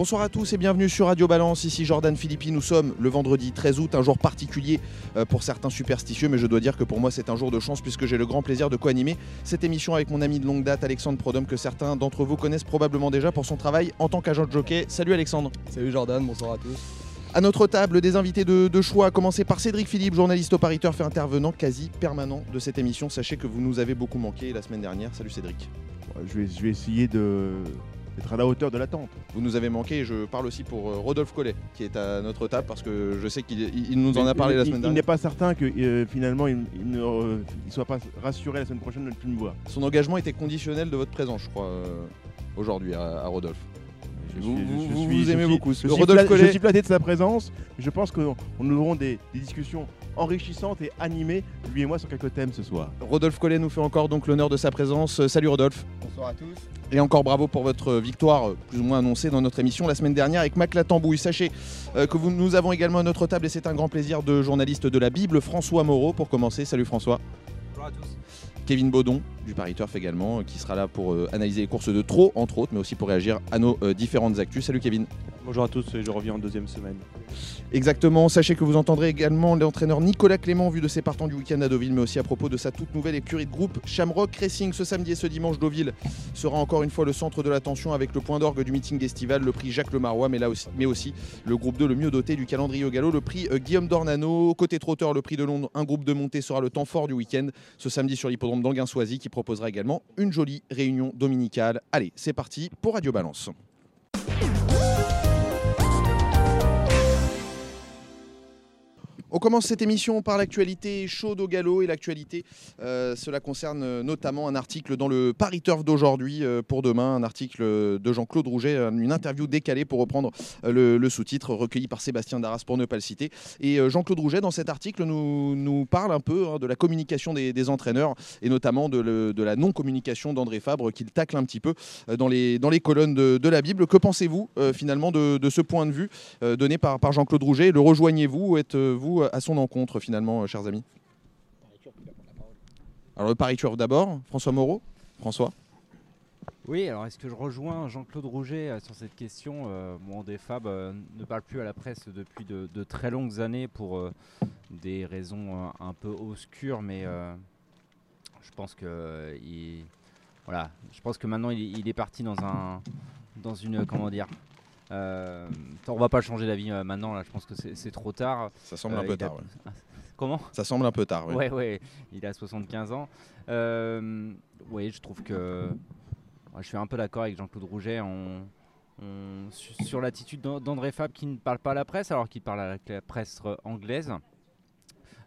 Bonsoir à tous et bienvenue sur Radio Balance. Ici Jordan Philippi. Nous sommes le vendredi 13 août, un jour particulier euh, pour certains superstitieux, mais je dois dire que pour moi c'est un jour de chance puisque j'ai le grand plaisir de co-animer cette émission avec mon ami de longue date Alexandre Prodhomme que certains d'entre vous connaissent probablement déjà pour son travail en tant qu'agent de jockey. Salut Alexandre. Salut Jordan, bonsoir à tous. À notre table, des invités de, de choix, à commencer par Cédric Philippe, journaliste au pariteur, fait intervenant quasi permanent de cette émission. Sachez que vous nous avez beaucoup manqué la semaine dernière. Salut Cédric. Je vais, je vais essayer de d'être à la hauteur de l'attente. Vous nous avez manqué et je parle aussi pour euh, Rodolphe Collet qui est à notre table parce que je sais qu'il il- il nous en a parlé la Il- semaine Il dernière. n'est pas certain que euh, finalement il il ne euh, il soit pas rassuré la semaine prochaine de ne plus me voir. Son engagement était conditionnel de votre présence, je crois, euh, aujourd'hui à, à Rodolphe. Je Vous- vous- aimez beaucoup. Je suis, Rodolphe Collet- je suis flatté de sa présence. Je pense que nous aurons des, des discussions enrichissantes et animées, lui et moi, sur quelques thèmes ce soir. Rodolphe Collet nous fait encore donc l'honneur de sa présence. Euh, Salut Rodolphe. Bonsoir à tous. Et encore bravo pour votre victoire, euh, plus ou moins annoncée dans notre émission la semaine dernière avec Mac Latambouille. Sachez euh, que vous, nous avons également à notre table, et c'est un grand plaisir, de journaliste de la Bible, François Moreau, pour commencer. Salut François. Bonjour à tous. Kevin Baudon, du Paris Turf également, euh, qui sera là pour euh, analyser les courses de trop, entre autres, mais aussi pour réagir à nos euh, différentes actus. Salut Kevin. Bonjour à tous, je reviens en deuxième semaine. Exactement. Sachez que vous entendrez également l'entraîneur Nicolas Clément, vu de ses partants du week-end à Deauville, mais aussi à propos de sa toute nouvelle écurie de groupe Shamrock Racing. Ce samedi et ce dimanche, Deauville sera encore une fois le centre de l'attention avec le point d'orgue du meeting estival, le prix Jacques Lemarois, mais, là aussi, mais aussi le groupe 2 le mieux doté du calendrier au galop, le prix Guillaume Dornano. Côté trotteur, le prix de Londres, un groupe de montée sera le temps fort du week-end, ce samedi sur l'hippodrome d'Anguin-Soisy, qui proposera également une jolie réunion dominicale. Allez, c'est parti pour Radio Balance. On commence cette émission par l'actualité chaude au galop et l'actualité, euh, cela concerne euh, notamment un article dans le Paris Turf d'aujourd'hui euh, pour demain, un article de Jean-Claude Rouget, une interview décalée pour reprendre le, sous-titre recueilli par Sébastien Darras pour ne pas le citer. Et Jean-Claude Rouget dans cet article nous, parle un peu hein, de la communication des, entraîneurs et notamment de, la non-communication d'André Fabre qu'il tacle un petit peu dans les, colonnes de, la Bible. Que pensez-vous finalement de, ce point de vue donné par, par Jean-Claude Rouget? Le rejoignez-vous? Ou êtes-vous à son encontre finalement, euh, chers amis. Alors le Paris Turf d'abord, François Moreau. François. Oui, alors est-ce que je rejoins Jean-Claude Rouget euh, sur cette question euh, Bon, des Fab euh, ne parle plus à la presse depuis de, très longues années pour euh, des raisons euh, un peu obscures, mais euh, je pense que euh, il, voilà, je pense que maintenant il, il est parti dans un, dans une, comment dire. Euh, on va pas changer d'avis euh, maintenant là, je pense que c'est trop tard. Ça semble Euh, un peu il a- tard. ouais. Comment? Ça semble un peu tard. oui. Ouais, ouais, il a 75 ans. Euh, oui, je trouve que. ouais, je suis un peu d'accord avec Jean-Claude Rouget on- on- su- sur l'attitude d'An- d'André Fab qui ne parle pas à la presse alors qu'il parle à la, presse euh, anglaise.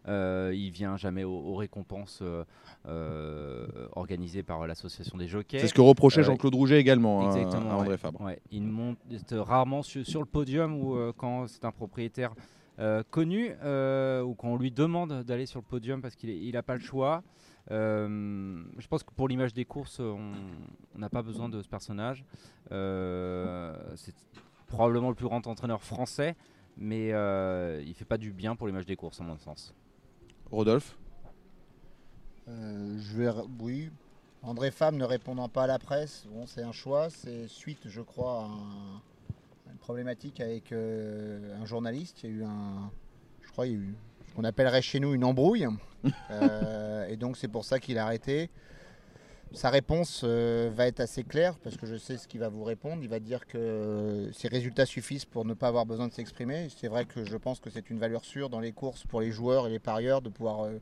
Euh, il vient jamais aux, aux récompenses euh, euh, organisées par l'association des jockeys. C'est ce que reprochait Euh, Jean-Claude Rouget également à- Exactement, à André ouais. Fabre. Ouais, il monte rarement sur, sur le podium ou quand c'est un propriétaire connu ou quand on lui demande d'aller sur le podium parce qu'il n'a pas le choix. Euh, je pense que pour l'image des courses, on n'a pas besoin de ce personnage. Euh, c'est probablement le plus grand entraîneur français, mais euh, il fait pas du bien pour l'image des courses, à mon sens. Rodolphe Euh, je vais, oui. André Femme ne répondant pas à la presse, bon, c'est un choix. C'est suite, je crois, à, un- à une problématique avec euh, un journaliste. Il y a eu un, je crois, il y a eu ce qu'on appellerait chez nous une embrouille. Euh, et donc c'est pour ça qu'il a arrêté. Sa réponse euh, va être assez claire parce que je sais ce qu'il va vous répondre. Il va dire que euh, ses résultats suffisent pour ne pas avoir besoin de s'exprimer. C'est vrai que je pense que c'est une valeur sûre dans les courses pour les joueurs et les parieurs de pouvoir euh,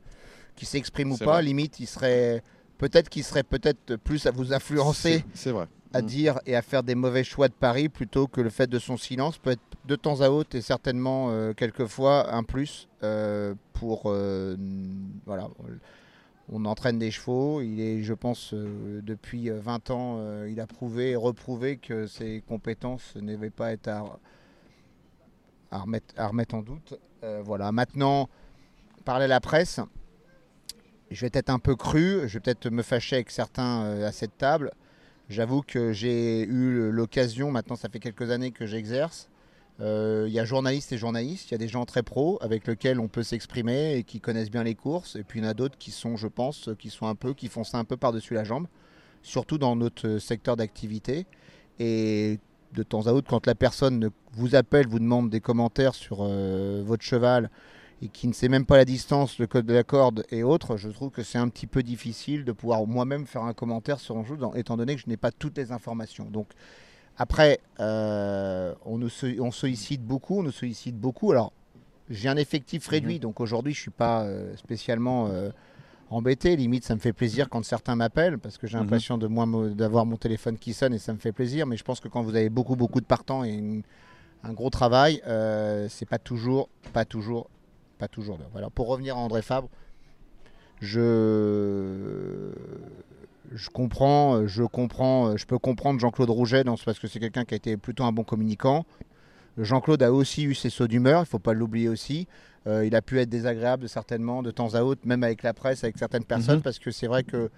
qui s'expriment ou pas. vrai. Limite, il serait peut-être qu'il serait peut-être plus à vous influencer C'est- C'est vrai. à Mm. dire et à faire des mauvais choix de paris plutôt que le fait de son silence peut être de temps à autre et certainement euh, quelquefois un plus euh, pour euh, voilà on entraîne des chevaux. Il est je pense euh, depuis euh, 20 ans euh, il a prouvé et reprouvé que ses compétences ne devaient pas être à, remettre, en doute. Euh, voilà. Maintenant parler à la presse. Je vais être un peu cru. Je vais peut-être me fâcher avec certains euh, à cette table. J'avoue que j'ai eu l'occasion, maintenant ça fait quelques années que j'exerce. Euh, Il y a journalistes et journalistes, il y a des gens très pros avec lesquels on peut s'exprimer et qui connaissent bien les courses. Et puis il y en a d'autres qui sont, je pense, qui sont un peu, qui font ça un peu par-dessus la jambe, surtout dans notre secteur d'activité. Et de temps à autre, quand la personne ne- vous appelle, vous demande des commentaires sur euh, votre cheval et qui ne sait même pas la distance, le code de la corde et autres, je trouve que c'est un petit peu difficile de pouvoir moi-même faire un commentaire sur un jeu, étant donné que je n'ai pas toutes les informations. Donc après, euh, on nous on sollicite beaucoup, on nous sollicite beaucoup. Alors j'ai un effectif réduit, donc aujourd'hui je suis pas euh, spécialement euh, embêté. Limite, ça me fait plaisir quand certains m'appellent parce que j'ai Mhm. l'impression d'avoir mon téléphone qui sonne et ça me fait plaisir. Mais je pense que quand vous avez beaucoup beaucoup de partants et une- un gros travail, c'est pas toujours, pas toujours, pas toujours. bien. Voilà. Pour revenir à André Fabre, je je comprends, je comprends, je peux comprendre Jean-Claude Rouget dans parce que c'est quelqu'un qui a été plutôt un bon communicant. Jean-Claude a aussi eu ses sauts d'humeur, il ne faut pas l'oublier aussi. Euh, il a pu être désagréable certainement de temps à autre, même avec la presse, avec certaines personnes, parce que c'est vrai que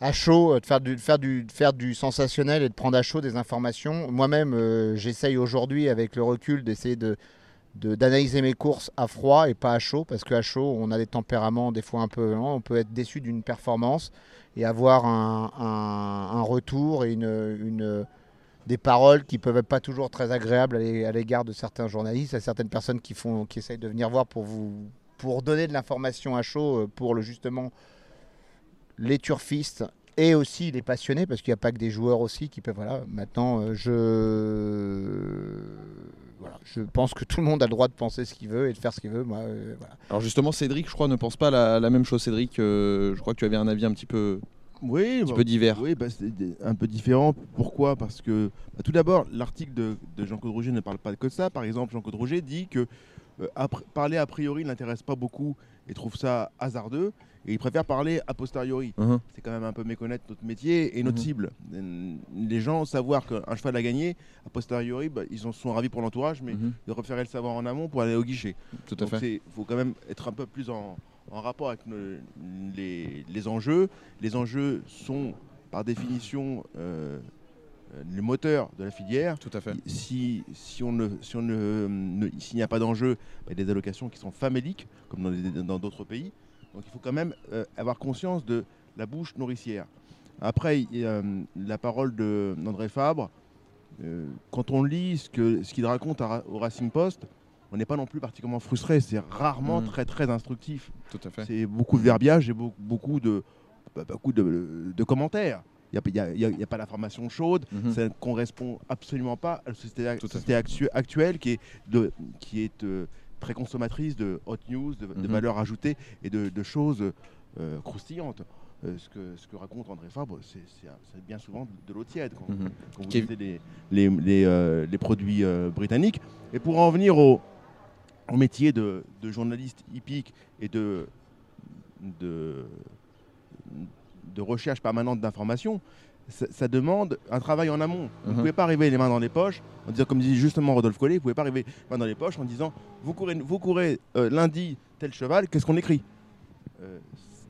à chaud, euh, de faire du, de faire, du, de faire du sensationnel et de prendre à chaud des informations. Moi-même, euh, j'essaye aujourd'hui, avec le recul, d'essayer de, d'analyser mes courses à froid et pas à chaud, parce qu'à chaud, on a des tempéraments des fois un peu lents, on peut être déçu d'une performance et avoir un, un- retour et une, une- des paroles qui peuvent être pas toujours très agréables à l'é- à l'égard de certains journalistes, à certaines personnes qui, font, qui essayent de venir voir pour, vous, pour donner de l'information à chaud, euh, pour justement les turfistes et aussi les passionnés, parce qu'il n'y a pas que des joueurs aussi qui peuvent. Voilà, maintenant, euh, je. Voilà, je pense que tout le monde a le droit de penser ce qu'il veut et de faire ce qu'il veut. Moi, euh, voilà. Alors justement, Cédric, je crois, ne pense pas la, la même chose. Cédric, euh, je crois que tu avais un avis un petit peu, Oui, un petit bah, peu divers. Oui, bah, c'est un peu différent. Pourquoi? Parce que bah, tout d'abord, l'article de, de Jean-Claude Rouget ne parle pas que de ça. Par exemple, Jean-Claude Rouget dit que euh, après- parler a priori ne l'intéresse pas beaucoup et trouve ça hasardeux. Et il préfère parler a posteriori. Mhm. C'est quand même un peu méconnaître notre métier et notre Mhm. cible. Les gens, savoir qu'un cheval a gagné, a posteriori, bah, ils en sont ravis pour l'entourage, mais Mhm, ils préféraient le savoir en amont pour aller au guichet. Tout à Donc fait. il faut quand même être un peu plus en, en rapport avec le- les, les enjeux. Les enjeux sont par définition euh, euh, le moteur de la filière. Tout à fait. Si, si on ne, si on ne, ne- s'il n'y a pas d'enjeu, bah, il y a des allocations qui sont faméliques, comme les- dans d'autres pays. Donc il faut quand même euh, avoir conscience de la bouche nourricière. Après, euh, la parole d'André Fabre, euh, quand on lit ce qu'il raconte à au Racing Post, on n'est pas non plus particulièrement frustré. C'est rarement Mhm. très très instructif. Tout à fait. C'est beaucoup de verbiage et beaucoup, beaucoup de, bah, beaucoup de, de commentaires. Il n'y a, il y a- il y a pas d'information chaude. Mhm. Ça ne correspond absolument pas à la société, actuelle qui est, de, qui est euh, très consommatrice de hot news, de, de Mhm. valeurs ajoutées et de, de choses euh, croustillantes. Euh, ce, que, ce que raconte André Fabre, c'est bien souvent de l'eau tiède quand, Mhm. quand vous lisez les, les, les, euh, les produits britanniques. Et pour en venir au, au métier de, de journaliste hippique et de, de, de recherche permanente d'informations, ça, ça demande un travail en amont. Vous ne Mhm. pouvez pas arriver les mains dans les poches, en disant, comme disait justement Rodolphe Collet, vous ne pouvez pas arriver les mains dans les poches en disant vous courez, vous courez euh, lundi tel cheval, qu'est-ce qu'on écrit? Euh,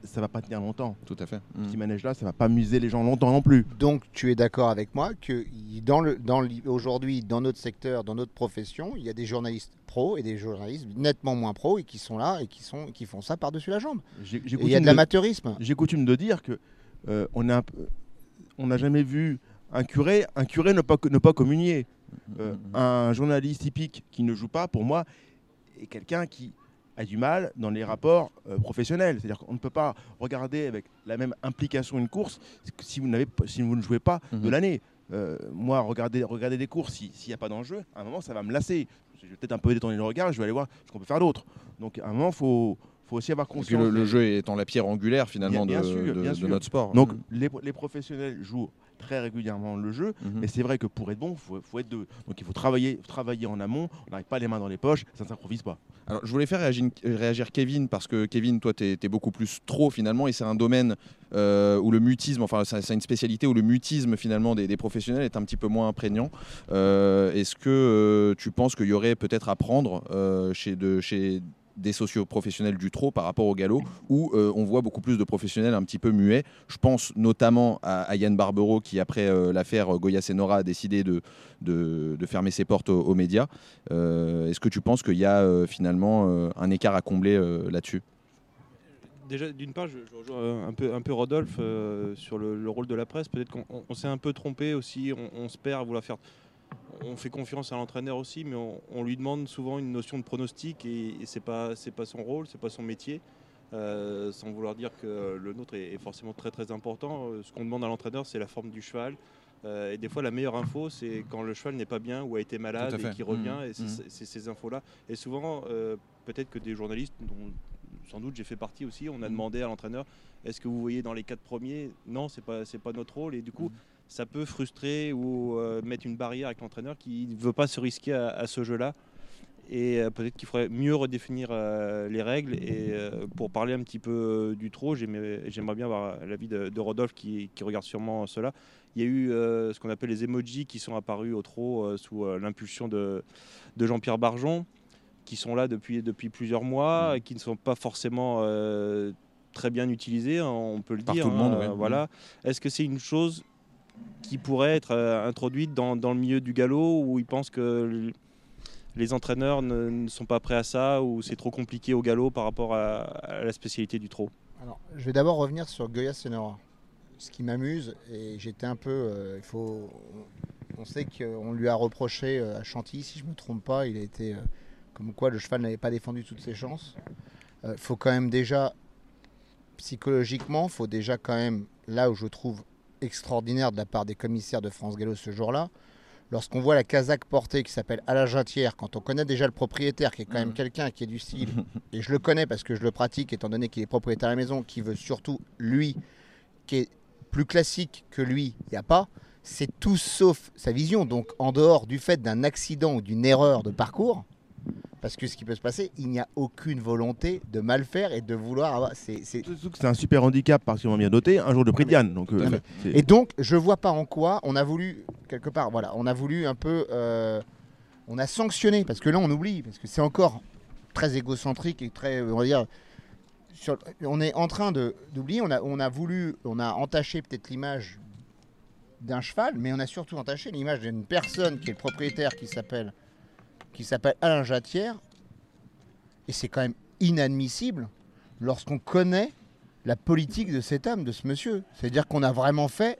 Ça va pas tenir longtemps. Tout à fait. Ce Mhm. petit manège-là, ça va pas amuser les gens longtemps non plus. Donc, tu es d'accord avec moi que dans le, dans le- aujourd'hui, dans notre secteur, dans notre profession, il y a des journalistes pros et des journalistes nettement moins pros et qui sont là et qui, sont, qui font ça par-dessus la jambe. Il y a de l'amateurisme. j'ai coutume de dire que euh, on a un peu- on n'a jamais vu un curé, un curé ne pas, ne pas communier. Euh, Mhm. un journaliste typique qui ne joue pas, pour moi, est quelqu'un qui a du mal dans les rapports euh, professionnels. C'est-à-dire qu'on ne peut pas regarder avec la même implication une course si vous, si vous ne jouez pas de Mhm. l'année. Euh, moi, regarder, regarder des courses, si- s'il n'y a pas d'enjeu, à un moment, ça va me lasser. Je vais peut-être un peu détourner le regard, je vais aller voir ce qu'on peut faire d'autre. Donc, à un moment, il faut, faut aussi avoir conscience. le, le jeu étant la pierre angulaire finalement Bien- bien de, sûr, de- bien de sûr. notre sport. Donc, Mhm. les, les professionnels jouent très régulièrement le jeu, Mhm. mais c'est vrai que pour être bon, il faut, faut être deux. Donc, il faut travailler, travailler en amont. On n'arrive pas les mains dans les poches, ça ne s'improvise pas. Alors, je voulais faire réagir, réagir Kevin parce que Kevin, toi, tu es, beaucoup plus trop finalement et c'est un domaine euh, où le mutisme, enfin, c'est une spécialité où le mutisme finalement des, des professionnels est un petit peu moins imprégnant. Euh, Est-ce que euh, tu penses qu'il y aurait peut-être à prendre chez, de, chez des socio-professionnels du trot par rapport au galop, où euh, on voit beaucoup plus de professionnels un petit peu muets. Je pense notamment à, Yann Barbero, qui après euh, l'affaire Goya Senora a décidé de, fermer ses portes aux, médias. Euh, Est-ce que tu penses qu'il y a finalement un écart à combler là-dessus? Déjà, d'une part, je, rejoins un peu, Rodolphe sur le, le rôle de la presse. Peut-être qu'on on- on s'est un peu trompé aussi. On se perd à vouloir faire. On fait confiance à l'entraîneur aussi, mais on, on lui demande souvent une notion de pronostic et, et c'est pas, c'est pas son rôle, c'est pas son métier. Euh, sans vouloir dire que le nôtre est, est forcément très très important. Euh, Ce qu'on demande à l'entraîneur, c'est la forme du cheval. Euh, et des fois, la meilleure info, c'est quand le cheval n'est pas bien ou a été malade et qui revient. Mmh. Et c'est Mmh. c'est- ces infos-là. Et souvent, euh, peut-être que des journalistes, dont sans doute j'ai fait partie aussi, on a Mhm. demandé à l'entraîneur est-ce que vous voyez dans les quatre premiers? Non, c'est pas c'est pas notre rôle. Et du coup. Ça peut frustrer ou euh, mettre une barrière avec l'entraîneur qui ne veut pas se risquer à, à ce jeu-là. Et euh, peut-être qu'il faudrait mieux redéfinir euh, les règles. Et pour parler un petit peu du trop, j'aimerais bien avoir l'avis de, de Rodolphe qui, qui regarde sûrement cela. Il y a eu ce qu'on appelle les emojis qui sont apparus au trop sous l'impulsion de, de Jean-Pierre Barjon, qui sont là depuis, depuis plusieurs mois et qui ne sont pas forcément très bien utilisés, hein, on peut le Par dire. tout le monde, hein, ouais. Voilà. Est-ce que c'est une chose qui pourrait être euh, introduite dans, dans le milieu du galop où ils pensent que les entraîneurs ne, sont pas prêts à ça ou c'est trop compliqué au galop par rapport à, la spécialité du trot Alors, je vais d'abord revenir sur Goya Senora. Ce qui m'amuse, et j'étais un peu. euh, il faut, on, sait qu'on lui a reproché euh, à Chantilly, si je ne me trompe pas, il a été. comme quoi le cheval n'avait pas défendu toutes ses chances. Il faut quand même déjà. Psychologiquement, il faut déjà quand même. Là où je trouve extraordinaire de la part des commissaires de France Gallo ce jour-là, lorsqu'on voit la casaque portée qui s'appelle Alain Jatière, quand on connaît déjà le propriétaire qui est quand même Mhm. quelqu'un qui est du style, et je le connais parce que je le pratique étant donné qu'il est propriétaire à la maison, qui veut surtout lui, qui est plus classique que lui, il n'y a pas, c'est tout sauf sa vision. Donc en dehors du fait d'un accident ou d'une erreur de parcours, parce que ce qui peut se passer, il n'y a aucune volonté de mal faire et de vouloir avoir. c'est- un super handicap particulièrement bien doté, un jour de prix de Diane. Donc, euh, Et donc, je vois pas en quoi on a voulu, quelque part, voilà, on a voulu un peu. euh, on a sanctionné, parce que là, on oublie, parce que c'est encore très égocentrique et très. On va dire. sur- on est en train d'oublier, on a, on a voulu, on a entaché peut-être l'image d'un cheval, mais on a surtout entaché l'image d'une personne qui est le propriétaire qui s'appelle qui s'appelle Alain Jatière. Et c'est quand même inadmissible lorsqu'on connaît la politique de cet homme, de ce monsieur. C'est-à-dire qu'on a vraiment fait,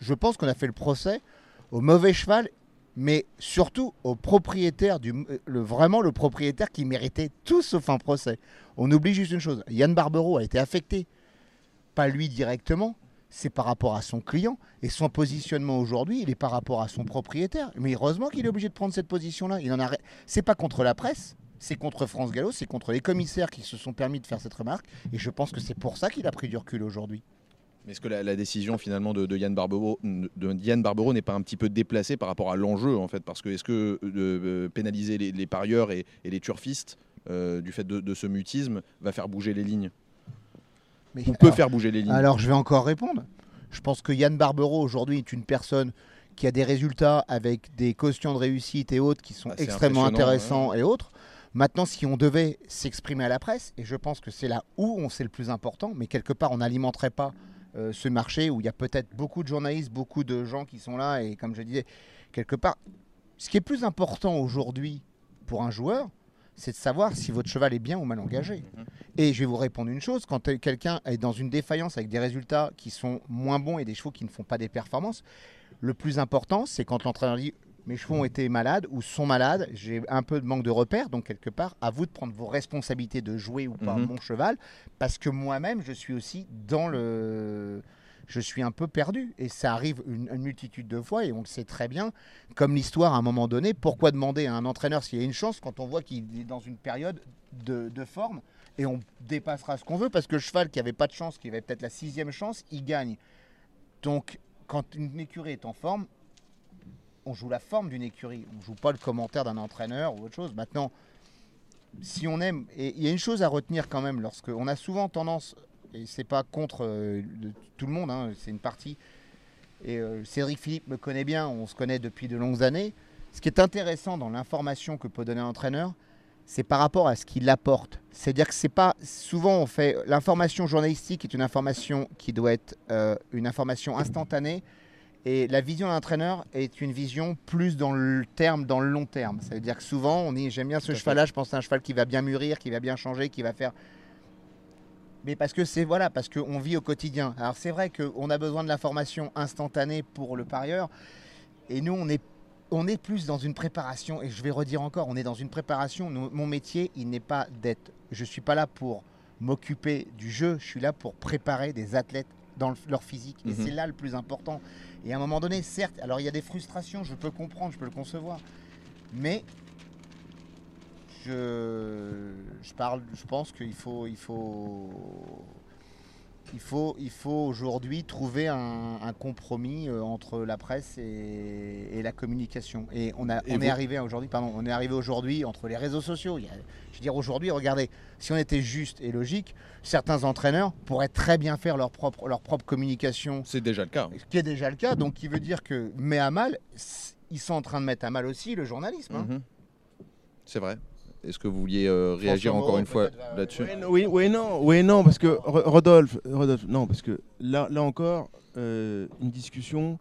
je pense qu'on a fait le procès au mauvais cheval, mais surtout au propriétaire, euh, vraiment le propriétaire qui méritait tout sauf un procès. On oublie juste une chose, Yann Barbero a été affecté, pas lui directement, c'est par rapport à son client, et son positionnement aujourd'hui, il est par rapport à son propriétaire. Mais heureusement qu'il est obligé de prendre cette position-là. Il en a, c'est pas contre la presse, c'est contre France Gallo, c'est contre les commissaires qui se sont permis de faire cette remarque, et je pense que c'est pour ça qu'il a pris du recul aujourd'hui. Mais est-ce que la, décision finalement de, de Yann Barbero, n'est pas un petit peu déplacée par rapport à l'enjeu en fait? Parce que est-ce que euh, euh, pénaliser les, parieurs et, les turfistes euh, du fait de ce mutisme va faire bouger les lignes? Mais Ou peut alors- faire bouger les lignes Alors je vais encore répondre. Je pense que Yann Barbero aujourd'hui est une personne qui a des résultats avec des quotients de réussite et autres qui sont Bah, extrêmement intéressants et autres. Maintenant, si on devait s'exprimer à la presse, et je pense que c'est là où on sait le plus important, mais quelque part on n'alimenterait pas euh, ce marché où il y a peut-être beaucoup de journalistes, beaucoup de gens qui sont là, et comme je disais, quelque part, ce qui est plus important aujourd'hui pour un joueur, c'est de savoir si votre cheval est bien ou mal engagé. Et je vais vous répondre une chose, quand quelqu'un est dans une défaillance avec des résultats qui sont moins bons et des chevaux qui ne font pas des performances, le plus important, c'est quand l'entraîneur dit mes chevaux ont été malades ou sont malades, j'ai un peu de manque de repères, donc quelque part, à vous de prendre vos responsabilités de jouer ou pas Mhm. mon cheval, parce que moi-même, je suis aussi dans le... Je suis un peu perdu et ça arrive une, multitude de fois et on le sait très bien, comme l'histoire à un moment donné, pourquoi demander à un entraîneur s'il y a une chance quand on voit qu'il est dans une période de, de forme et on dépassera ce qu'on veut parce que le cheval qui avait pas de chance, qui avait peut-être la sixième chance, il gagne. Donc quand une écurie est en forme, on joue la forme d'une écurie, on joue pas le commentaire d'un entraîneur ou autre chose. Maintenant, si on aime, et il y a une chose à retenir quand même, lorsque on a souvent tendance, et c'est pas contre euh, tout le monde, hein, c'est une partie. Et euh, Cédric Philippe me connaît bien, on se connaît depuis de longues années. Ce qui est intéressant dans l'information que peut donner un entraîneur, c'est par rapport à ce qu'il apporte. C'est-à-dire que c'est pas souvent on fait l'information journalistique est une information qui doit être euh, une information instantanée et la vision d'un entraîneur est une vision plus dans le terme, dans le long terme. Ça veut dire que souvent on dit j'aime bien ce cheval-là, je pense à un cheval qui va bien mûrir, qui va bien changer, qui va faire. Mais parce que c'est voilà, parce qu'on vit au quotidien. Alors c'est vrai qu'on a besoin de l'information instantanée pour le parieur, et nous on est on est plus dans une préparation, et je vais redire encore, on est dans une préparation. Nous- mon métier, il n'est pas d'être. Je suis pas là pour m'occuper du jeu, je suis là pour préparer des athlètes dans le- leur physique. Et Mhm. c'est là le plus important. Et à un moment donné, certes, alors il y a des frustrations, je peux comprendre, je peux le concevoir. Mais je, je parle, je pense qu'il faut, il faut, il faut, il faut aujourd'hui trouver un, un compromis euh, entre la presse et, et la communication. Et on, a, Et on vous- est arrivé aujourd'hui, pardon, on est arrivé aujourd'hui entre les réseaux sociaux. Il y a- je veux dire aujourd'hui, regardez, si on était juste et logique, certains entraîneurs pourraient très bien faire leur propre, leur propre communication C'est déjà le cas. ce qui est déjà le cas, donc qui veut dire que met à mal, ils sont en train de mettre à mal aussi le journalisme. hein. Mhm. C'est vrai. Est-ce que vous vouliez euh, réagir encore une fois va- là-dessus oui, oui, non, oui, non, parce que Ro- Rodolphe, Rodolphe, non, parce que là, là encore, euh, une discussion,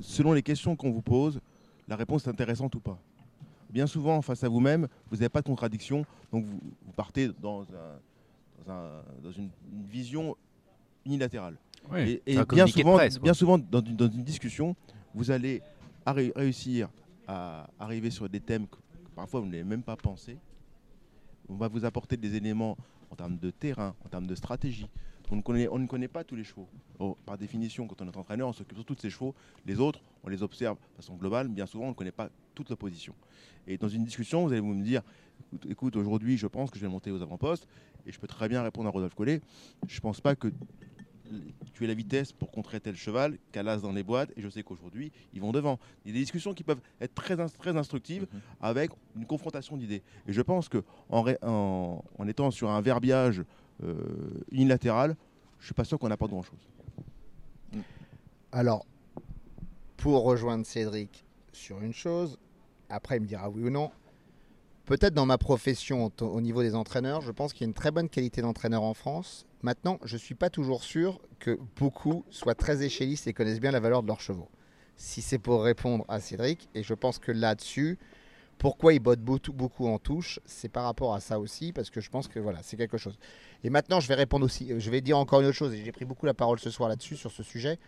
selon les questions qu'on vous pose, la réponse est intéressante ou pas. Bien souvent, face à vous-même, vous n'avez pas de contradiction, donc vous, vous partez dans, un- dans, un- dans une, une vision unilatérale. Et, bien, souvent, presse, bien souvent, dans une, dans une discussion, vous allez arri- réussir à arriver sur des thèmes que parfois vous n'avez même pas pensé. On va vous apporter des éléments en termes de terrain, en termes de stratégie. On ne connaît, pas tous les chevaux. Oh, par définition, quand on est entraîneur, on s'occupe surtout de ces chevaux. Les autres, on les observe de façon globale. Bien souvent, on ne connaît pas toute l'opposition. Et dans une discussion, vous allez vous me dire écoute, aujourd'hui, je pense que je vais monter aux avant-postes et je peux très bien répondre à Rodolphe Collet. Je ne pense pas que tu aies la vitesse pour contrer tel cheval qu'à l'as dans les boîtes et je sais qu'aujourd'hui ils vont devant. Il y a des discussions qui peuvent être très, très instructives Mhm. avec une confrontation d'idées. Et je pense que en, ré- en- en étant sur un verbiage euh, unilatéral, je suis pas sûr qu'on apporte grand chose. Alors, pour rejoindre Cédric sur une chose, après il me dira oui ou non. Peut-être dans ma profession au niveau des entraîneurs, je pense qu'il y a une très bonne qualité d'entraîneur en France. Maintenant, je ne suis pas toujours sûr que beaucoup soient très échellistes et connaissent bien la valeur de leurs chevaux. Si c'est pour répondre à Cédric, et je pense que là-dessus, pourquoi il botte beaucoup, beaucoup en touche, c'est par rapport à ça aussi, parce que je pense que voilà, c'est quelque chose. Et maintenant, je vais répondre aussi, je vais dire encore une autre chose, et j'ai pris beaucoup la parole ce soir là-dessus, sur ce sujet.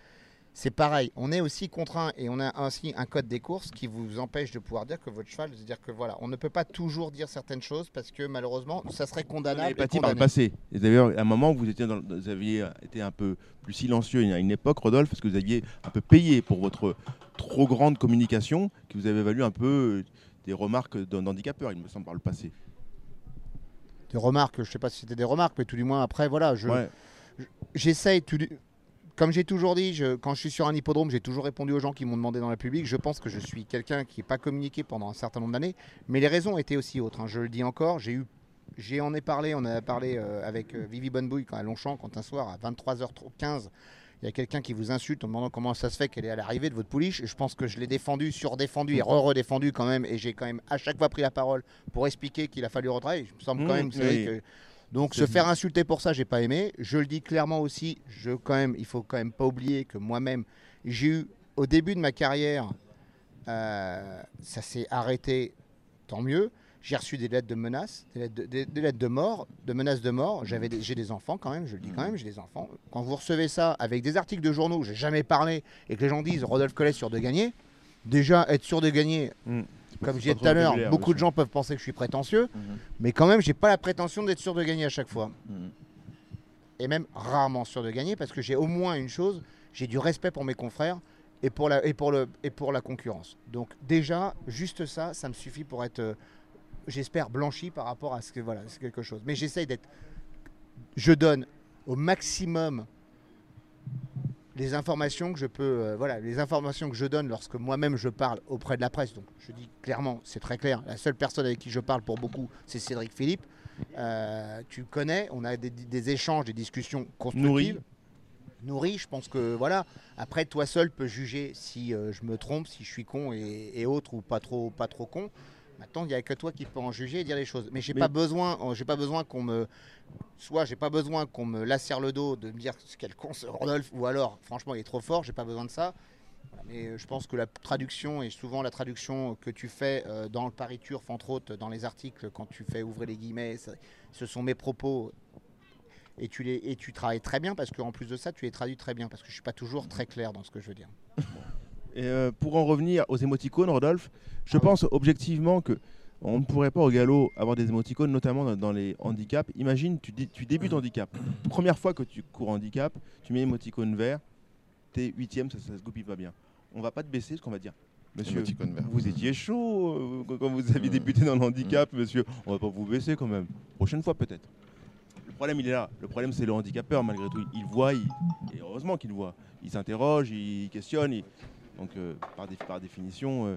C'est pareil, on est aussi contraint et on a ainsi un code des courses qui vous empêche de pouvoir dire que votre cheval, de dire que voilà, on ne peut pas toujours dire certaines choses parce que malheureusement, ça serait Vous condamnable. pâti par le passé. Et d'ailleurs, à un moment, vous, étiez dans- vous aviez été un peu plus silencieux à une époque, Rodolphe, parce que vous aviez un peu payé pour votre trop grande communication, qui vous avait valu un peu euh, des remarques d'un handicapeur, il me semble, par le passé. Des remarques, je sais pas si c'était des remarques, mais tout du moins après, voilà, je, Ouais. j'essaye tout Comme j'ai toujours dit, je- quand je suis sur un hippodrome, j'ai toujours répondu aux gens qui m'ont demandé dans la public. Je pense que je suis quelqu'un qui n'est pas communiqué pendant un certain nombre d'années, mais les raisons étaient aussi autres. hein. Je le dis encore, j'ai eu, j'ai en ai parlé, on a parlé euh, avec euh, Vivi Bonnebouille quand à Longchamp, quand un soir à 23h15, il y a quelqu'un qui vous insulte en demandant comment ça se fait qu'elle est à l'arrivée de votre pouliche. Je pense que je l'ai défendu, surdéfendu et re-redéfendu quand même, et j'ai quand même à chaque fois pris la parole pour expliquer qu'il a fallu retravailler. Il me semble quand Mmh, même, oui. que donc se faire insulter pour ça, j'ai pas aimé. Je le dis clairement aussi. Je quand même, il faut quand même pas oublier que moi-même, j'ai eu au début de ma carrière, euh, ça s'est arrêté, tant mieux. J'ai reçu des lettres de menaces, des lettres de, des- des lettres de mort, de menaces de mort. J'avais, des- j'ai des enfants quand même, je le dis quand même, j'ai des enfants. Quand vous recevez ça avec des articles de journaux, où j'ai jamais parlé, et que les gens disent Rodolphe Collet sûr de gagner, déjà être sûr de gagner, Mm. Comme pas dit tout à l'heure, beaucoup de gens peuvent penser que je suis prétentieux, Mhm. mais quand même, j'ai pas la prétention d'être sûr de gagner à chaque fois Mhm. et même rarement sûr de gagner parce que j'ai au moins une chose, j'ai du respect pour mes confrères et pour la, et pour le, et pour la concurrence. Donc déjà, juste ça, ça me suffit pour être, euh, j'espère, blanchi par rapport à ce que voilà, c'est quelque chose. Mais j'essaye d'être, je donne au maximum les informations que je peux, euh, voilà, les informations que je donne lorsque moi-même je parle auprès de la presse. Donc je dis clairement, c'est très clair, la seule personne avec qui je parle pour beaucoup, c'est Cédric Philippe. Euh, tu connais, on a des, des échanges, des discussions constructives. Nourri. Nourri, je pense que voilà. Après, toi seul peux juger si euh, je me trompe, si je suis con et, et autres ou pas trop, pas trop con. Maintenant, il n'y a que toi qui peux en juger et dire les choses. Mais j'ai Mais- pas besoin, j'ai pas besoin qu'on me, soit j'ai pas besoin qu'on me lacère le dos de me dire quel con ce Rodolphe, ou alors franchement il est trop fort, j'ai pas besoin de ça. Voilà, Mais euh, je pense que la traduction et souvent la traduction que tu fais euh, dans le Paris Turf, entre autres dans les articles, quand tu fais ouvrir les guillemets, ça- ce sont mes propos. Et tu, les, et tu travailles très bien parce qu'en plus de ça, tu les traduis très bien parce que je suis pas toujours très clair dans ce que je veux dire. Et euh, pour en revenir aux émoticônes, Rodolphe, je Ah pense objectivement que on ne pourrait pas au galop avoir des émoticônes, notamment dans, les handicaps. Imagine, tu, dé- tu débutes handicap. Première fois que tu cours handicap, tu mets émoticône vert, t'es huitième, ça, ça se goupille pas bien. On va pas te baisser, ce qu'on va dire. Monsieur, vert. vous étiez chaud euh, quand- quand vous avez débuté dans le handicap, monsieur. On va pas vous baisser quand même. Prochaine fois peut-être. Le problème, il est là. Le problème, c'est le handicapeur, malgré tout. Il voit, il- et heureusement qu'il voit. Il s'interroge, il questionne. il- Donc, euh, par, dé- par définition, euh,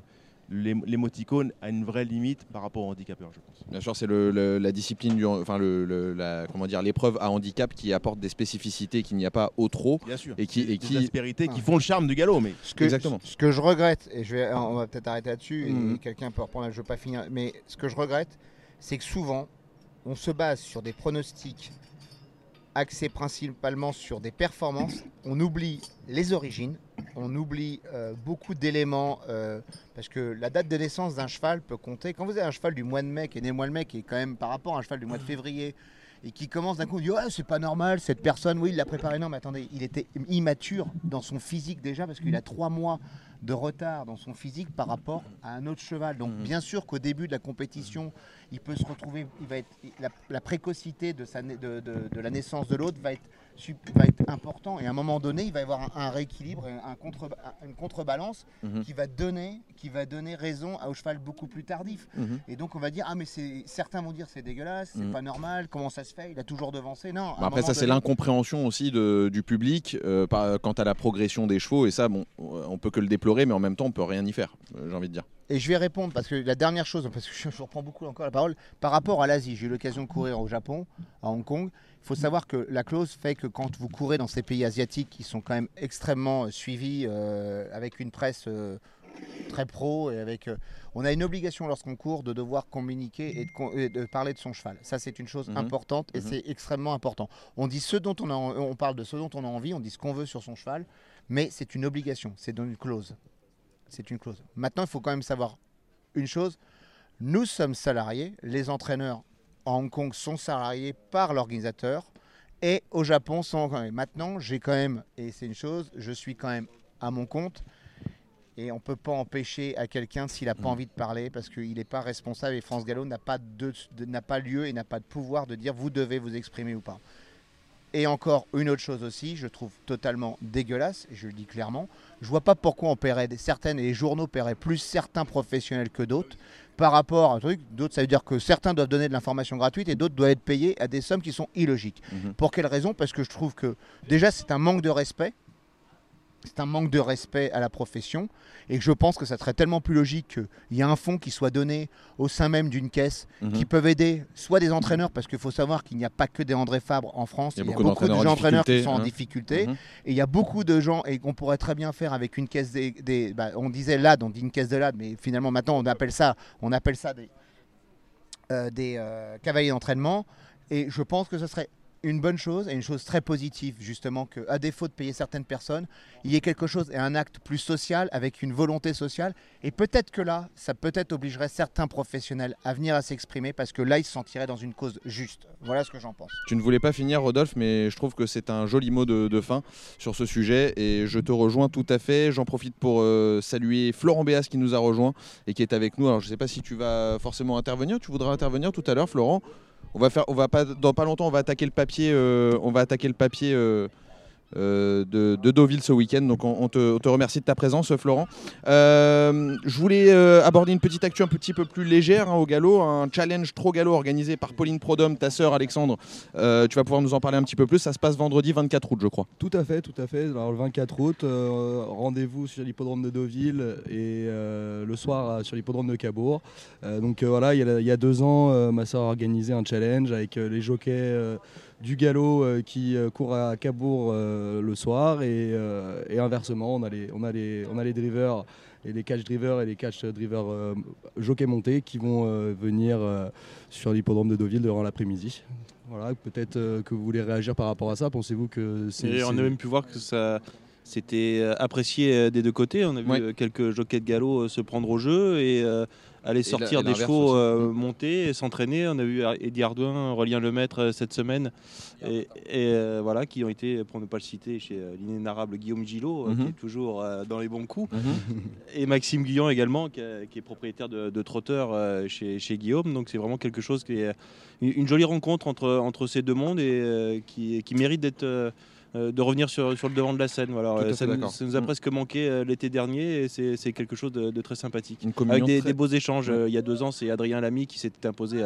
l'ém- l'émoticône a une vraie limite par rapport au handicapeur, je pense. Bien sûr, c'est le- le- la discipline, du, enfin le, le- la, comment dire, l'épreuve à handicap qui apporte des spécificités qu'il n'y a pas au trop. Bien sûr. Et qui- Des- et qui- qui Ah. font le charme du galop, mais Ce que, Exactement. Ce que je regrette, et je vais, on va peut-être arrêter là-dessus, et quelqu'un peut reprendre, je ne veux pas finir, mais ce que je regrette, c'est que souvent, on se base sur des pronostics axés principalement sur des performances, on oublie les origines, on oublie euh, beaucoup d'éléments, euh, parce que la date de naissance d'un cheval peut compter. Quand vous avez un cheval du mois de mai, qui est né le mois de mai, qui est quand même par rapport à un cheval du mois de février, et qui commence d'un coup, on dit ouais, c'est pas normal, cette personne, oui, il l'a préparé. Non, mais attendez, il était immature dans son physique déjà, parce qu'il a trois mois de retard dans son physique par rapport à un autre cheval. Donc, Mhm. bien sûr qu'au début de la compétition, il peut se retrouver, il va être, la, la précocité de, sa, de, la naissance de l'autre va être, va être important. Et à un moment donné, il va y avoir un, rééquilibre, un contre, un- une contrebalance Mhm. qui va donner, qui va donner raison au cheval beaucoup plus tardif. Mhm. Et donc on va dire ah mais certains vont dire c'est dégueulasse, c'est Mhm. pas normal, comment ça se fait? Il a toujours devancé. Non. Bah, après, ça, c'est l'incompréhension aussi de- du public euh, par- quant à la progression des chevaux. Et ça, bon, euh, on peut que le déplorer, mais en même temps, on peut rien y faire, euh, j'ai envie de dire. Et je vais répondre parce que la dernière chose, parce que je, je reprends beaucoup encore la parole, par rapport à l'Asie, j'ai eu l'occasion de courir au Japon, à Hong Kong. Faut savoir que la clause fait que quand vous courez dans ces pays asiatiques qui sont quand même extrêmement euh, suivis, euh, avec une presse euh, très pro, et avec, euh, on a une obligation lorsqu'on court de devoir communiquer et de, con- et de parler de son cheval. Ça, c'est une chose Mhm. importante et Mhm. c'est extrêmement important. On dit ce dont on a, on parle de ce dont on a envie, on dit ce qu'on veut sur son cheval, mais c'est une obligation, c'est dans une clause. C'est une clause. Maintenant, il faut quand même savoir une chose. Nous sommes salariés, les entraîneurs en Hong Kong sont salariés par l'organisateur et au Japon sont quand même. Maintenant, j'ai quand même, et c'est une chose, je suis quand même à mon compte et on ne peut pas empêcher à quelqu'un s'il n'a pas Mhm. envie de parler parce qu'il n'est pas responsable et France Gallo n'a pas, de, de- n'a pas lieu et n'a pas de pouvoir de dire vous devez vous exprimer ou pas. Et encore une autre chose aussi, je trouve totalement dégueulasse, et je le dis clairement, je vois pas pourquoi on paierait certaines et les journaux paieraient plus certains professionnels que d'autres par rapport à un truc. D'autres, ça veut dire que certains doivent donner de l'information gratuite et d'autres doivent être payés à des sommes qui sont illogiques. Mhm. Pour quelle raison? Parce que je trouve que déjà c'est un manque de respect. C'est un manque de respect à la profession et je pense que ça serait tellement plus logique qu'il y ait un fonds qui soit donné au sein même d'une caisse Mhm. qui peuvent aider soit des entraîneurs, parce qu'il faut savoir qu'il n'y a pas que des André Fabre en France, Il y a il y a beaucoup beaucoup, de gens entraîneurs qui sont en hein. difficulté, Mhm. et il y a beaucoup de gens, et qu'on pourrait très bien faire avec une caisse des... des- bah, on disait LAD, on dit une caisse de LAD, mais finalement maintenant on appelle ça, on appelle ça des, euh, des euh, cavaliers d'entraînement, et je pense que ce serait une bonne chose et une chose très positive justement qu'à défaut de payer certaines personnes, il y ait quelque chose et un acte plus social avec une volonté sociale et peut-être que là, ça peut-être obligerait certains professionnels à venir à s'exprimer parce que là, ils se sentiraient dans une cause juste. Voilà ce que j'en pense. Tu ne voulais pas finir, Rodolphe, mais je trouve que c'est un joli mot de, fin sur ce sujet et je te rejoins tout à fait. J'en profite pour euh, saluer Florent Béas qui nous a rejoint et qui est avec nous. Alors, je ne sais pas si tu vas forcément intervenir. Tu voudras intervenir tout à l'heure, Florent on va faire, on va pas, dans pas longtemps, on va attaquer le papier, euh, on va attaquer le papier euh, de, de Deauville ce week-end. Donc on, te, on te remercie de ta présence, Florent. Euh, je voulais euh, aborder une petite actu un petit peu plus légère hein, au galop, un challenge trop galop organisé par Pauline Prodhomme, ta sœur Alexandre. Euh, tu vas pouvoir nous en parler un petit peu plus. Ça se passe vendredi 24 août, je crois. Tout à fait, tout à fait. Alors, le 24 août, euh, rendez-vous sur l'hippodrome de Deauville et euh, le soir euh, sur l'hippodrome de Cabourg. Euh, donc euh, voilà, il y, a, y a deux ans, euh, ma soeur a organisé un challenge avec euh, les jockeys euh, du galop euh, qui euh, courent à Cabourg euh, le soir et, et inversement, on a les, on a les, on a les drivers et les catch drivers et les catch drivers jockey montés qui vont venir sur l'hippodrome de Deauville durant l'après-midi. Voilà, peut-être que vous voulez réagir par rapport à ça. Pensez-vous que c'est. On a même pu voir que ça c'était apprécié des deux côtés. On a vu Ouais. quelques jockeys de galop se prendre au jeu et euh, aller sortir des chevaux euh, Mm. monter et s'entraîner. On a vu Eddie Ardouin, Aurélien Lemaître euh, cette semaine et, et, euh, voilà qui ont été, pour ne pas le citer, chez euh, l'inénarrable Guillaume Gillot, Mhm. qui est toujours euh, dans les bons coups. Mhm. Et Maxime Guyon également, qui, a- qui est propriétaire de, de Trotteur chez, chez Guillaume. Donc c'est vraiment quelque chose qui est une, une jolie rencontre entre, entre ces deux mondes et qui, qui mérite d'être. Euh, de revenir sur, sur le devant de la scène. Voilà. Euh, ça, nous, d'accord. ça nous a Mm. presque manqué euh, l'été dernier et c'est quelque chose de, de très sympathique. Une Avec des, très- des beaux échanges. Euh, il y a deux ans, c'est Adrien Lamy qui s'était imposé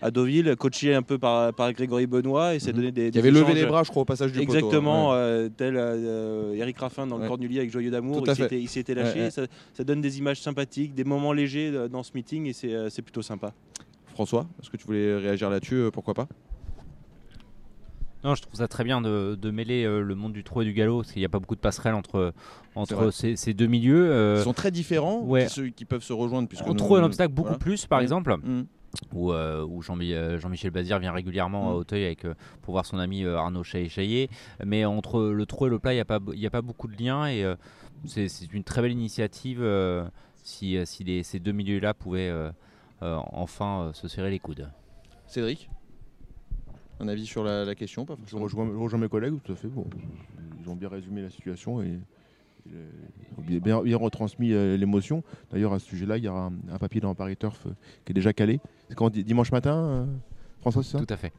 à, Deauville, coaché un peu par, par Grégory Benoît et s'est Mhm. donné des, des avait levé les bras, je crois, au passage du poteau, hein. Exactement, euh, tel euh, Eric Raffin dans le. Cornulier avec Joyeux d'amour, il il s'était lâché. Ça, ça donne des images sympathiques, des moments légers dans ce meeting et c'est plutôt sympa. François, est-ce que tu voulais réagir là-dessus Pourquoi pas? Non, je trouve ça très bien de, de mêler euh, le monde du trot et du galop, parce qu'il n'y a pas beaucoup de passerelles entre, entre ces, ces deux milieux. euh, Ils sont très différents, ouais. ceux qui peuvent se rejoindre. On nous- trouve un obstacle beaucoup voilà. plus, par Mm. exemple, Mm. où, euh, où Jean-Michel Bazir vient régulièrement Mm. à Auteuil avec, pour voir son ami Arnaud Chaillet. Mais entre le trot et le plat, il n'y a, pas- il y a pas beaucoup de liens et c'est une très belle initiative si, si les- ces deux milieux-là pouvaient enfin se serrer les coudes. Cédric? Un avis sur la, la question pas Je rejoins, je rejoins mes collègues, tout à fait. Bon, ils ont bien résumé la situation et, et le- ils ont bien, bien- bien retransmis euh, l'émotion. D'ailleurs, à ce sujet-là, il y aura un, un papier dans Paris Turf euh, qui est déjà calé. C'est quand di- dimanche matin, euh, François, c'est ça? Tout à fait.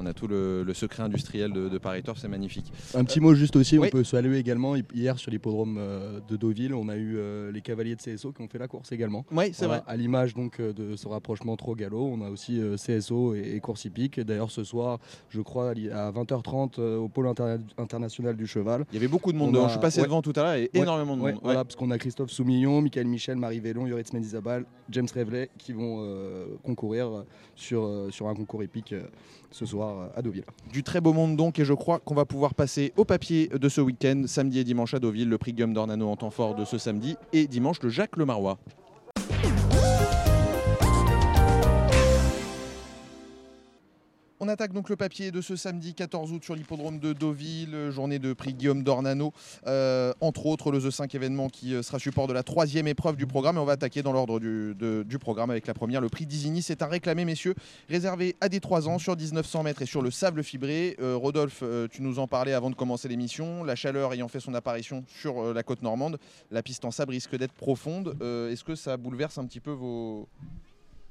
On a tout le, le secret industriel de, de Paris Turf, c'est magnifique. Un petit mot juste aussi, oui. on peut saluer également hier sur l'hippodrome euh, de Deauville, on a eu euh, les cavaliers de CSO qui ont fait la course également. Oui, c'est Voilà, À l'image donc euh, de ce rapprochement trop galop, on a aussi CSO et, et course hippique. D'ailleurs ce soir, je crois à 20h30 euh, au pôle interna- international du cheval. Il y avait beaucoup de monde a- Je suis passé ouais. devant tout à l'heure et Ouais, énormément de Ouais, monde. voilà, parce qu'on a Christophe Soumillon, Michael Michel, Marie Vélon, Yoritz Mendizabal, James Revelet qui vont euh, concourir sur, sur un concours hippique euh, ce soir euh, à Deauville. Du très beau monde donc et je crois qu'on va pouvoir passer au papier de ce week-end, samedi et dimanche à Deauville, le prix Guillaume d'Ornano en temps fort de ce samedi et dimanche le Jacques Le On attaque donc le papier de ce samedi 14 août sur l'hippodrome de Deauville, euh, journée de prix Guillaume d'Ornano, euh, entre autres le The 5 événement qui euh, sera support de la troisième épreuve du programme. Et on va attaquer dans l'ordre du, programme avec la première, le prix d'Isigny. C'est un réclamé, messieurs, réservé à des 3 ans sur 1900 mètres et sur le sable fibré. Rodolphe, tu nous en parlais avant de commencer l'émission. La chaleur ayant fait son apparition sur la côte normande, la piste en sable risque d'être profonde. Est-ce que ça bouleverse un petit peu vos,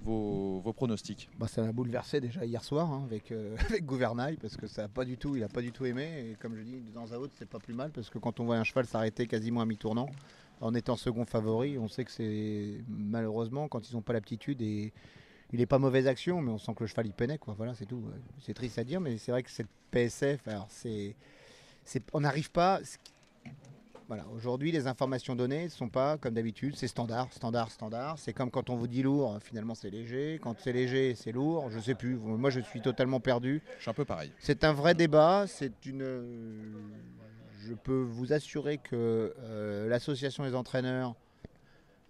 vos, pronostics? Bah, ça m'a bouleversé déjà hier soir hein, avec, euh, avec Gouvernail parce que ça a pas du tout, il a pas du tout aimé. Et comme je dis, dans un autre, c'est pas plus mal parce que quand on voit un cheval s'arrêter quasiment à mi-tournant en étant second favori, on sait que c'est malheureusement quand ils n'ont pas l'aptitude et il n'est pas mauvaise action, mais on sent que le cheval il peinait quoi. Voilà, c'est tout. C'est triste à dire, mais c'est vrai que cette PSF, alors c'est, c'est, on n'arrive pas. Voilà, aujourd'hui, les informations données ne sont pas comme d'habitude, c'est standard, standard, standard. C'est comme quand on vous dit lourd, finalement c'est léger. Quand c'est léger, c'est lourd. Je sais plus. Moi, je suis totalement perdu. Je suis un peu pareil. C'est un vrai débat. C'est une. Je peux vous assurer que euh, l'association des entraîneurs,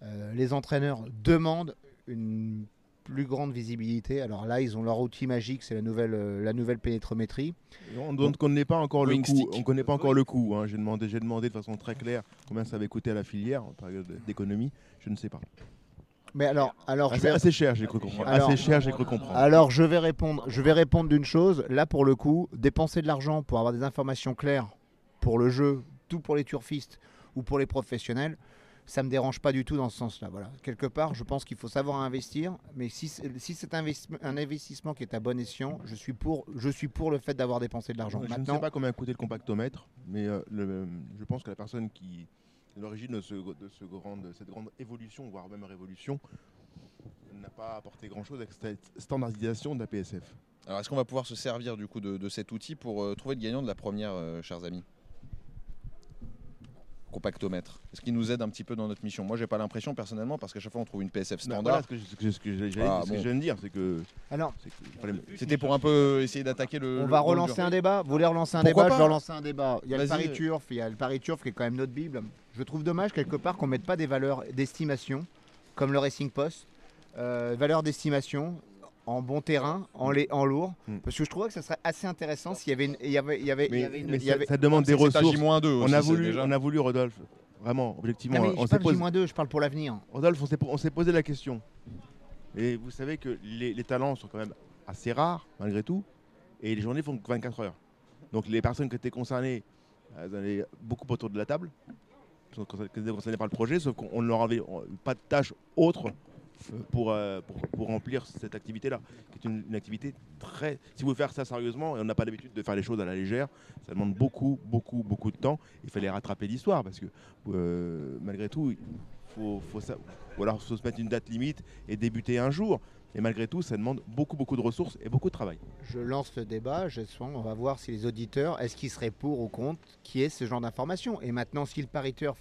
euh, les entraîneurs demandent une plus grande visibilité. Alors là, ils ont leur outil magique, c'est la nouvelle, euh, la nouvelle pénétrométrie. On ne connaît pas encore le coût. On connaît pas encore le coût. hein. J'ai demandé, j'ai demandé de façon très claire combien ça avait coûté à la filière en période d'économie. Je ne sais pas. Mais alors, alors Assez, vais, assez cher, j'ai cru comprendre. Alors- assez cher, j'ai cru comprendre. Alors je vais répondre, je vais répondre d'une chose. Là pour le coup, dépenser de l'argent pour avoir des informations claires pour le jeu, tout pour les turfistes ou pour les professionnels, ça me dérange pas du tout dans ce sens-là. Voilà. Quelque part, je pense qu'il faut savoir investir, mais si, c'est- si c'est un investi- un investissement qui est à bon escient, je suis pour, je suis pour le fait d'avoir dépensé de l'argent. Je ne sais pas combien a coûté le compactomètre, mais euh, le- je pense que la personne qui est l'origine de, ce, de ce grande- cette grande évolution, voire même révolution, n'a pas apporté grand-chose avec cette standardisation de la PSF. Alors, est-ce qu'on va pouvoir se servir du coup de, de cet outil pour euh, trouver le gagnant de la première, euh, chers amis? Compactomètre Est-ce qu'il nous aide un petit peu dans notre mission Moi, j'ai pas l'impression personnellement parce qu'à chaque fois on trouve une PSF Non, standard. voilà ce que, je- ce que- ce que j'allais- Ah, ce que bon. je viens de dire, c'est que. Alors, C'était pour un peu essayer d'attaquer le. on le- va relancer dur. un débat. Vous voulez relancer un Pourquoi débat? Je vais relancer un débat. Il y a le pari turf, il y a le pari turf qui est quand même notre bible. Je trouve dommage quelque part qu'on mette pas des valeurs d'estimation comme le Racing Post, euh, valeurs d'estimation en bon terrain, en, en lourd, Hmm. parce que je trouvais que ça serait assez intéressant s'il y avait une, il y avait, il y avait, il y Mais, avait une- mais il y ça, avait- ça demande des ressources. J-2 On a, voulu, déjà- on a voulu, Rodolphe, vraiment, objectivement, Non, mais on je s'est parle posé, J-2, je parle pour l'avenir. Rodolphe, on s'est, posé la question. Et vous savez que les, les talents sont quand même assez rares, malgré tout, et les journées font que 24 heures. Donc les personnes qui étaient concernées, elles allaient beaucoup autour de la table, qui étaient concernées par le projet, sauf qu'on ne leur avait pas de tâche autre pour, euh, pour, pour remplir cette activité-là, qui est une, activité très... Si vous voulez faire ça sérieusement, et on n'a pas l'habitude de faire les choses à la légère, ça demande beaucoup, beaucoup, beaucoup de temps. Il fallait rattraper l'histoire, parce que euh, malgré tout, il faut, faut ça, faut se mettre une date limite et débuter un jour. Et malgré tout, ça demande beaucoup, beaucoup de ressources et beaucoup de travail. Je lance le débat, je sens, on va voir si les auditeurs, est-ce qu'ils seraient pour ou contre qui est ce genre d'information. Et maintenant, si le Paris Turf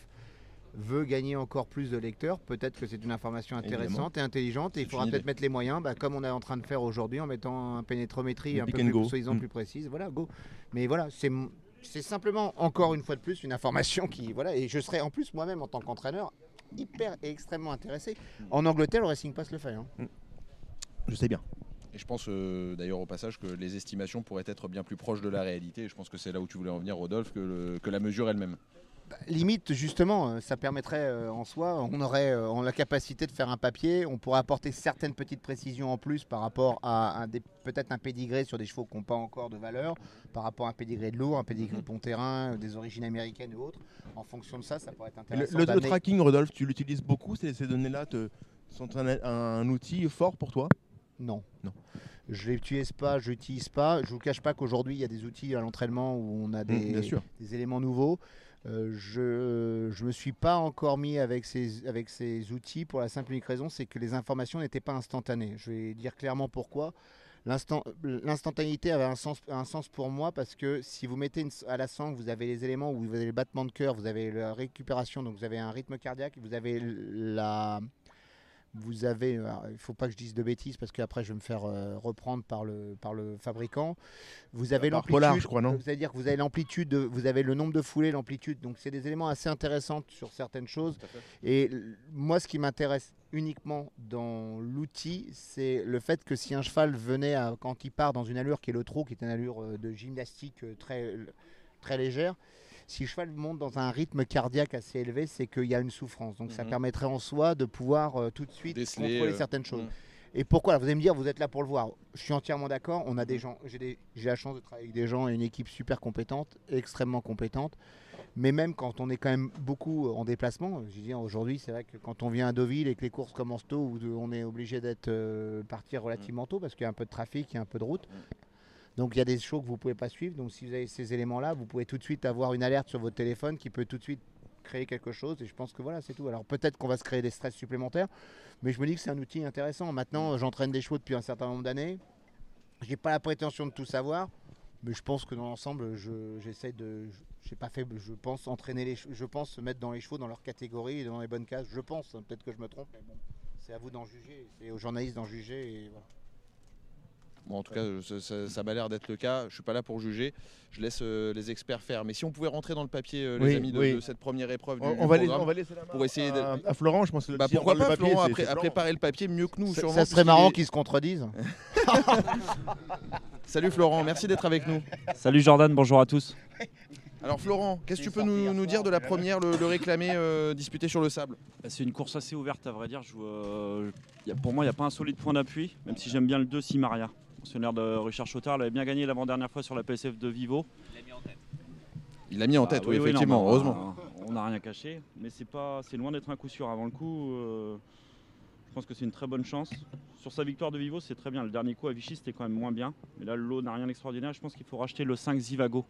veut gagner encore plus de lecteurs, peut-être que c'est une information intéressante et intelligente. Et il faudra peut-être mettre les moyens, bah, comme on est en train de faire aujourd'hui, en mettant un pénétrométrie Le un peu plus, soi-disant Mm. plus précise. Voilà, go. Mais voilà, c'est c'est simplement encore une fois de plus une information qui voilà. Et je serais en plus moi-même en tant qu'entraîneur hyper et extrêmement intéressé. En Angleterre, le Racing Pass le fait. hein. Je sais bien. Et je pense euh, d'ailleurs au passage que les estimations pourraient être bien plus proches de la réalité. Et je pense que c'est là où tu voulais en venir, Rodolphe, que, le- que la mesure elle-même. Limite justement euh, ça permettrait euh, en soi on aurait euh, on a la capacité de faire un papier on pourrait apporter certaines petites précisions en plus par rapport à peut-être un pédigré sur des chevaux qui n'ont pas encore de valeur par rapport à un pédigré de lourd un pédigré de bon terrain des origines américaines ou autres en fonction de ça ça pourrait être Le, intéressant le- tracking, Rodolphe, tu l'utilises beaucoup ces, ces données-là sont un, un outil fort pour toi? Non Non. je l'utilise pas je l'utilise pas je vous cache pas qu'aujourd'hui il y a des outils à l'entraînement où on a des, Mmh, sûr. des éléments nouveaux. Euh, je ne me suis pas encore mis avec ces, avec ces outils pour la simple et unique raison, c'est que les informations n'étaient pas instantanées. Je vais dire clairement pourquoi. L'instant- L'instantanéité avait un sens, un sens pour moi parce que si vous mettez à la sangle, vous avez les éléments où vous avez le battement de cœur, vous avez la récupération, donc vous avez un rythme cardiaque, vous avez la... Vous avez, alors, il ne faut pas que je dise de bêtises parce qu'après je vais me faire euh, reprendre par le, par le fabricant. Vous avez l'amplitude. C'est-à-dire que vous avez l'amplitude, de- vous avez le nombre de foulées, l'amplitude. Donc c'est des éléments assez intéressants sur certaines choses. Et moi, ce qui m'intéresse uniquement dans l'outil, c'est le fait que si un cheval venait à- quand il part dans une allure qui est le trot, qui est une allure euh, de gymnastique euh, très, très légère, si le cheval monte dans un rythme cardiaque assez élevé, c'est qu'il y a une souffrance. Donc ça Mhm. permettrait en soi de pouvoir euh, tout de suite Déceler, contrôler euh, certaines choses. mhm. Et pourquoi Vous allez me dire, vous êtes là pour le voir. Je suis entièrement d'accord. On a des gens, j'ai la chance de travailler avec des gens et une équipe super compétente, extrêmement compétente. Mais même quand on est quand même beaucoup en déplacement, je dire aujourd'hui, c'est vrai que quand on vient à Deauville et que les courses commencent tôt, on est obligé d'être euh, partir relativement tôt parce qu'il y a un peu de trafic, il y a un peu de route. Donc il y a des shows que vous pouvez pas suivre. Donc si vous avez ces éléments-là, vous pouvez tout de suite avoir une alerte sur votre téléphone qui peut tout de suite créer quelque chose. Et je pense que voilà, c'est tout. Alors peut-être qu'on va se créer des stress supplémentaires, mais je me dis que c'est un outil intéressant. Maintenant, j'entraîne des chevaux depuis un certain nombre d'années. J'ai pas la prétention de tout savoir, mais je pense que dans l'ensemble, je- j'essaie de. J'ai pas fait, je pense entraîner les, je pense se mettre dans les chevaux dans leur catégorie et dans les bonnes cases. Je pense. hein, Peut-être que je me trompe, mais bon, c'est à vous d'en juger, c'est aux journalistes d'en juger. Et voilà. Bon, en tout cas, ça, ça- ça m'a l'air d'être le cas. Je suis pas là pour juger. Je laisse euh, les experts faire. Mais si on pouvait rentrer dans le papier, euh, les Oui, amis, de, oui. de cette première épreuve du, On, du va laisser, programme, on va laisser la main pour essayer de- à, à Florent, je pense que bah, si on pourquoi parle pas, de papier, Florent, c'est- après, c'est à Florent. préparer le papier mieux que nous, Ça, sûrement. ça serait puisqu'il marrant est- qu'ils se contredisent. Salut Florent, merci d'être avec nous. Salut Jordan, bonjour à tous. Alors Florent, qu'est-ce que tu peux nous, nous dire de la première, le, le réclamé euh, disputé sur le sable? Bah, C'est une course assez ouverte à vrai dire. Je, euh, y a- pour moi, il n'y a pas un solide point d'appui, même si j'aime bien le 2 Simaria. Pensionnaire de Richard Chotard, elle avait bien gagné l'avant-dernière fois sur la PSF de Vivo. Il l'a mis en tête, oui, non, effectivement, bah, heureusement. On n'a rien caché, mais c'est pas, c'est loin d'être un coup sûr. Avant le coup, euh, je pense que c'est une très bonne chance. Sur sa victoire de Vivo, c'est très bien. Le dernier coup à Vichy, c'était quand même moins bien. Mais là, le lot n'a rien d'extraordinaire. Je pense qu'il faut racheter le 5 Zivago,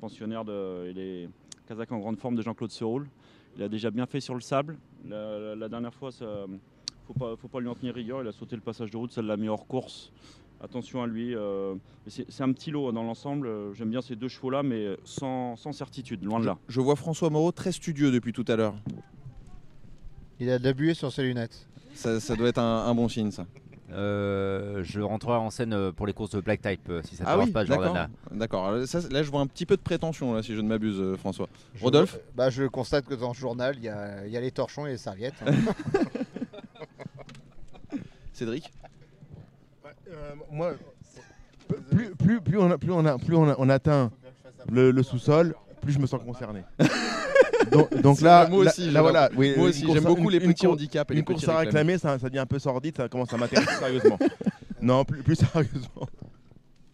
pensionnaire de, il est Kazakh en grande forme de Jean-Claude Seroul. Il a déjà bien fait sur le sable. La, la- la dernière fois, ça, faut pas, faut pas lui en tenir rigueur. Il a sauté le passage de route, ça l'a mis hors course attention à lui. euh, c'est un petit lot dans l'ensemble. euh, J'aime bien ces deux chevaux-là, mais sans, sans certitude, loin de là. Je vois François Moreau très studieux depuis tout à l'heure. Il a de la buée sur ses lunettes. Ça, ça doit être un, un bon signe, ça. Euh, je rentrerai en scène pour les courses de Black Type, si ça ne Ah oui, pas, d'accord. Jordana. D'accord. Là, je vois un petit peu de prétention, là, si je ne m'abuse, François. Je- Rodolphe bah, Je constate que dans le journal, il y a, il y a les torchons et les serviettes. hein. Cédric moi, plus, plus, plus, on, a- plus, on, a- plus on, a- on atteint le, le sous-sol, plus je me sens concerné. donc, là, vrai, moi là- aussi, là, j'aime- voilà, oui, Moi aussi, j'aime beaucoup une- les petits handicaps et Une les course à réclamer, ça, ça devient un peu sordide, ça commence à m'intéresser sérieusement. Non, plus, plus sérieusement.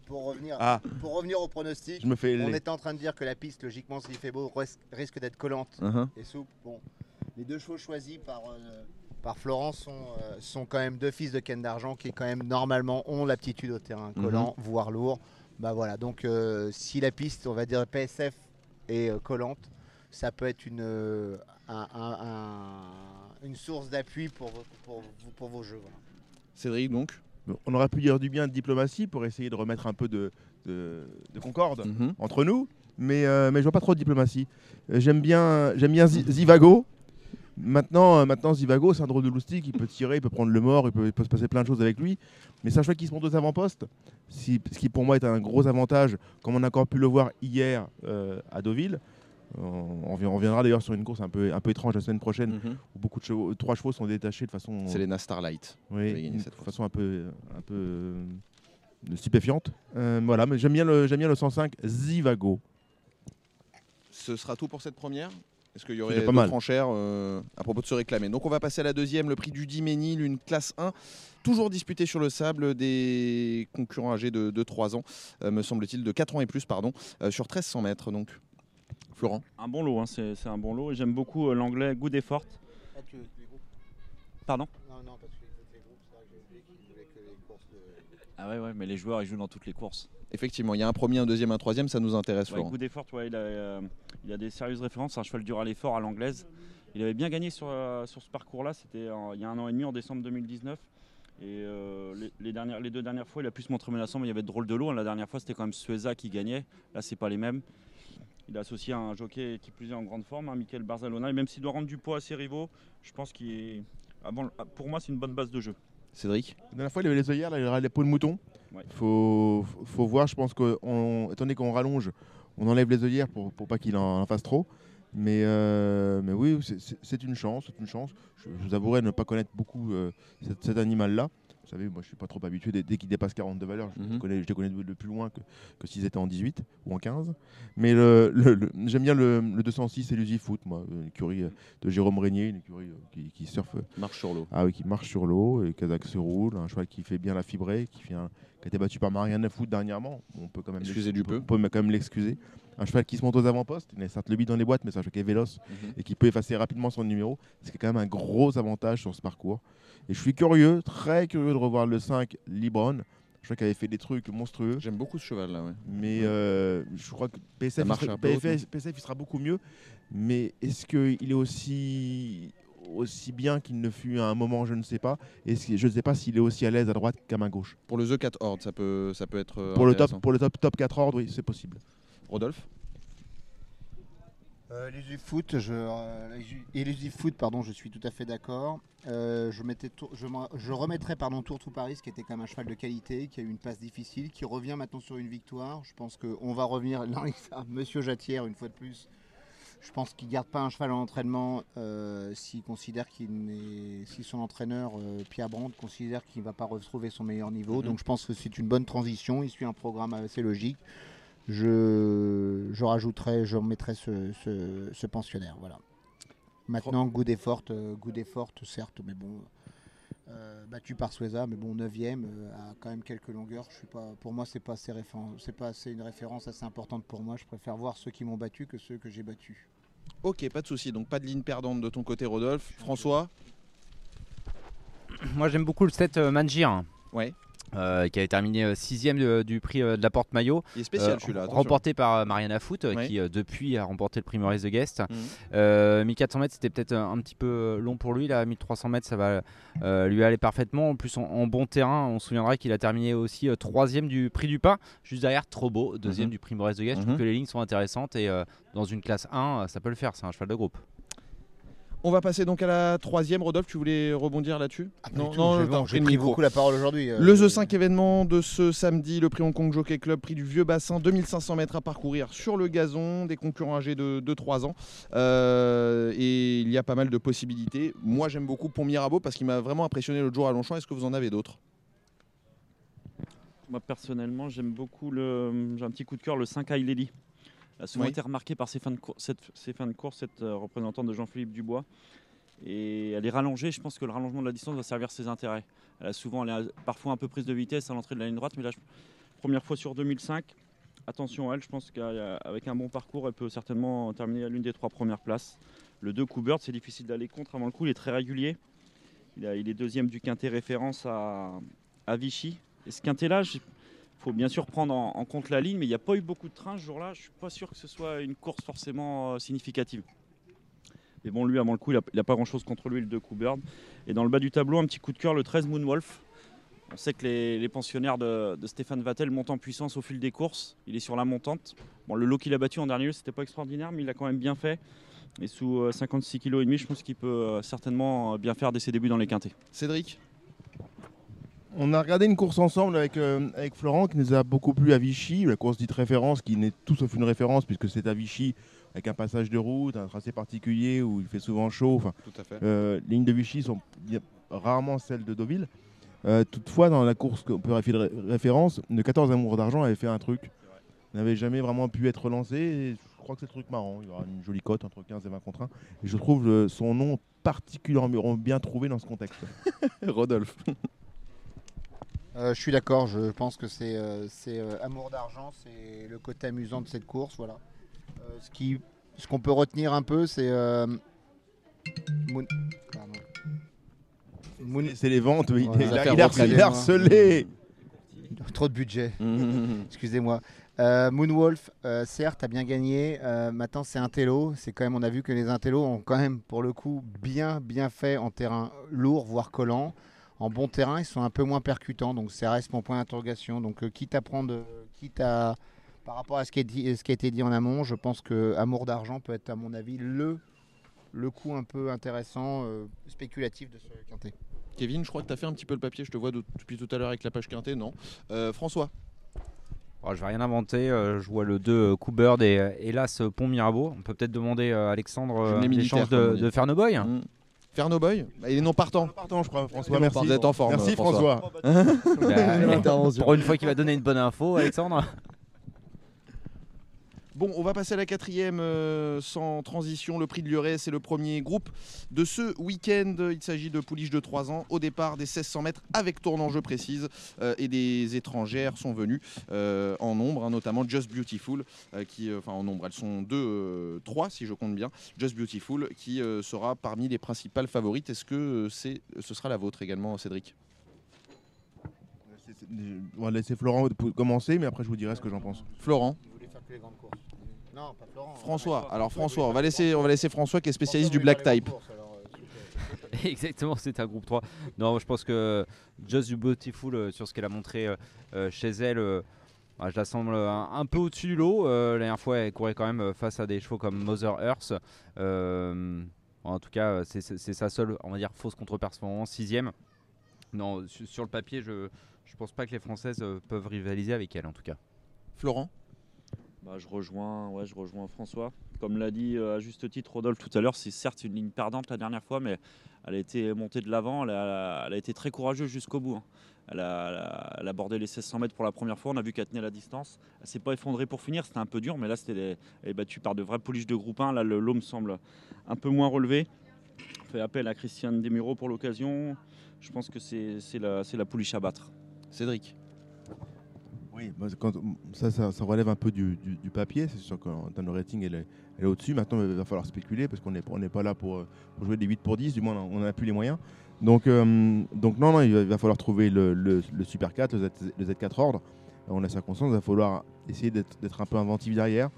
pour, revenir, Ah, pour revenir au pronostic, je me fais on les- était en train de dire que la piste, logiquement, s'il fait beau, ris- risque d'être collante Uh-huh. et souple. Bon, les deux chevaux choisis par, euh, par Florence sont, euh, sont quand même deux fils de Ken d'Argent qui, quand même, normalement, ont l'aptitude au terrain collant, voire lourd. Bah voilà, donc euh, si la piste, on va dire PSF, est euh, collante, ça peut être une, euh, un- un- un- une source d'appui pour, vos- pour, vous- pour vos jeux. voilà. Cédric, donc? On aurait pu dire du bien de diplomatie pour essayer de remettre un peu de, de- de concorde Mhm. entre nous, mais, euh, mais je vois pas trop de diplomatie. J'aime bien, j'aime bien Zi- Zivago. Maintenant, euh, maintenant Zivago, c'est un drôle de loustic, il peut tirer, il peut prendre le mort, il peut, il peut se passer plein de choses avec lui. Mais c'est un choix qui se monte aux avant-postes, si- ce qui pour moi est un gros avantage, comme on a encore pu le voir hier euh, à Deauville. On, on revi- on reviendra d'ailleurs sur une course un peu, un peu étrange la semaine prochaine, Mhm. où beaucoup de chevaux, trois chevaux sont détachés de façon, C'est Lena Starlight. oui, de façon un peu, un peu euh, stupéfiante. Euh, voilà, mais j'aime bien le, bien le 105 Zivago. Ce sera tout pour cette première Est-ce qu'il y aurait pas mal. enchères euh, à propos de ce réclamer? Donc on va passer à la deuxième, le prix du Diménil, une classe 1, toujours disputée sur le sable des concurrents âgés de, de 3 ans, euh, me semble-t-il, de 4 ans et plus, pardon, euh, sur 1300 mètres. Donc, Florent? Un bon lot, hein, c'est un bon lot. Et j'aime beaucoup euh, l'anglais Good Effort. Pardon? Non, non, parce que les groupes, c'est vrai que j'ai oublié qu'ils voulaient que les courses de. Ah ouais, ouais, mais les joueurs ils jouent dans toutes les courses. Effectivement, il y a un premier, un deuxième, un troisième, ça nous intéresse, Ouais, ouais, il, a, euh, il a des sérieuses références. Un cheval dur à l'effort à l'anglaise. Il avait bien gagné sur, euh, sur ce parcours-là. C'était il y a un an et demi, en décembre 2019. Et euh, les, les dernières, les deux dernières fois, il a pu se montrer menaçant, mais il y avait de drôles de lots. La dernière fois, c'était quand même Sueza qui gagnait. Là, c'est pas les mêmes. Il a associé un jockey qui plus est en grande forme, un Michael Barzalona. Et même s'il doit rendre du poids à ses rivaux, je pense qu'il est. pour moi, c'est une bonne base de jeu. Cédric La dernière fois, il avait les œillères, là, il aura les peaux de mouton. Ouais. Faut, faut voir, je pense que, on- étant donné qu'on rallonge, on enlève les œillères pour, pour pas qu'il en, en fasse trop. Mais, euh, mais oui, c'est- une chance, c'est une chance. Je, je vous avouerai ne pas connaître beaucoup euh, cet, cet animal-là. Vous savez, moi je suis pas trop habitué dès, dès qu'il dépasse 42 valeurs. Je, Mhm. les connais, je les connais de, de plus loin que, que s'ils étaient en 18 ou en 15. Mais le, le- le- j'aime bien le, le 206 Elusive Foot, moi, une écurie euh, de Jérôme Régnier, une écurie euh, qui, qui surfe Marche sur l'eau. ah oui, qui marche sur l'eau, et Kazakh se roule, un cheval qui fait bien la fibrée, qui, fait un- qui a été battu par Marianne Foot dernièrement. On peut quand même Excusez du l'ex- peu. On peut quand même l'excuser. Un cheval qui se monte aux avant-postes, il a certes le dans les boîtes, mais c'est un cheval qui est véloce Mhm. et qui peut effacer rapidement son numéro. C'est quand même un gros avantage sur ce parcours. Et je suis curieux, très curieux de revoir le 5 Libron. Je crois qu'il avait fait des trucs monstrueux. J'aime beaucoup ce cheval là, ouais. Mais euh, je crois que PSF, il sera, PSF, il sera beaucoup mieux. Mais est-ce qu'il est aussi, aussi bien qu'il ne fut à un moment Je ne sais pas. Et je ne sais pas s'il est aussi à l'aise à droite qu'à main gauche. Pour le The 4 Horde, ça peut, ça peut être. euh, Pour le, top, pour le top, top 4 ordres, oui, c'est possible. Rodolphe Euh, Foot, je, euh, Foot, pardon, je suis tout à fait d'accord. Euh, je, remettrais pardon, Tour to Paris, qui était quand même un cheval de qualité, qui a eu une passe difficile, qui revient maintenant sur une victoire. Je pense qu'on va revenir. Ah, Monsieur Jatière, une fois de plus. Je pense qu'il ne garde pas un cheval en entraînement euh, s'il considère qu'il si son entraîneur euh, Pierre Brandt considère qu'il ne va pas retrouver son meilleur niveau. Mhm. Donc je pense que c'est une bonne transition. Il suit un programme assez logique. Je, je rajouterai, je remettrai ce, ce- ce pensionnaire. Voilà. Maintenant, Good Effort, euh, Good Effort, certes, mais bon, euh, battu par Sueza, mais bon, 9ème, a quand même quelques longueurs. Je suis pas, pour moi, c'est pas assez référen- c'est pas assez une référence assez importante pour moi. Je préfère voir ceux qui m'ont battu que ceux que j'ai battus. Ok, pas de souci. Donc pas de ligne perdante de ton côté, Rodolphe. François? Moi j'aime beaucoup le set euh, Manjir. Ouais. Euh, qui avait terminé euh, sixième du prix euh, de la porte maillot. Il est spécial celui-là. attention. remporté par Mariana Foot, Oui. qui depuis a remporté le prix Maurice de Guest. Mhm. Euh, 1400 mètres, c'était peut-être un, un petit peu long pour lui. Là, 1300 mètres, ça va lui aller parfaitement. En plus, en, en bon terrain, on se souviendra qu'il a terminé aussi troisième du prix du pain, juste derrière Trobo, deuxième Mhm. du prix Maurice de Guest. Je Mhm. trouve que les lignes sont intéressantes et dans une classe 1, euh, ça peut le faire. C'est un cheval de groupe. On va passer donc à la troisième. Rodolphe, tu voulais rebondir là-dessus Ah, Non, tout, non, j'ai- pris beaucoup la parole aujourd'hui. euh, Le The 5 événement de ce samedi, le prix Hong Kong Jockey Club, prix du Vieux Bassin, 2500 mètres à parcourir sur le gazon, des concurrents âgés de, de 3 ans. Euh, et il y a pas mal de possibilités. Moi, j'aime beaucoup Pont Mirabeau parce qu'il m'a vraiment impressionné l'autre jour à Longchamp. Est-ce que vous en avez d'autres? Moi personnellement, j'aime beaucoup le. J'ai un petit coup de cœur, le 5 High Lady. Elle a souvent Oui. été remarquée par ses fins de, cour- cette, ses fins de course, cette euh, représentante de Jean-Philippe Dubois. Et elle est rallongée. Je pense que le rallongement de la distance va servir ses intérêts. Elle a souvent, elle est parfois un peu prise de vitesse à l'entrée de la ligne droite, mais là, je- première fois sur 2005. Attention à elle, je pense qu'avec un bon parcours, elle peut certainement terminer à l'une des trois premières places. Le 2 Coubert, c'est difficile d'aller contre avant le coup, il est très régulier. Il, a- il est deuxième du quintet référence à, à Vichy. Et ce quintet-là, faut bien sûr prendre en, compte la ligne, mais il n'y a pas eu beaucoup de trains ce jour-là. Je suis pas sûr que ce soit une course forcément euh, significative. Mais bon, lui, avant le coup, il n'a pas grand-chose contre lui, le 2 Coubert. Et dans le bas du tableau, un petit coup de cœur, le 13 Moonwolf. On sait que les, pensionnaires de, Stéphane Vattel montent en puissance au fil des courses. Il est sur la montante. Bon, le lot qu'il a battu en dernier lieu, c'était pas extraordinaire, mais il a quand même bien fait. Et sous euh, 56 kg je pense qu'il peut euh, certainement euh, bien faire dès ses débuts dans les quintés. Cédric? On a regardé une course ensemble avec, euh, avec Florent qui nous a beaucoup plu à Vichy, la course dite référence qui n'est tout sauf une référence puisque c'est à Vichy avec un passage de route, un tracé particulier où il fait souvent chaud. Enfin, Tout à fait. euh, les lignes de Vichy sont rarement celles de Deauville. Euh, toutefois, dans la course qu'on peut faire ré- référence, le 14 Amour d'Argent avait fait un truc. Il n'avait jamais vraiment pu être lancé. et je crois que c'est un truc marrant. Il y aura une jolie cote entre 15 et 20 contre 1. Et je trouve son nom particulièrement bien trouvé dans ce contexte. Rodolphe. Euh, je suis d'accord, je pense que c'est euh, euh, amour d'argent, c'est le côté amusant de cette course. Voilà. Ce qui- ce qu'on peut retenir un peu, c'est. Moon- pardon. Moon- C'est les ventes, mais il- a, il a il a moi. harcelé. Trop de budget, Mhm. excusez-moi. Euh, Moonwolf, euh, certes, a bien gagné. Euh, maintenant, c'est un télo. C'est quand même, on a vu que les intellos ont quand même, pour le coup, bien, bien fait en terrain lourd, voire collant. En bon terrain, ils sont un peu moins percutants. Donc, ça reste mon point d'interrogation. Donc, euh, quitte à prendre, quitte à, par rapport à ce qui, est dit- ce qui a été dit en amont, je pense que Amour d'argent peut être, à mon avis, le, le coup un peu intéressant, euh, spéculatif de ce quintet. Kevin, je crois que tu as fait un petit peu le papier. Je te vois de- depuis tout à l'heure avec la page quintée. Non? Euh, François Oh, je vais rien inventer. euh, je vois le 2 Coubird et euh, hélas Pont Mirabeau. On peut peut-être demander à Alexandre euh, comme on de, de Fernoboy. Mm. Boy Bah, Il est non partant. Partant, je crois, François. Merci. Vous êtes en forme, Merci, François. François. Bah, pour une fois qu'il va donner une bonne info, Alexandre. Bon, on va passer à la quatrième euh, sans transition. Le prix de Lurey, c'est le premier groupe de ce week-end. Il s'agit de pouliches de 3 ans. Au départ, des 1600 mètres avec tournant, je précise. euh, et des étrangères sont venues euh, en nombre, hein, notamment Just Beautiful, euh, qui, euh, enfin en nombre, elles sont deux, euh, trois si je compte bien. Just Beautiful, qui euh, sera parmi les principales favorites. Est-ce que euh, c'est, ce sera la vôtre également, Cédric? On va laisser Florent commencer, mais après je vous dirai ce que j'en pense. Florent Vous voulez faire que les grandes courses? Non, pas Florent. François. Alors François, on va laisser, on va laisser François qui est spécialiste du black type. Exactement, c'est un groupe 3. Non, je pense que Just You Beautiful, euh, sur ce qu'elle a montré euh, euh, chez elle, euh, je la semble un, un peu au-dessus du lot. Euh, la dernière fois, elle courait quand même euh, face à des chevaux comme Mother Earth. Euh, en tout cas, euh, c'est- sa seule, on va dire, fausse contre-performance, sixième. Non, su- sur le papier, je je pense pas que les Françaises euh, peuvent rivaliser avec elle, en tout cas. Florent? Bah, je, rejoins, ouais, je rejoins François. Comme l'a dit euh, à juste titre Rodolphe tout à l'heure, c'est certes une ligne perdante la dernière fois, mais elle a été montée de l'avant, elle a, été très courageuse jusqu'au bout. hein. Elle a, abordé les 1600 mètres pour la première fois, on a vu qu'elle tenait la distance. Elle s'est pas effondrée pour finir, c'était un peu dur, mais là c'était elle est battue par de vraies pouliches de groupe 1. Là le lot me semble un peu moins relevé. On fait appel à Christiane Desmureaux pour l'occasion. Je pense que c'est la, la pouliche à battre. Cédric Oui, quand- ça, relève un peu du, papier. C'est sûr qu'en termes de rating, elle est, au-dessus. Maintenant, il va falloir spéculer parce qu'on n'est pas là pour, euh, jouer des 8 pour 10. Du moins, on n'a plus les moyens. Donc, euh, non, non, il va, falloir trouver le, Super 4, le, Z, le Z4 ordre. On a sa conscience, il va falloir essayer d'être un peu inventif derrière.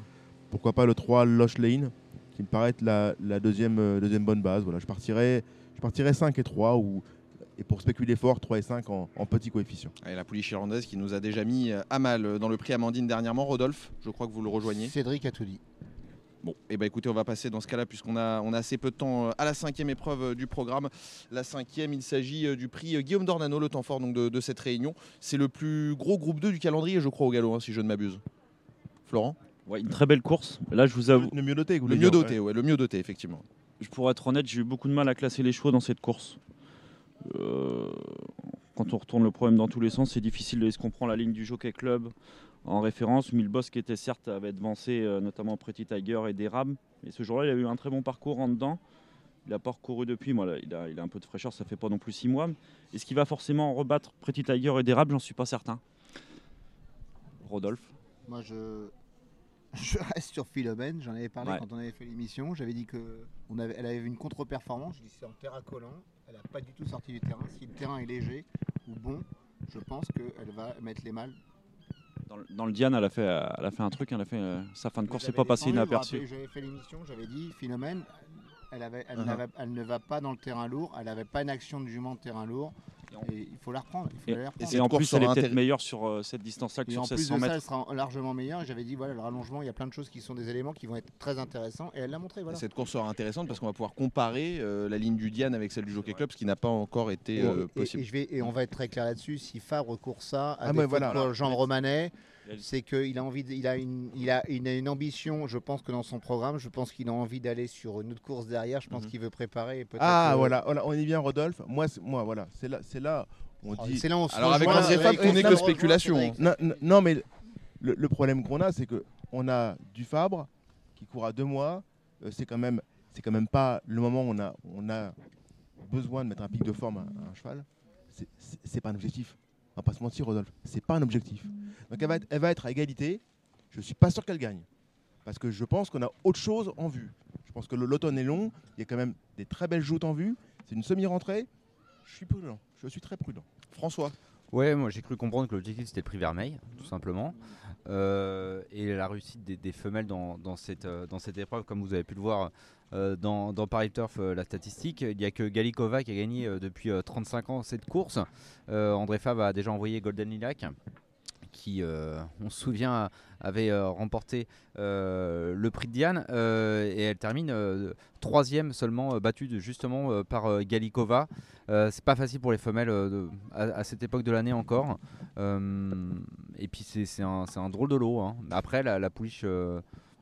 Pourquoi pas le 3 Lush Lane, qui me paraît être la, euh, deuxième bonne base. Je partirais, je partirais 5 et 3, ou, et pour spéculer fort, 3 et 5 en, en petit coefficient. Et la pouliche irlandaise qui nous a déjà mis euh, à mal euh, dans le prix Amandine dernièrement. Rodolphe, je crois que vous le rejoignez. Cédric a tout dit. Bon, et ben écoutez, on va passer dans ce cas-là, puisqu'on a, on a assez peu de temps, euh, à la cinquième épreuve du programme. La cinquième, il s'agit du prix Guillaume Dornano, le temps fort donc, de, de cette réunion. C'est le plus gros groupe 2 du calendrier, je crois, au galop, hein, si je ne m'abuse. Florent? Ouais, une très belle course. Là, je vous avoue, Le mieux doté, vous Le mieux dire, doté, ouais, le mieux doté, effectivement. je pourrais être honnête, j'ai eu beaucoup de mal à classer les chevaux dans cette course. Euh, quand on retourne le problème dans tous les sens, c'est difficile de se comprendre la ligne du Jockey Club en référence? Milbos qui était certes avait devancé euh, notamment Pretty Tiger et Dérable. Et ce jour-là, il a eu un très bon parcours en dedans. Il n'a pas recouru depuis. Moi, il, a, a un peu de fraîcheur, ça fait pas non plus six mois. Est-ce qu'il va forcément rebattre Pretty Tiger et Dérable J'en suis pas certain. Rodolphe? Moi, je, je reste sur Philomène. J'en avais parlé Ouais. quand on avait fait l'émission. J'avais dit qu'elle avait, elle avait vu une contre-performance. Je dis c'est en terrain collant. Elle n'a pas du tout sorti du terrain. Si le terrain est léger ou bon, je pense qu'elle va mettre les mâles. dans le, dans le Diane, elle a fait, elle a fait un truc. Elle a fait, euh, sa fin de course n'est pas passée inaperçue. J'avais fait l'émission. J'avais dit Philomène. Elle, avait, elle, Uh-huh. elle ne va pas dans le terrain lourd. Elle n'avait pas une action de jument de terrain lourd. Et il faut la reprendre. Il faut Et, la en plus, elle est peut-être meilleure sur euh, cette distance-là que Et sur en plus 1600 de ça, mètres. elle sera largement meilleure. J'avais dit, voilà, le rallongement, il y a plein de choses qui sont des éléments qui vont être très intéressants. Et elle l'a montré, voilà. Cette course sera intéressante parce qu'on va pouvoir comparer euh, la ligne du Diane avec celle du Jockey Club, ce qui n'a pas encore été Et, euh, possible. et je vais, et on va être très clair là-dessus. Si Fabre court ça, à Ah, voilà, de quoi, alors, Jean Romanet, c'est qu'il a envie, de- il a une, il a une, une ambition. Je pense que dans son programme, je pense qu'il a envie d'aller sur une autre course derrière. Je pense Mhm. qu'il veut préparer. Ah que- voilà, voilà, on est bien Rodolphe. Moi, c'est- moi voilà, c'est là, c'est là on Oh, dit. C'est là on se Alors, avec André Fabre, tout on n'est que spéculation, Cédric. Non, mais le, le problème qu'on a, c'est que on a du Fabre qui court à deux mois. Euh, c'est quand même, c'est quand même pas le moment où on a, on a besoin de mettre un pic de forme à, à un cheval. C'est pas un objectif. On va pas se mentir, Rodolphe. C'est pas un objectif. Donc elle va être, à égalité. Je suis pas sûr qu'elle gagne, parce que je pense qu'on a autre chose en vue. Je pense que l'automne est long. Il y a quand même des très belles joutes en vue. C'est une semi-rentrée. Je suis prudent. Je suis très prudent. François, Ouais, moi j'ai cru comprendre que l'objectif c'était le prix vermeil, tout simplement. Euh, et la réussite des, femelles euh, dans cette épreuve, comme vous avez pu le voir euh, dans, Paris Turf, euh, la statistique, il n'y a que Galikova qui a gagné euh, depuis euh, 35 ans cette course. André Fabre a déjà envoyé Golden Lilac, qui, on se souvient, avait remporté le prix de Diane. et elle termine troisième seulement, battue justement par Galikova. C'est pas facile pour les femelles à, cette époque de l'année encore. Et puis c'est un, drôle de lot. hein. Après, la, pouliche,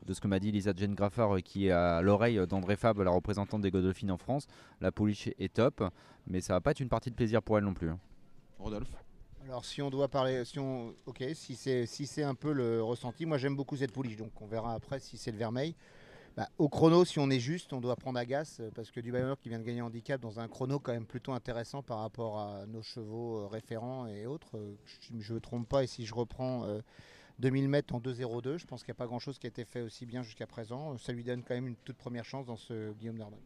de ce que m'a dit Lisa Jane Graffer, euh, qui est à l'oreille d'André Fabre, la représentante des Godolphins en France, la pouliche est top. Mais ça va pas être une partie de plaisir pour elle non plus. hein. Rodolphe. Alors si on doit parler, si on, ok, si c'est si c'est un peu le ressenti, moi j'aime beaucoup cette pouliche, donc on verra après si c'est le vermeil. Bah, au chrono, si on est juste, on doit prendre Agas euh, parce que Dubaï qui vient de gagner handicap dans un chrono quand même plutôt intéressant par rapport à nos chevaux euh, référents et autres. Je ne me trompe pas et si je reprends euh, 2000 mètres en 2.02, je pense qu'il n'y a pas grand chose qui a été fait aussi bien jusqu'à présent. Ça lui donne quand même une toute première chance dans ce Guillaume Dardan.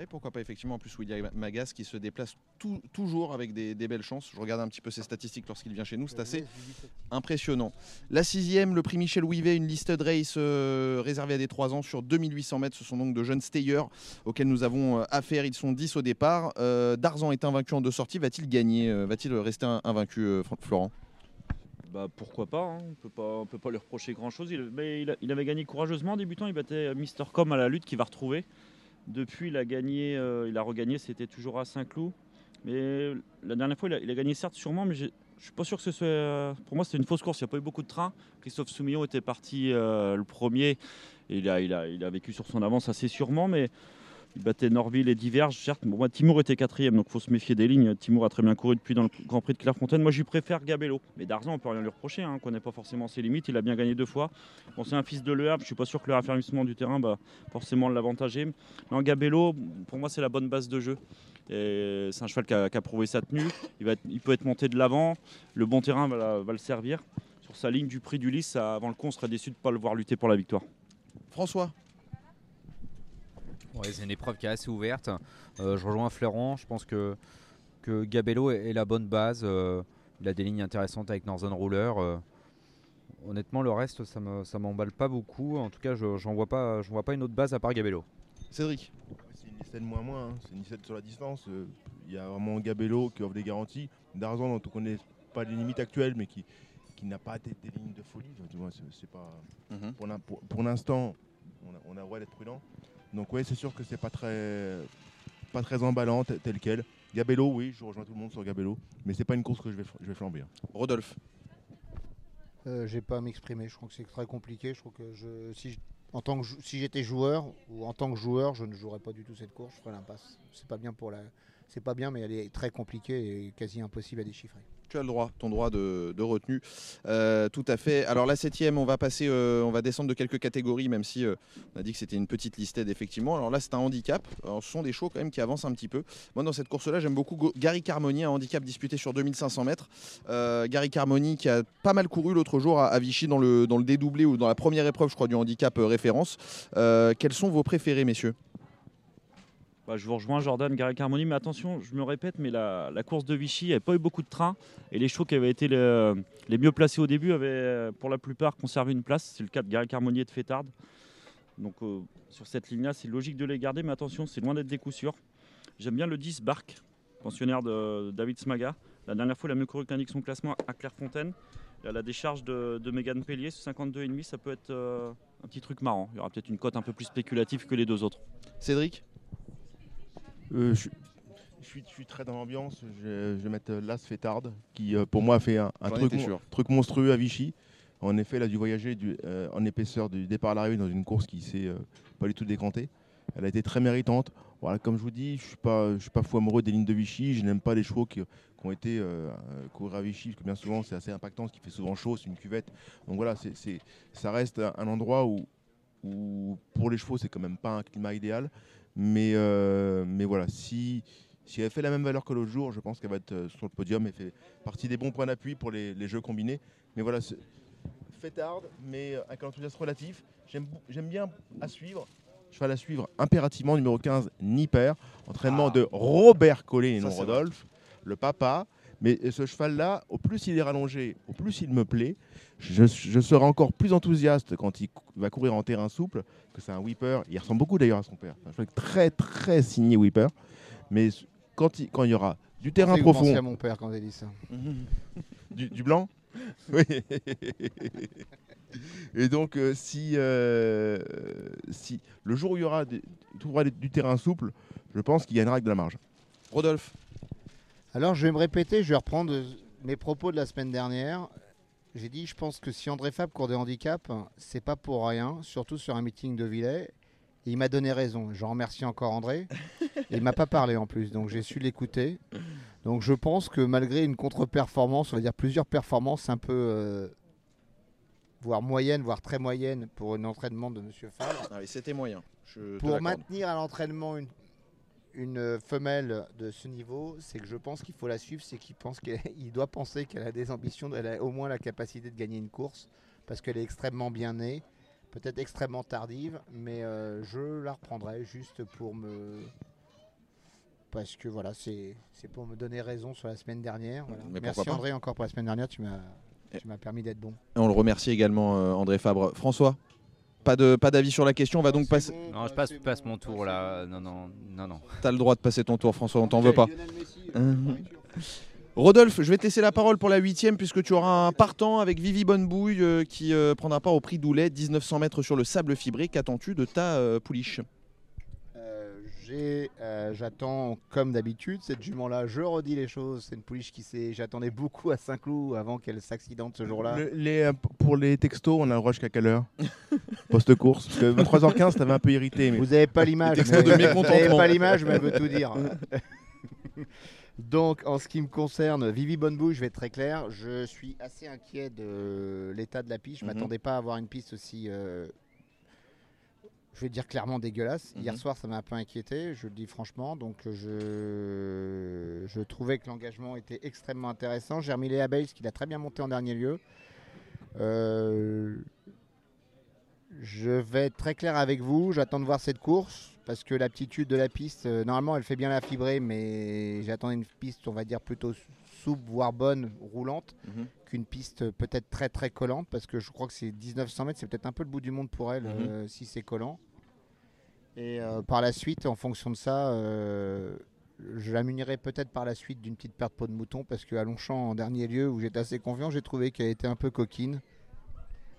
Et pourquoi pas effectivement en plus William Magas qui se déplace tout- toujours avec des, des belles chances. Je regarde un petit peu ses statistiques lorsqu'il vient chez nous, c'est assez impressionnant. La sixième, le prix Michel Ouivet, une listed race euh, réservée à des 3 ans sur 2800 mètres. Ce sont donc de jeunes stayers auxquels nous avons euh, affaire. Ils sont 10 au départ. Euh, Darzan est invaincu en deux sorties. Va-t-il gagner Va-t-il rester invaincu, Florent? Bah, pourquoi pas, hein. on peut peut pas lui reprocher grand chose. Il, mais il, avait gagné courageusement en débutant, il battait Mister Com à la lutte qui va retrouver. Depuis il a gagné, euh, il a regagné, c'était toujours à Saint-Cloud. Mais la dernière fois il a, gagné certes sûrement, mais je suis pas sûr que ce soit. euh, pour moi c'était une fausse course, il n'y a pas eu beaucoup de trains. Christophe Soumillon était parti euh, le premier et il a, il, a, il a vécu sur son avance assez sûrement, mais il battait Norville et Diverge, certes. Bon, moi, Timour était quatrième, donc il faut se méfier des lignes. Timour a très bien couru depuis dans le Grand Prix de Clairefontaine. Moi, je lui préfère Gabello. Mais Darzan, on peut rien lui reprocher. Hein. On connaît pas forcément ses limites. Il a bien gagné deux fois. Bon, c'est un fils de Le. Je suis pas sûr que le raffermissement du terrain va forcément l'avantager. Non, Gabello, pour moi, c'est la bonne base de jeu. C'est un cheval qui a, prouvé sa tenue. Il, peut être monté de l'avant. Le bon terrain va, le servir. Sur sa ligne du prix du Lys, avant le coup, on serait déçu de ne pas le voir lutter pour la victoire. François Ouais, c'est une épreuve qui est assez ouverte. Euh, je rejoins Florent. Je pense que, que Gabello est, est la bonne base. Euh, il a des lignes intéressantes avec Northern Ruler. Euh, honnêtement, le reste, ça me, ça m'emballe pas beaucoup. En tout cas, je j'en vois pas, je vois pas une autre base à part Gabello. Cédric. C'est une liste moins moins, hein. c'est une liste sur la distance. Euh, Il y a vraiment Gabello qui offre des garanties. Darzan dont on ne connaît pas les limites actuelles, mais qui, qui n'a pas des, des lignes de folie. Enfin, tu vois, c'est, c'est pas, pour, l'in- pour- pour l'instant, on a, on a le droit d'être prudent. Donc ouais, c'est sûr que c'est pas très, pas très emballant tel, quel. Gabello, oui, je rejoins tout le monde sur Gabello, mais c'est pas une course que je vais, je vais flamber. hein. Rodolphe. Euh, j'ai pas à m'exprimer. Je crois que c'est très compliqué. Je crois que je, si, je- en tant que si j'étais joueur ou en tant que joueur, je ne jouerais pas du tout cette course. Je ferais l'impasse. C'est pas bien pour la. C'est pas bien, mais elle est très compliquée et quasi impossible à déchiffrer. Tu as le droit, ton droit de, retenue. Euh, tout à fait. Alors la septième, on va passer, euh, on va descendre de quelques catégories, même si euh, on a dit que c'était une petite listette effectivement. Alors là, c'est un handicap. Ce sont des chevaux quand même qui avancent un petit peu. Moi, dans cette course-là, j'aime beaucoup Gary Carmoni, un handicap disputé sur 2500 mètres. Gary Carmoni qui a pas mal couru l'autre jour à, à Vichy dans le, dans le dédoublé ou dans la première épreuve, je crois, du handicap référence. Quels sont vos préférés, messieurs? Bah, je vous rejoins Jordan, Gary Carmoni, mais attention, je me répète, mais la, course de Vichy, il n'y avait pas eu beaucoup de trains, et les chevaux qui avaient été les, mieux placés au début avaient pour la plupart conservé une place. C'est le cas de Gary Carmoni et de Fétard. Donc euh, sur cette ligne-là, c'est logique de les garder, mais attention, c'est loin d'être des coups sûrs. J'aime bien le 10 Bark, pensionnaire de David Smaga. La dernière fois, il a mieux couru que l'indique son classement à Clairefontaine. La décharge de, de Megan Pellier, ce 52,5, ça peut être euh, un petit truc marrant. Il y aura peut-être une cote un peu plus spéculative que les deux autres. Cédric? Je, je suis, je suis très dans l'ambiance. Je, je vais mettre euh, Las Fétard, qui euh, pour moi a fait un, truc, mon- monstrueux à Vichy. En effet, il a dû voyager du- euh, en épaisseur du départ à l'arrivée dans une course qui s'est euh, pas du tout décantée. Elle a été très méritante. Voilà, comme je vous dis, je suis pas, je suis pas fou amoureux des lignes de Vichy. Je n'aime pas les chevaux qui, qui ont été euh, euh, courir à Vichy, parce que bien souvent c'est assez impactant, ce qui fait souvent chaud, c'est une cuvette. Donc voilà, ça reste un, un endroit où, où pour les chevaux c'est quand même pas un climat idéal. Mais, euh, mais voilà, si, si elle fait la même valeur que l'autre jour, je pense qu'elle va être euh, sur le podium et fait partie des bons points d'appui pour les, les jeux combinés. Mais voilà, c'est fêtarde, mais avec un enthousiasme relatif. J'aime bien à suivre. Je vais la suivre impérativement, numéro 15, Nipper. Entraînement de Robert Collet et non Rodolphe, le papa. Mais ce cheval-là, au plus il est rallongé, au plus il me plaît. Je, je serai encore plus enthousiaste quand il va courir en terrain souple, que c'est un whipper. Il ressemble beaucoup d'ailleurs à son père. C'est un cheval très très signé whipper. Mais quand il, quand il y aura du terrain vous profond, à mon père quand j'ai dit ça. du, du blanc? Oui. Et donc, euh, si, euh, si le jour où il y aura des, du terrain souple, je pense qu'il gagnera avec de la marge. Rodolphe? Alors je vais me répéter, je vais reprendre mes propos de la semaine dernière. J'ai dit, je pense que si André Fab court des handicaps, c'est pas pour rien, surtout sur un meeting de Villers. Et il m'a donné raison. Je remercie encore André. Et il m'a pas parlé en plus, donc j'ai su l'écouter. Donc je pense que malgré une contre-performance, on va dire plusieurs performances un peu, euh, voire moyennes, voire très moyennes pour un entraînement de Monsieur Fab, Ah oui, C'était moyen. Je te pour l'accorde. maintenir à l'entraînement une, une femelle de ce niveau, c'est que je pense qu'il faut la suivre, c'est qu'il pense qu'elle il doit penser qu'elle a des ambitions, elle a au moins la capacité de gagner une course, parce qu'elle est extrêmement bien née, peut-être extrêmement tardive, mais euh, je la reprendrai juste pour me... Parce que voilà, c'est pour me donner raison sur la semaine dernière. voilà. Merci pas André encore pour la semaine dernière, tu m'as Et- tu m'as permis d'être bon. Et on le remercie également, euh, André Fabre. François? Pas de pas d'avis sur la question. On va donc passer. Non, je passe, passe mon tour là. Non, non, non, non. T'as le droit de passer ton tour, François. On t'en veut pas. Rodolphe, je vais te laisser la parole pour la huitième puisque tu auras un partant avec Vivi Bonnebouille euh, qui euh, prendra part au prix d'Oulet, 1900 mètres sur le sable fibré. Qu'attends-tu de ta euh, pouliche? Euh, euh, j'attends comme d'habitude cette jument-là. Je redis les choses. C'est une pouliche qui s'est. J'attendais beaucoup à Saint-Cloud avant qu'elle s'accidente ce jour-là. Le- les, euh, pour les textos, on a le rush qu'à quelle heure? Post-course Parce que 23h15, t'avais un peu irrité. Mais... Vous n'avez pas l'image. Vous n'avez pas l'image, mais elle veut tout dire. Donc, en ce qui me concerne, Vivi Bonnebouille, je vais être très clair. Je suis assez inquiet de l'état de la piste. Je ne Mhm. m'attendais pas à avoir une piste aussi. euh, je vais dire clairement dégueulasse. Hier Mhm. soir, ça m'a un peu inquiété, je le dis franchement. Donc, je, je trouvais que l'engagement était extrêmement intéressant. J'ai remis les Bales, qui l'a très bien monté en dernier lieu. Euh, je vais être très clair avec vous. J'attends de voir cette course parce que l'aptitude de la piste, euh, normalement elle fait bien la fibrée, mais j'attendais une piste, on va dire plutôt souple, voire bonne, roulante, Qu'une piste peut-être très très collante, parce que je crois que c'est 1900 mètres, c'est peut-être un peu le bout du monde pour elle Mhm. euh, si c'est collant. Et euh, par la suite, en fonction de ça, euh, je la munirai peut-être par la suite d'une petite perte de peau de mouton, parce qu'à Longchamp, en dernier lieu, où j'étais assez confiant, j'ai trouvé qu'elle était un peu coquine.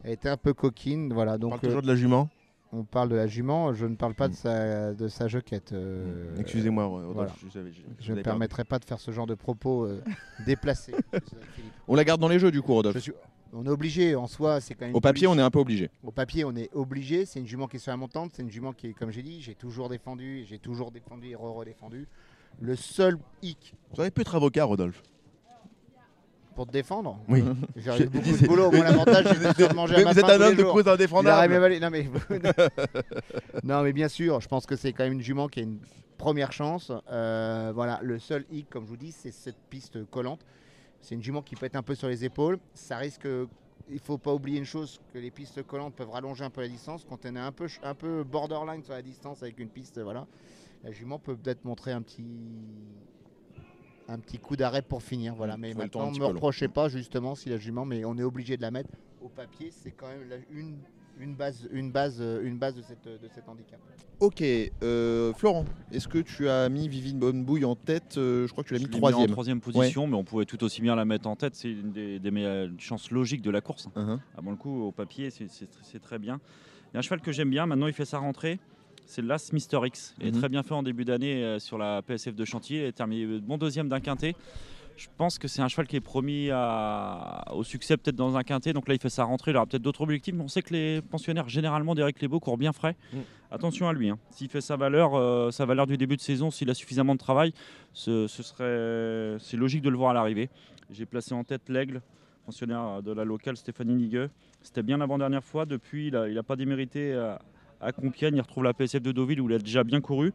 Elle était un peu coquine, voilà. On Donc, parle toujours de la jument? On parle de la jument, je ne parle pas de Mm. sa, de sa joquette. euh, Excusez-moi, Rodolphe, voilà. je, ne permettrai pas de faire ce genre de propos euh, déplacés. On la garde dans les jeux du coup, Rodolphe. suis- On est obligé, en soi, c'est quand même. Au papier, on est un peu obligé. Au papier, on est obligé. C'est une jument qui est sur la montante. C'est une jument qui est, comme j'ai dit, j'ai toujours défendu. J'ai toujours défendu et re-redéfendu. Le seul hic Vous auriez pu être avocat, Rodolphe. Pour te défendre, Oui. j'ai eu beaucoup de boulot. Moi, l'avantage, c'est de manger à Mais ma vous êtes un homme de cause indéfendable. Non mais... non mais bien sûr, je pense que c'est quand même une jument qui a une première chance. Euh, voilà, le seul hic, comme je vous dis, c'est cette piste collante. C'est une jument qui peut être un peu sur les épaules. Ça risque. Il faut pas oublier une chose que les pistes collantes peuvent rallonger un peu la distance. Quand on est un peu, un peu borderline sur la distance avec une piste, voilà, la jument peut peut-être montrer un petit, un petit coup d'arrêt pour finir. Voilà, mais temps un maintenant, ne me long. reprochez pas justement si la jument, mais on est obligé de la mettre au papier. C'est quand même la- une, une base, une base, euh, une base de, cette, de cet handicap. Ok, euh, Florent, est-ce que tu as mis Vivi Bonnebouille en tête Euh, Je crois que tu l'as mis l'ai en troisième. troisième position, mais on pouvait tout aussi bien la mettre en tête. C'est une des, des meilleures chances logiques de la course. Mhm. Ah bon, le coup, au papier, c'est très bien. Il y a un cheval que j'aime bien. Maintenant, il fait sa rentrée. C'est l'As Mister X. Il est Mhm. très bien fait en début d'année euh, sur la PSF de Chantilly. Il est terminé bon deuxième d'un quintet. Je pense que c'est un cheval qui est promis à- au succès peut-être dans un quintet. Donc là, il fait sa rentrée. Il aura peut-être d'autres objectifs. Mais on sait que les pensionnaires, généralement, d'Eric Lebeau, courent bien frais. Mm. Attention à lui. hein. S'il fait sa valeur, euh, sa valeur du début de saison, s'il a suffisamment de travail, ce, ce serait, c'est logique de le voir à l'arrivée. J'ai placé en tête l'Aigle, pensionnaire de la locale Stéphanie Nigueux. C'était bien l'avant-dernière fois. Depuis, il n'a pas démérité à Compiègne. Il retrouve la PSF de Deauville où il a déjà bien couru.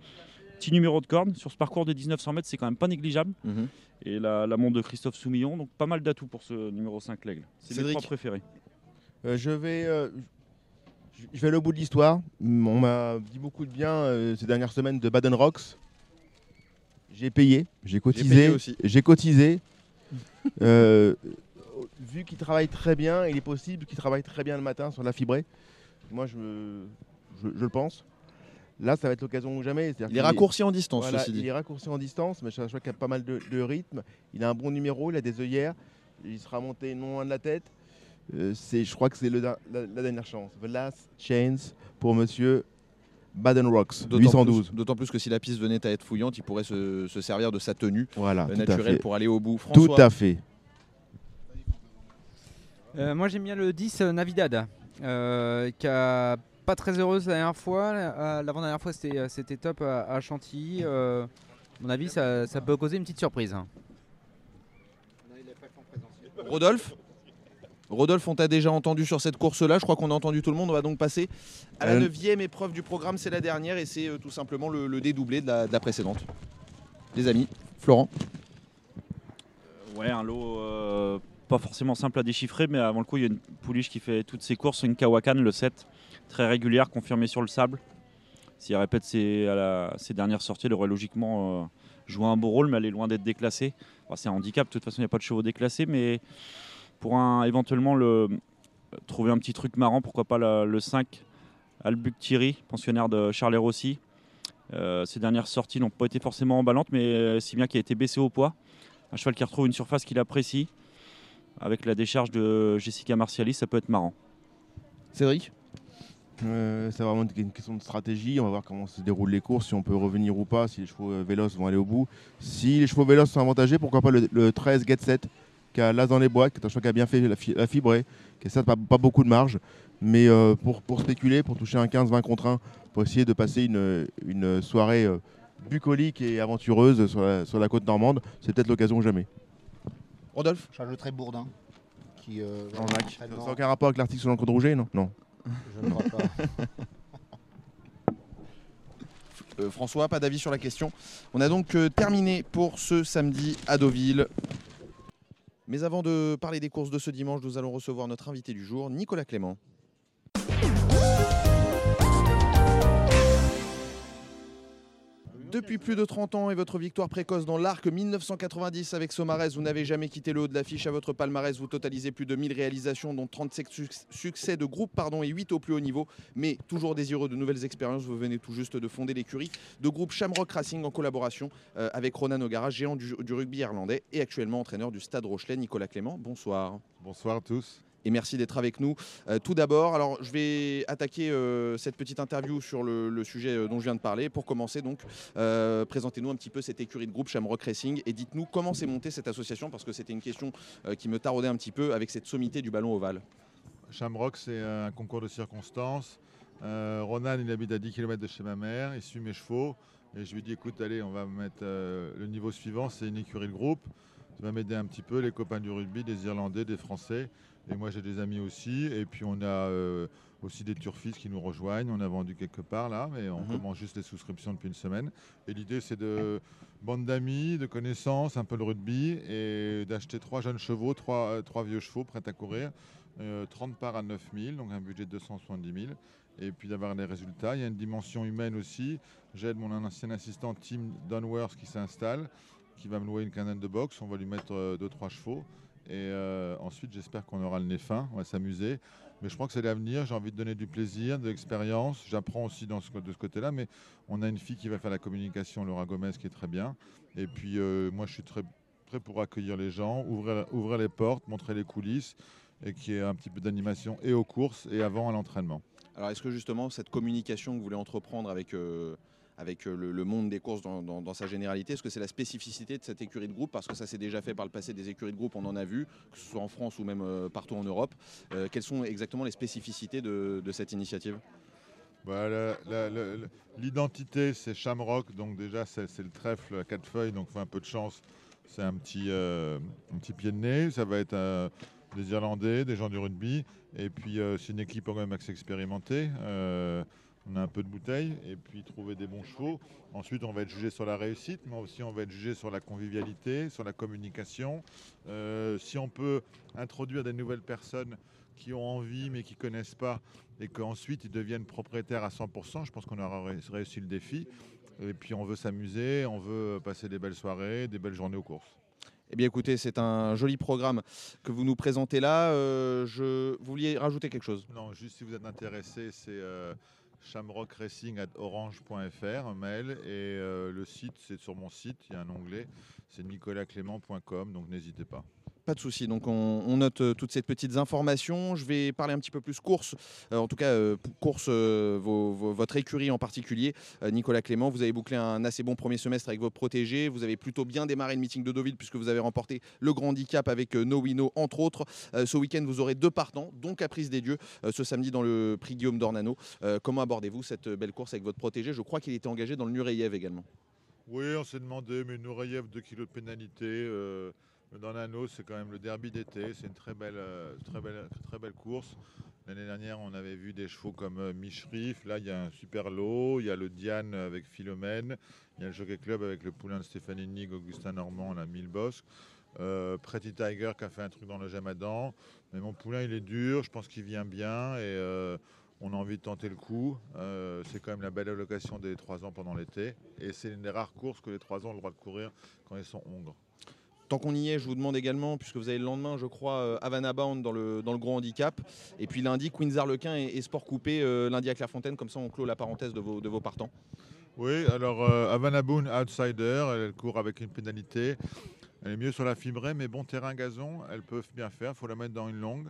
Petit numéro de corne. Sur ce parcours de 1900 mètres, c'est quand même pas négligeable. Mhm. Et la, la montre de Christophe Soumillon. Donc pas mal d'atouts pour ce numéro 5, l'Aigle. C'est mes trois préférés. Euh, je vais, euh, je- vais aller au bout de l'histoire. Mm, On m'a dit beaucoup de bien euh, ces dernières semaines de Baden Rocks. J'ai payé, j'ai cotisé, j'ai cotisé. Euh, vu qu'il travaille très bien, il est possible qu'il travaille très bien le matin sur la fibrée. Moi, je, je, je le pense. Là, ça va être l'occasion ou jamais. C'est-à-dire Il est raccourci en distance, voilà, ceci il dit. est raccourci en distance, mais je crois qu'il a pas mal de, de rythme. Il a un bon numéro, il a des œillères. Il sera monté non loin de la tête. Euh, c'est, je crois que c'est la, la dernière chance. The last chance pour monsieur Baden Rocks, D'autant 812. plus- D'autant plus que si la piste venait à être fouillante, il pourrait se, se servir de sa tenue Voilà, euh, tout naturelle pour aller au bout. Tout François, à fait. Euh, moi j'aime bien le 10 euh, Navidad, euh, qui a pas très heureuse la dernière fois. Euh, L'avant-dernière fois c'était euh, c'était top à, à Chantilly. Euh, à mon avis ça, ça peut causer une petite surprise. hein. Rodolphe? Rodolphe, on t'a déjà entendu sur cette course-là. Je crois qu'on a entendu tout le monde. On va donc passer à la Euh, neuvième épreuve du programme. C'est la dernière et c'est tout simplement le, le dédoublé de la, de la précédente. Les amis, Florent? Ouais, un lot euh, pas forcément simple à déchiffrer, mais avant le coup, il y a une pouliche qui fait toutes ses courses, une Kawakan, le 7, très régulière, confirmée sur le sable. S'il répète ses, dernières sorties, elle aurait logiquement euh, joué un beau rôle, mais elle est loin d'être déclassée. C'est un handicap, de toute façon, il n'y a pas de chevaux déclassés, mais pour éventuellement le, trouver un petit truc marrant, pourquoi pas le 5, Albuc Thierry, pensionnaire de Charles Rossi. Euh, ses dernières sorties n'ont pas été forcément emballantes, mais euh, si bien qu'il a été baissé au poids. Un cheval qui retrouve une surface qu'il apprécie. Avec la décharge de Jessica Martialis, ça peut être marrant. Cédric? Euh, c'est vraiment une question de stratégie. On va voir comment se déroulent les courses, si on peut revenir ou pas, si les chevaux euh, véloces vont aller au bout. Si les chevaux véloces sont avantagés, pourquoi pas le, le 13 Get Set, qui a l'as dans les boîtes, qui est un cheval qui a bien fait la, fi- la fibrée, qui a certes pas, pas beaucoup de marge, mais euh, pour, pour spéculer, pour toucher un 15-20 contre 1, pour essayer de passer une, une soirée euh, bucolique et aventureuse sur la, sur la côte normande, c'est peut-être l'occasion ou jamais. Rodolphe? J'ajouterais Bourdin. Qui, euh, Jean-Jacques. Ça n'a aucun rapport avec l'article sur l'encre de Rouget, non? Non. Je ne pas. Euh, François, pas d'avis sur la question. On a donc euh, terminé pour ce samedi à Deauville. Mais avant de parler des courses de ce dimanche, nous allons recevoir notre invité du jour, Nicolas Clément. Depuis plus de 30 ans et votre victoire précoce dans l'arc 1990 avec Somarès, vous n'avez jamais quitté le haut de l'affiche à votre palmarès. Vous totalisez plus de 1000 réalisations, dont 37 suc- succès de groupe pardon, et 8 au plus haut niveau. Mais toujours désireux de nouvelles expériences, vous venez tout juste de fonder l'écurie de groupe Shamrock Racing en collaboration euh, avec Ronan O'Gara, géant du, du rugby irlandais et actuellement entraîneur du Stade Rochelet. Nicolas Clément, bonsoir. Bonsoir à tous. Et merci d'être avec nous. Euh, tout d'abord, alors je vais attaquer euh, cette petite interview sur le, sujet euh, dont je viens de parler. Pour commencer, donc, présentez-nous un petit peu cette écurie de groupe Shamrock Racing et dites-nous comment s'est montée cette association parce que c'était une question qui me taraudait un petit peu avec cette sommité du ballon ovale. Shamrock, c'est un concours de circonstances. Ronan, il habite à 10 km de chez ma mère, il suit mes chevaux. Et je lui dis, écoute, allez, on va mettre le niveau suivant, c'est une écurie de groupe. Ça va m'aider un petit peu, les copains du rugby, des Irlandais, des Français. Et moi, j'ai des amis aussi. Et puis, on a euh, aussi des turfistes qui nous rejoignent. On a vendu quelque part là, mais on Mhm. commence juste les souscriptions depuis une semaine. Et l'idée, c'est de bande d'amis, de connaissances, un peu le rugby, et d'acheter trois jeunes chevaux, trois, euh, trois vieux chevaux prêts à courir. Euh, 30 parts à 9000, donc un budget de 270 000. Et puis d'avoir les résultats. Il y a une dimension humaine aussi. J'aide mon ancien assistant Tim Dunworth qui s'installe, qui va me louer une canne de boxe. On va lui mettre 2-3 chevaux. Et euh, ensuite, j'espère qu'on aura le nez fin. On va s'amuser. Mais je crois que c'est l'avenir. J'ai envie de donner du plaisir, de l'expérience. J'apprends aussi de ce côté-là. Mais on a une fille qui va faire la communication, Laura Gomez, qui est très bien. Et puis, euh, moi, je suis très prêt pour accueillir les gens, ouvrir, les portes, montrer les coulisses et qu'il y ait un petit peu d'animation et aux courses et avant à l'entraînement. Alors est-ce que justement cette communication que vous voulez entreprendre avec, euh, avec euh, le, monde des courses dans, sa généralité, est-ce que c'est la spécificité de cette écurie de groupe? Parce que ça s'est déjà fait par le passé des écuries de groupe, on en a vu, que ce soit en France ou même euh, partout en Europe. Euh, quelles sont exactement les spécificités de, cette initiative? Bah, L'identité, c'est Shamrock, donc déjà c'est le trèfle à quatre feuilles, donc faut un peu de chance. C'est un petit, un petit pied de nez. Ça va être des Irlandais, des gens du rugby, et puis c'est une équipe quand même assez expérimentée. On a un peu de bouteille, et puis trouver des bons chevaux. Ensuite, on va être jugé sur la réussite, mais aussi on va être jugé sur la convivialité, sur la communication. Euh, si on peut introduire des nouvelles personnes qui ont envie mais qui ne connaissent pas et qu'ensuite ils deviennent propriétaires à 100%, je pense qu'on aura ré- réussi le défi. Et puis on veut s'amuser, on veut passer des belles soirées, des belles journées aux courses. Eh bien écoutez, c'est un joli programme que vous nous présentez là. Euh, je... Vous vouliez rajouter quelque chose? Non, juste si vous êtes intéressé, c'est euh, shamrockracing.orange.fr, un mail, et euh, le site, c'est sur mon site, il y a un onglet, c'est nicolasclément.com, donc n'hésitez pas. Pas de souci. Donc on, note euh, toutes ces petites informations. Je vais parler un petit peu plus course, Euh, en tout cas euh, course, votre écurie en particulier. Nicolas Clément, vous avez bouclé un assez bon premier semestre avec vos protégés. Vous avez plutôt bien démarré le meeting de Deauville puisque vous avez remporté le grand handicap avec No Wino entre autres. Ce week-end, vous aurez deux partants, dont Caprice des Dieux, ce samedi dans le prix Guillaume d'Ornano. Comment abordez-vous cette belle course avec votre protégé? Je crois qu'il était engagé dans le Nureyev également. Oui, on s'est demandé, mais Nourayev, 2 kilos de pénalité. Dans l'anneau, c'est quand même le derby d'été. C'est une très belle, euh, très, belle, très belle course. L'année dernière, on avait vu des chevaux comme euh, Michrif. Là, il y a un super lot. Il y a le Diane avec Philomène. Il y a le Jockey Club avec le poulain de Stéphanie Nig, Augustin Normand, la Mille Bosque. Euh, Pretty Tiger qui a fait un truc dans le Jamadan. Mais mon poulain, il est dur. Je pense qu'il vient bien. Et euh, on a envie de tenter le coup. C'est quand même la belle allocation des 3 ans pendant l'été. Et c'est une des rares courses que les 3 ans ont le droit de courir quand ils sont hongres. Tant qu'on y est, je vous demande également, puisque vous avez le lendemain, je crois, euh, Havana Bound dans le, dans le gros handicap, et puis lundi, Queens Arlequin et, Sport Coupé, euh, lundi à Clairefontaine, comme ça on clôt la parenthèse de vos, de vos partants. Oui, alors euh, Havana Boone, outsider, elle court avec une pénalité. Elle est mieux sur la fibrée, mais bon terrain gazon, elle peut bien faire. Il faut la mettre dans une longue.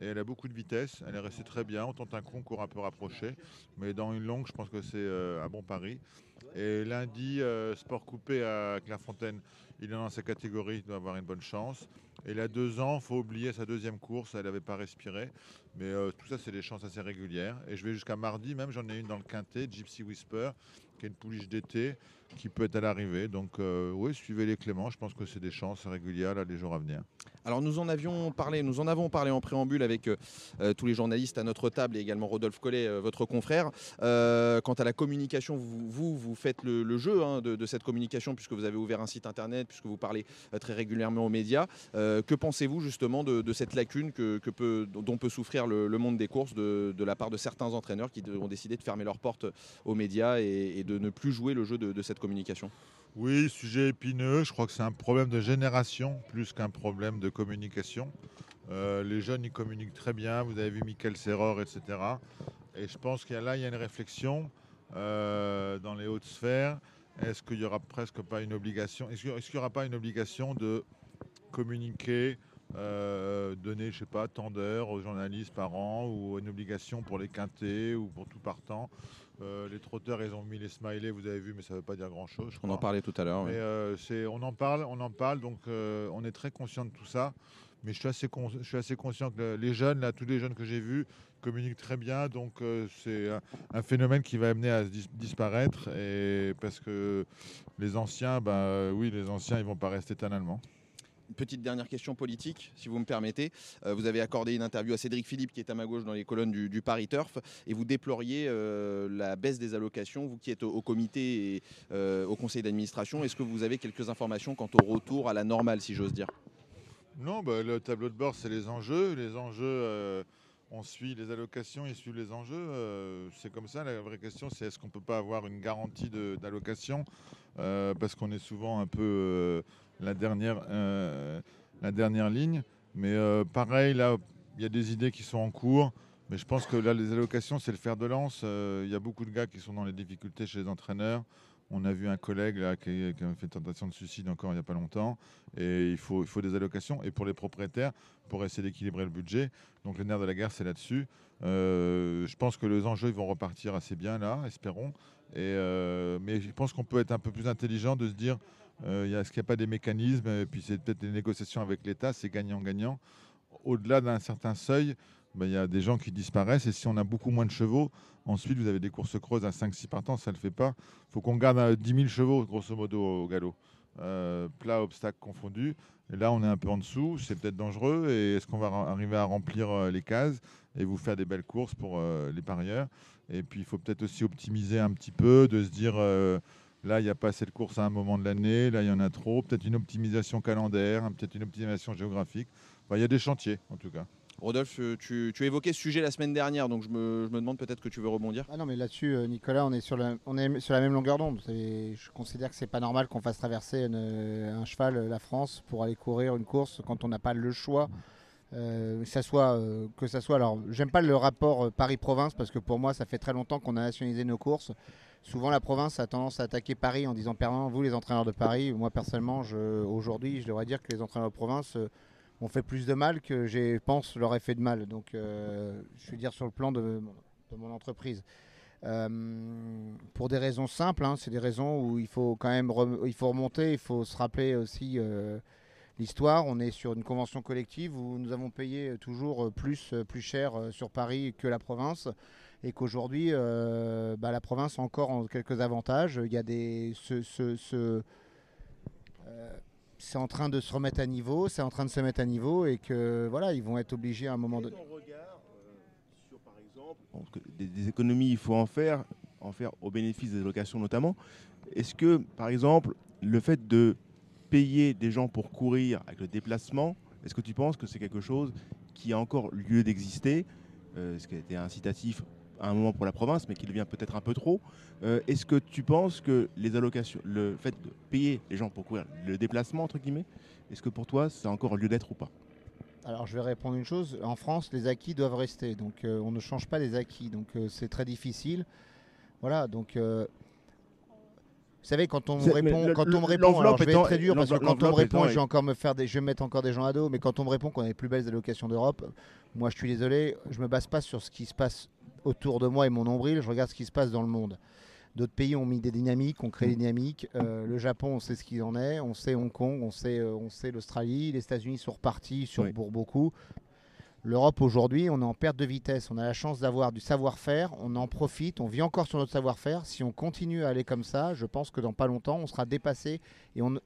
Et elle a beaucoup de vitesse. Elle est restée très bien. On tente un concours un peu rapproché. Mais dans une longue, je pense que c'est un bon pari. Et lundi, sport coupé à Clairefontaine. Il est dans sa catégorie, il doit avoir une bonne chance. Et il a deux ans, il faut oublier sa deuxième course, elle n'avait pas respiré. Mais euh, tout ça, c'est des chances assez régulières. Et je vais jusqu'à mardi, même j'en ai une dans le quintet, Gypsy Whisper, qui est une pouliche d'été, qui peut être à l'arrivée. Donc euh, oui, suivez les Cléments, je pense que c'est des chances régulières là, les jours à venir. Alors nous en avions parlé, nous en avons parlé en préambule avec euh, euh, tous les journalistes à notre table et également Rodolphe Collet, votre confrère. Quant à la communication, vous, vous, faites le, jeu hein, de, cette communication puisque vous avez ouvert un site internet, puisque vous parlez très régulièrement aux médias. Que pensez-vous justement de, cette lacune que, peut, dont peut souffrir le, monde des courses de, la part de certains entraîneurs qui ont décidé de fermer leurs portes aux médias et, et de ne plus jouer le jeu de, de communication? Oui, sujet épineux. Je crois que c'est un problème de génération plus qu'un problème de communication. Euh, les jeunes, ils communiquent très bien. Vous avez vu Michael Serreur, etc. Et je pense qu'il y a là, il y a une réflexion euh, dans les hautes sphères. Est-ce qu'il n'y aura presque pas une obligation Est-ce qu'il n'y aura pas une obligation de communiquer, euh, donner, je sais pas, tant d'heures aux journalistes par an ou une obligation pour les quintés ou pour tout partant? Euh, Les trotteurs, ils ont mis les smileys, vous avez vu, mais ça ne veut pas dire grand-chose. On en parlait tout à l'heure. Ouais. euh, c'est- on en parle, on en parle, donc euh, on est très conscient de tout ça. Mais je suis assez, con- je suis assez conscient que le- les jeunes, là, tous les jeunes que j'ai vus, communiquent très bien. Donc euh, c'est un, un phénomène qui va amener à dis- disparaître. Et parce que les anciens, bah, oui, les anciens, ils vont pas rester éternellement. Petite dernière question politique, si vous me permettez. Euh, vous avez accordé une interview à Cédric Philippe, qui est à ma gauche dans les colonnes du, Paris Turf, et vous déploriez euh, la baisse des allocations. Vous qui êtes au, comité et euh, au conseil d'administration, est-ce que vous avez quelques informations quant au retour à la normale, si j'ose dire? Non, bah, le tableau de bord, c'est les enjeux. Les enjeux, on suit les allocations, ils suivent les enjeux. c'est comme ça. La vraie question, c'est est-ce qu'on ne peut pas avoir une garantie d'allocation? Parce qu'on est souvent un peu la, dernière, euh, la dernière ligne. Mais euh, pareil, là, il y a des idées qui sont en cours. Mais je pense que là, les allocations, c'est le fer de lance. Euh, Il y a beaucoup de gars qui sont dans les difficultés chez les entraîneurs. On a vu un collègue là, qui, a fait tentation de suicide encore il n'y a pas longtemps. Et il faut, il faut des allocations. Et pour les propriétaires, pour essayer d'équilibrer le budget. Donc le nerf de la guerre, c'est là-dessus. Je pense que les enjeux ils vont repartir assez bien là, espérons. Et, mais je pense qu'on peut être un peu plus intelligent de se dire, euh, est-ce qu'il n'y a pas des mécanismes Et puis c'est peut-être des négociations avec l'État, c'est gagnant-gagnant. Au-delà d'un certain seuil, ben, il y a des gens qui disparaissent. Et si on a beaucoup moins de chevaux, ensuite vous avez des courses creuses à 5-6 partants, ça ne le fait pas. Il faut qu'on garde euh, 10 000 chevaux, grosso modo, au galop. Euh, plat, obstacle confondu. Là, on est un peu en dessous, c'est peut-être dangereux. Et est-ce qu'on va arriver à remplir euh, les cases et vous faire des belles courses pour euh, les parieurs? Et puis, il faut peut-être aussi optimiser un petit peu, de se dire euh, là, il n'y a pas assez de courses à un moment de l'année, là, il y en a trop. Peut-être une optimisation calendaire, hein, peut-être une optimisation géographique. Enfin, il y a des chantiers, en tout cas. Rodolphe, euh, tu, tu évoquais ce sujet la semaine dernière, donc je me, je me demande peut-être que tu veux rebondir. Ah non, mais là-dessus, euh, Nicolas, on est sur la, on est sur la même longueur d'onde. Je considère que c'est pas normal qu'on fasse traverser une- un cheval euh, la France pour aller courir une course quand on n'a pas le choix. Euh, que ça soit, euh, que ça soit. Alors, j'aime pas le rapport euh, Paris-Province parce que pour moi, ça fait très longtemps qu'on a nationalisé nos courses. Souvent, la province a tendance à attaquer Paris en disant permanent, vous les entraîneurs de Paris. Moi, personnellement, aujourd'hui, je devrais dire que les entraîneurs de province euh, ont fait plus de mal que je pense leur ait fait de mal. Donc, euh, je veux dire sur le plan de, mon entreprise. Euh, pour des raisons simples, hein, c'est des raisons où il faut quand même remonter, il faut se rappeler aussi euh, l'histoire. On est sur une convention collective où nous avons payé toujours plus, plus cher sur Paris que la province et qu'aujourd'hui euh, bah, la province a encore en- quelques avantages. Il y a des ce, ce- ce- euh, c'est en train de se remettre à niveau, c'est en train de se mettre à niveau et que voilà, ils vont être obligés à un moment donné. Que des, des économies, il faut en faire, en faire au bénéfice des allocations notamment. Est-ce que, par exemple, le fait de payer des gens pour courir avec le déplacement, est-ce que tu penses que c'est quelque chose qui a encore lieu d'exister? Euh, Ce qui a été incitatif à un moment pour la province, mais qui devient peut-être un peu trop. Euh, est-ce que tu penses que les allocations, le fait de payer les gens pour courir, le déplacement, entre guillemets, est-ce que pour toi, ça a encore lieu d'être ou pas? Alors je vais répondre une chose. En France, les acquis doivent rester. Donc euh, on ne change pas les acquis. Donc euh, c'est très difficile. Voilà. Donc vous savez quand on me répond, quand on me répond, alors je vais être très dur parce que quand on me répond, je vais encore me faire des, je vais mettre encore des gens à dos. Mais quand on me répond qu'on a les plus belles allocations d'Europe, moi je suis désolé, je me base pas sur ce qui se passe autour de moi et mon nombril. Je regarde ce qui se passe dans le monde. D'autres pays ont mis des dynamiques, ont créé des dynamiques. Euh, le Japon, on sait ce qu'il en est. On sait Hong Kong, on sait, euh, on sait l'Australie. Les États-Unis sont repartis sur, Oui. pour beaucoup. L'Europe aujourd'hui, on est en perte de vitesse. On a la chance d'avoir du savoir-faire. On en profite. On vit encore sur notre savoir-faire. Si on continue à aller comme ça, je pense que dans pas longtemps, on sera dépassé et on,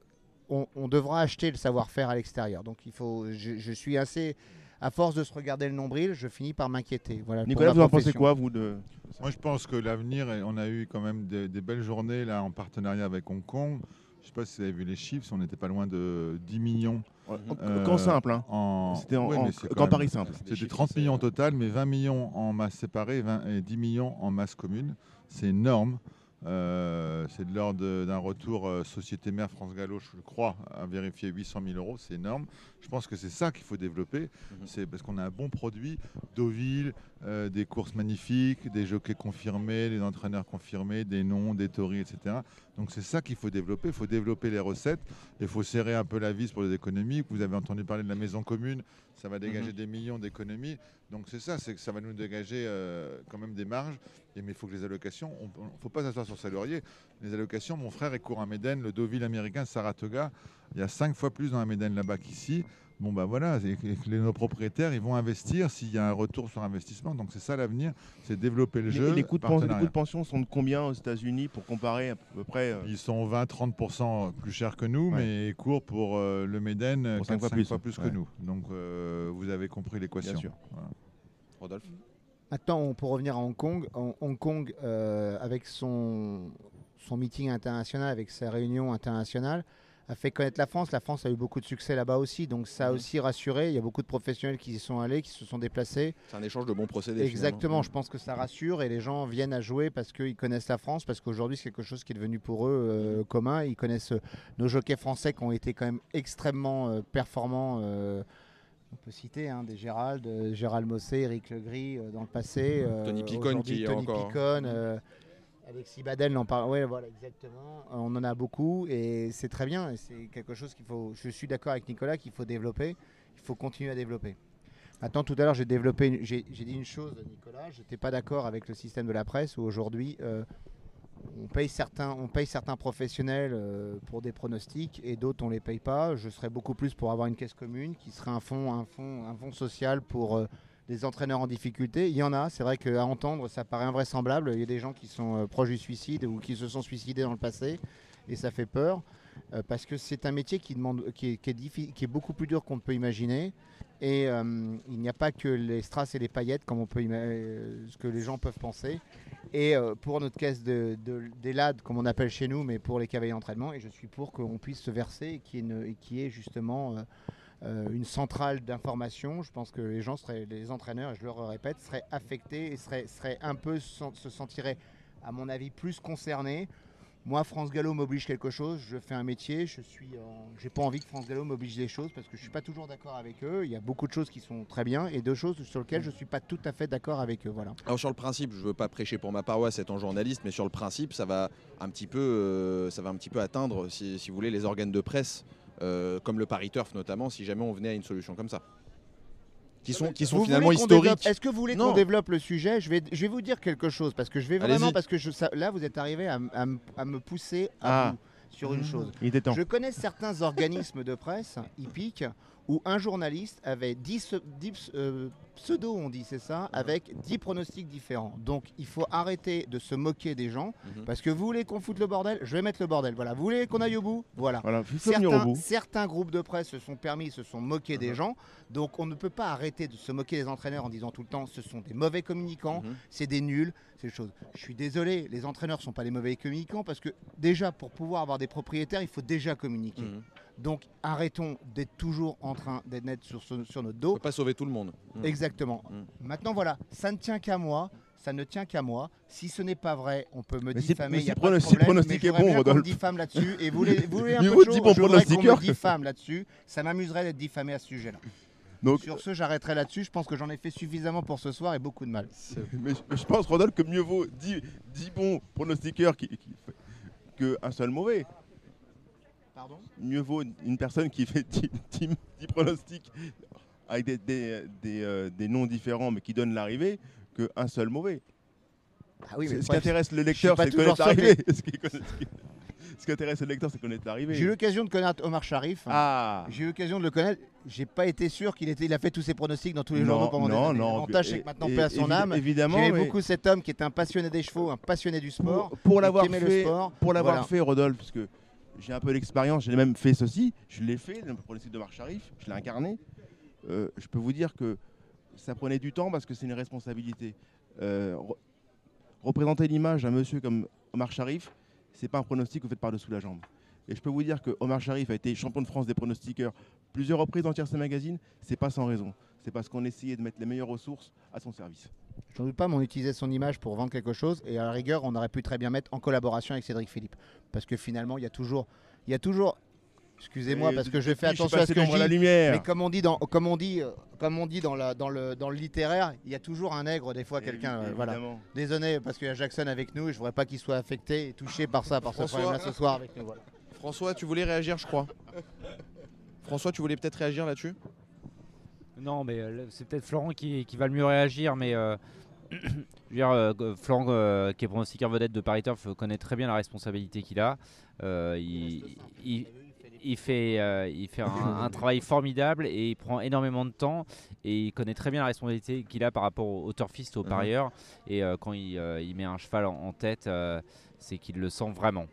on, on devra acheter le savoir-faire à l'extérieur. Donc il faut. Je, je suis assez. À force de se regarder le nombril, je finis par m'inquiéter. Voilà. Nicolas, vous en pensez quoi, vous de... Moi, je pense que l'avenir, on a eu quand même des, des belles journées là en partenariat avec Hong Kong. Je ne sais pas si vous avez vu les chiffres, on n'était pas loin de 10 millions. euh, Camp simple, hein. en- C'était en- Oui, en- quand Paris simple. C'était 30 millions au total, mais 20 millions en masse séparée et 20 et 10 millions en masse commune. C'est énorme. Euh, c'est de l'ordre d'un retour euh, Société Mère France Gallo, je crois, à vérifier 800 000 euros, c'est énorme. Je pense que c'est ça qu'il faut développer, c'est parce qu'on a un bon produit, Deauville, euh, des courses magnifiques, des jockeys confirmés, des entraîneurs confirmés, des noms, des tories, etc. Donc c'est ça qu'il faut développer, il faut développer les recettes, il faut serrer un peu la vis pour les économies. Vous avez entendu parler de la maison commune, ça va dégager des millions d'économies. Donc c'est ça, c'est que ça va nous dégager euh, quand même des marges. Et, mais il faut que les allocations, il ne faut pas s'asseoir sur ses lauriers. Les allocations, mon frère est court à Médène, le Deauville américain, Saratoga, il y a cinq fois plus dans la Médène là-bas qu'ici. Bon bah voilà, et que les, nos propriétaires, ils vont investir s'il y a un retour sur investissement. Donc c'est ça l'avenir, c'est développer le jeu. les coûts de, les coûts de pension sont de combien aux États-Unis pour comparer à peu près euh, Ils sont 20-30% plus chers que nous, Ouais. mais ils courent pour euh, le Méden Pour cinq 4 fois plus. fois plus que nous. Donc euh, vous avez compris l'équation. Bien sûr. Voilà. Rodolphe? Maintenant, pour revenir à Hong Kong, en- Hong Kong, euh, avec son, son meeting international, avec sa réunion internationale, a fait connaître la France. La France a eu beaucoup de succès là-bas aussi, donc ça a Mhm. aussi rassuré. Il y a beaucoup de professionnels qui y sont allés, qui se sont déplacés. C'est un échange de bons procédés. Exactement, finalement. je pense que ça rassure et les gens viennent à jouer parce qu'ils connaissent la France, parce qu'aujourd'hui c'est quelque chose qui est devenu pour eux euh, commun. Ils connaissent euh, nos jockeys français qui ont été quand même extrêmement euh, performants. euh, on peut citer hein, des Gérald, Gérald Mossé, Eric Legris dans le passé. Tony Picon aujourd'hui, qui est Tony encore- Picon, euh, Alexis Badel n'en parle. Ouais, voilà, exactement. Euh, On en a beaucoup et c'est très bien. C'est quelque chose qu'il faut. Je suis d'accord avec Nicolas qu'il faut développer. Il faut continuer à développer. Maintenant, tout à l'heure, j'ai développé, j'ai dit une chose, Nicolas. J'étais pas d'accord avec le système de la presse où aujourd'hui, euh, on paye certains, on paye certains professionnels euh, pour des pronostics et d'autres on les paye pas. Je serais beaucoup plus pour avoir une caisse commune qui serait un fonds, un fonds, un social pour des entraîneurs en difficulté. Il y en a. C'est vrai qu'à entendre, ça paraît invraisemblable. Il y a des gens qui sont euh, proches du suicide ou qui se sont suicidés dans le passé et ça fait peur. euh, parce que c'est un métier qui, demande, qui, est, beaucoup plus dur qu'on peut imaginer. Et euh, il n'y a pas que les strass et les paillettes, comme on peut ce que les gens peuvent penser. Et pour notre caisse de, de- d'ELAD, comme on appelle chez nous, mais pour les cavaliers d'entraînement, et je suis pour qu'on puisse se verser et qu'il y qu'il y ait justement une centrale d'information. Je pense que les gens seraient, les entraîneurs, et je le répète, seraient affectés et seraient, seraient un peu, se sentiraient, à mon avis, plus concernés. Moi, France Gallo m'oblige quelque chose, je fais un métier, je suis, j'ai pas envie que France Gallo m'oblige des choses parce que je suis pas toujours d'accord avec eux. Il y a beaucoup de choses qui sont très bien et deux choses sur lesquelles je suis pas tout à fait d'accord avec eux. Voilà. Alors sur le principe, je veux pas prêcher pour ma paroisse étant journaliste, mais sur le principe, ça va un petit peu, euh, ça va un petit peu atteindre, si, vous voulez, les organes de presse, euh, comme le Paris Turf notamment, si jamais on venait à une solution comme ça, qui sont, qui sont Vous finalement historiques. Est-ce que vous voulez qu'on développe le sujet? Je vais, je vais vous dire quelque chose parce que je vais vraiment parce que je, ça- là vous êtes arrivé à, me pousser à Ah. sur une chose. Il était temps. Je connais certains organismes de presse hippiques où un journaliste avait 10, 10 euh, pseudos, on dit, c'est ça, avec 10 pronostics différents. Donc il faut arrêter de se moquer des gens Mhm. parce que vous voulez qu'on foute le bordel, je vais mettre le bordel. Voilà, vous voulez qu'on aille au bout Voilà. Venir au Certains, bout. certains groupes de presse se sont permis, se sont moqués Mhm. des gens. Donc on ne peut pas arrêter de se moquer des entraîneurs en disant tout le temps ce sont des mauvais communicants, Mhm. c'est des nuls, c'est des choses. Je suis désolé, les entraîneurs ne sont pas des mauvais communicants parce que déjà pour pouvoir avoir des propriétaires, il faut déjà communiquer. Donc arrêtons d'être toujours en train d'être net sur, sur notre On dos. peut pas sauver tout le monde. Mhm. Exactement. Mhm. Maintenant voilà, ça ne tient qu'à moi. Ça ne tient qu'à moi. Si ce n'est pas vrai, on peut me Mais diffamer. mais il y a pas de problème, pronostic mais est bon, Rodolphe. diffame là-dessus. Et vous voulez, vous voulez un Mieux peu vaut de bon je pronostiqueur me diffame là-dessus. Ça m'amuserait d'être diffamé à ce sujet-là. Donc, Sur ce, j'arrêterai là-dessus. Je pense que j'en ai fait suffisamment pour ce soir et beaucoup de mal. mais, je- pense, Rodolphe, que mieux vaut 10, 10 bons pronostiqueurs qu'un seul mauvais. Pardon Mieux vaut une- personne qui fait 10, 10 10 pronostics avec des, des- des, euh, des noms différents mais qui donne l'arrivée qu'un seul mauvais. Ah oui, C'est- mais ce qui intéresse le lecteur, c'est de connaître l'arrivée. Ce qui, intéresse le lecteur, c'est connaître l'arrivée. J'ai eu l'occasion de connaître Omar Sharif. Ah J'ai eu l'occasion de le connaître. J'ai pas été sûr qu'il était. Il a fait tous ses pronostics dans tous les Non, journaux pendant des non, années. non. L'avantage, c'est que maintenant, paix à son âme. Évidemment. J'aimais mais beaucoup cet homme qui est un passionné des chevaux, un passionné du sport. Pour, l'avoir le fait, sport. pour l'avoir Voilà. fait, Rodolphe, parce que j'ai un peu d'expérience, j'ai même fait ceci, je l'ai fait, le pronostic de Marc Sharif, je l'ai incarné. Euh, je peux vous dire que ça prenait du temps parce que c'est une responsabilité. Euh, re- représenter l'image d'un monsieur comme Omar Sharif, c'est pas un pronostic que vous faites par-dessous la jambe. Et je peux vous dire que Omar Sharif a été champion de France des pronostiqueurs plusieurs reprises dans Tiercé Magazine, c'est pas sans raison. C'est parce qu'on essayait de mettre les meilleures ressources à son service. Je n'en doute pas, mais on utilisait son image pour vendre quelque chose. Et à la rigueur, on aurait pu très bien mettre en collaboration avec Cédric Philippe. Parce que finalement, il y a toujours. Il y a toujours Excusez-moi parce que je fais je attention à ce que je à la dis. lumière. Mais comme on dit dans, comme on dit, euh, comme on dit dans, la, dans, le, dans le littéraire, il y a toujours un nègre, des fois Évi- quelqu'un. euh, voilà. Désolé parce qu'il y a Jackson avec nous et je voudrais pas qu'il soit affecté et touché par ça, par ce problème-là ce soir avec nous. Voilà. François, tu voulais réagir, je crois. François, tu voulais peut-être réagir là-dessus? Non, mais euh, c'est peut-être Florent qui, qui va le mieux réagir, mais euh, je veux dire, euh, euh, qui est pronostiqueur vedette de Paris Turf, connaît très bien la responsabilité qu'il a. Euh, il, il- il fait, il fait un, un travail formidable et il prend énormément de temps et il connaît très bien la responsabilité qu'il a par rapport aux, aux turfistes, aux Mhm. parieurs. Et euh, quand il, il met un cheval en, en tête, c'est qu'il le sent vraiment.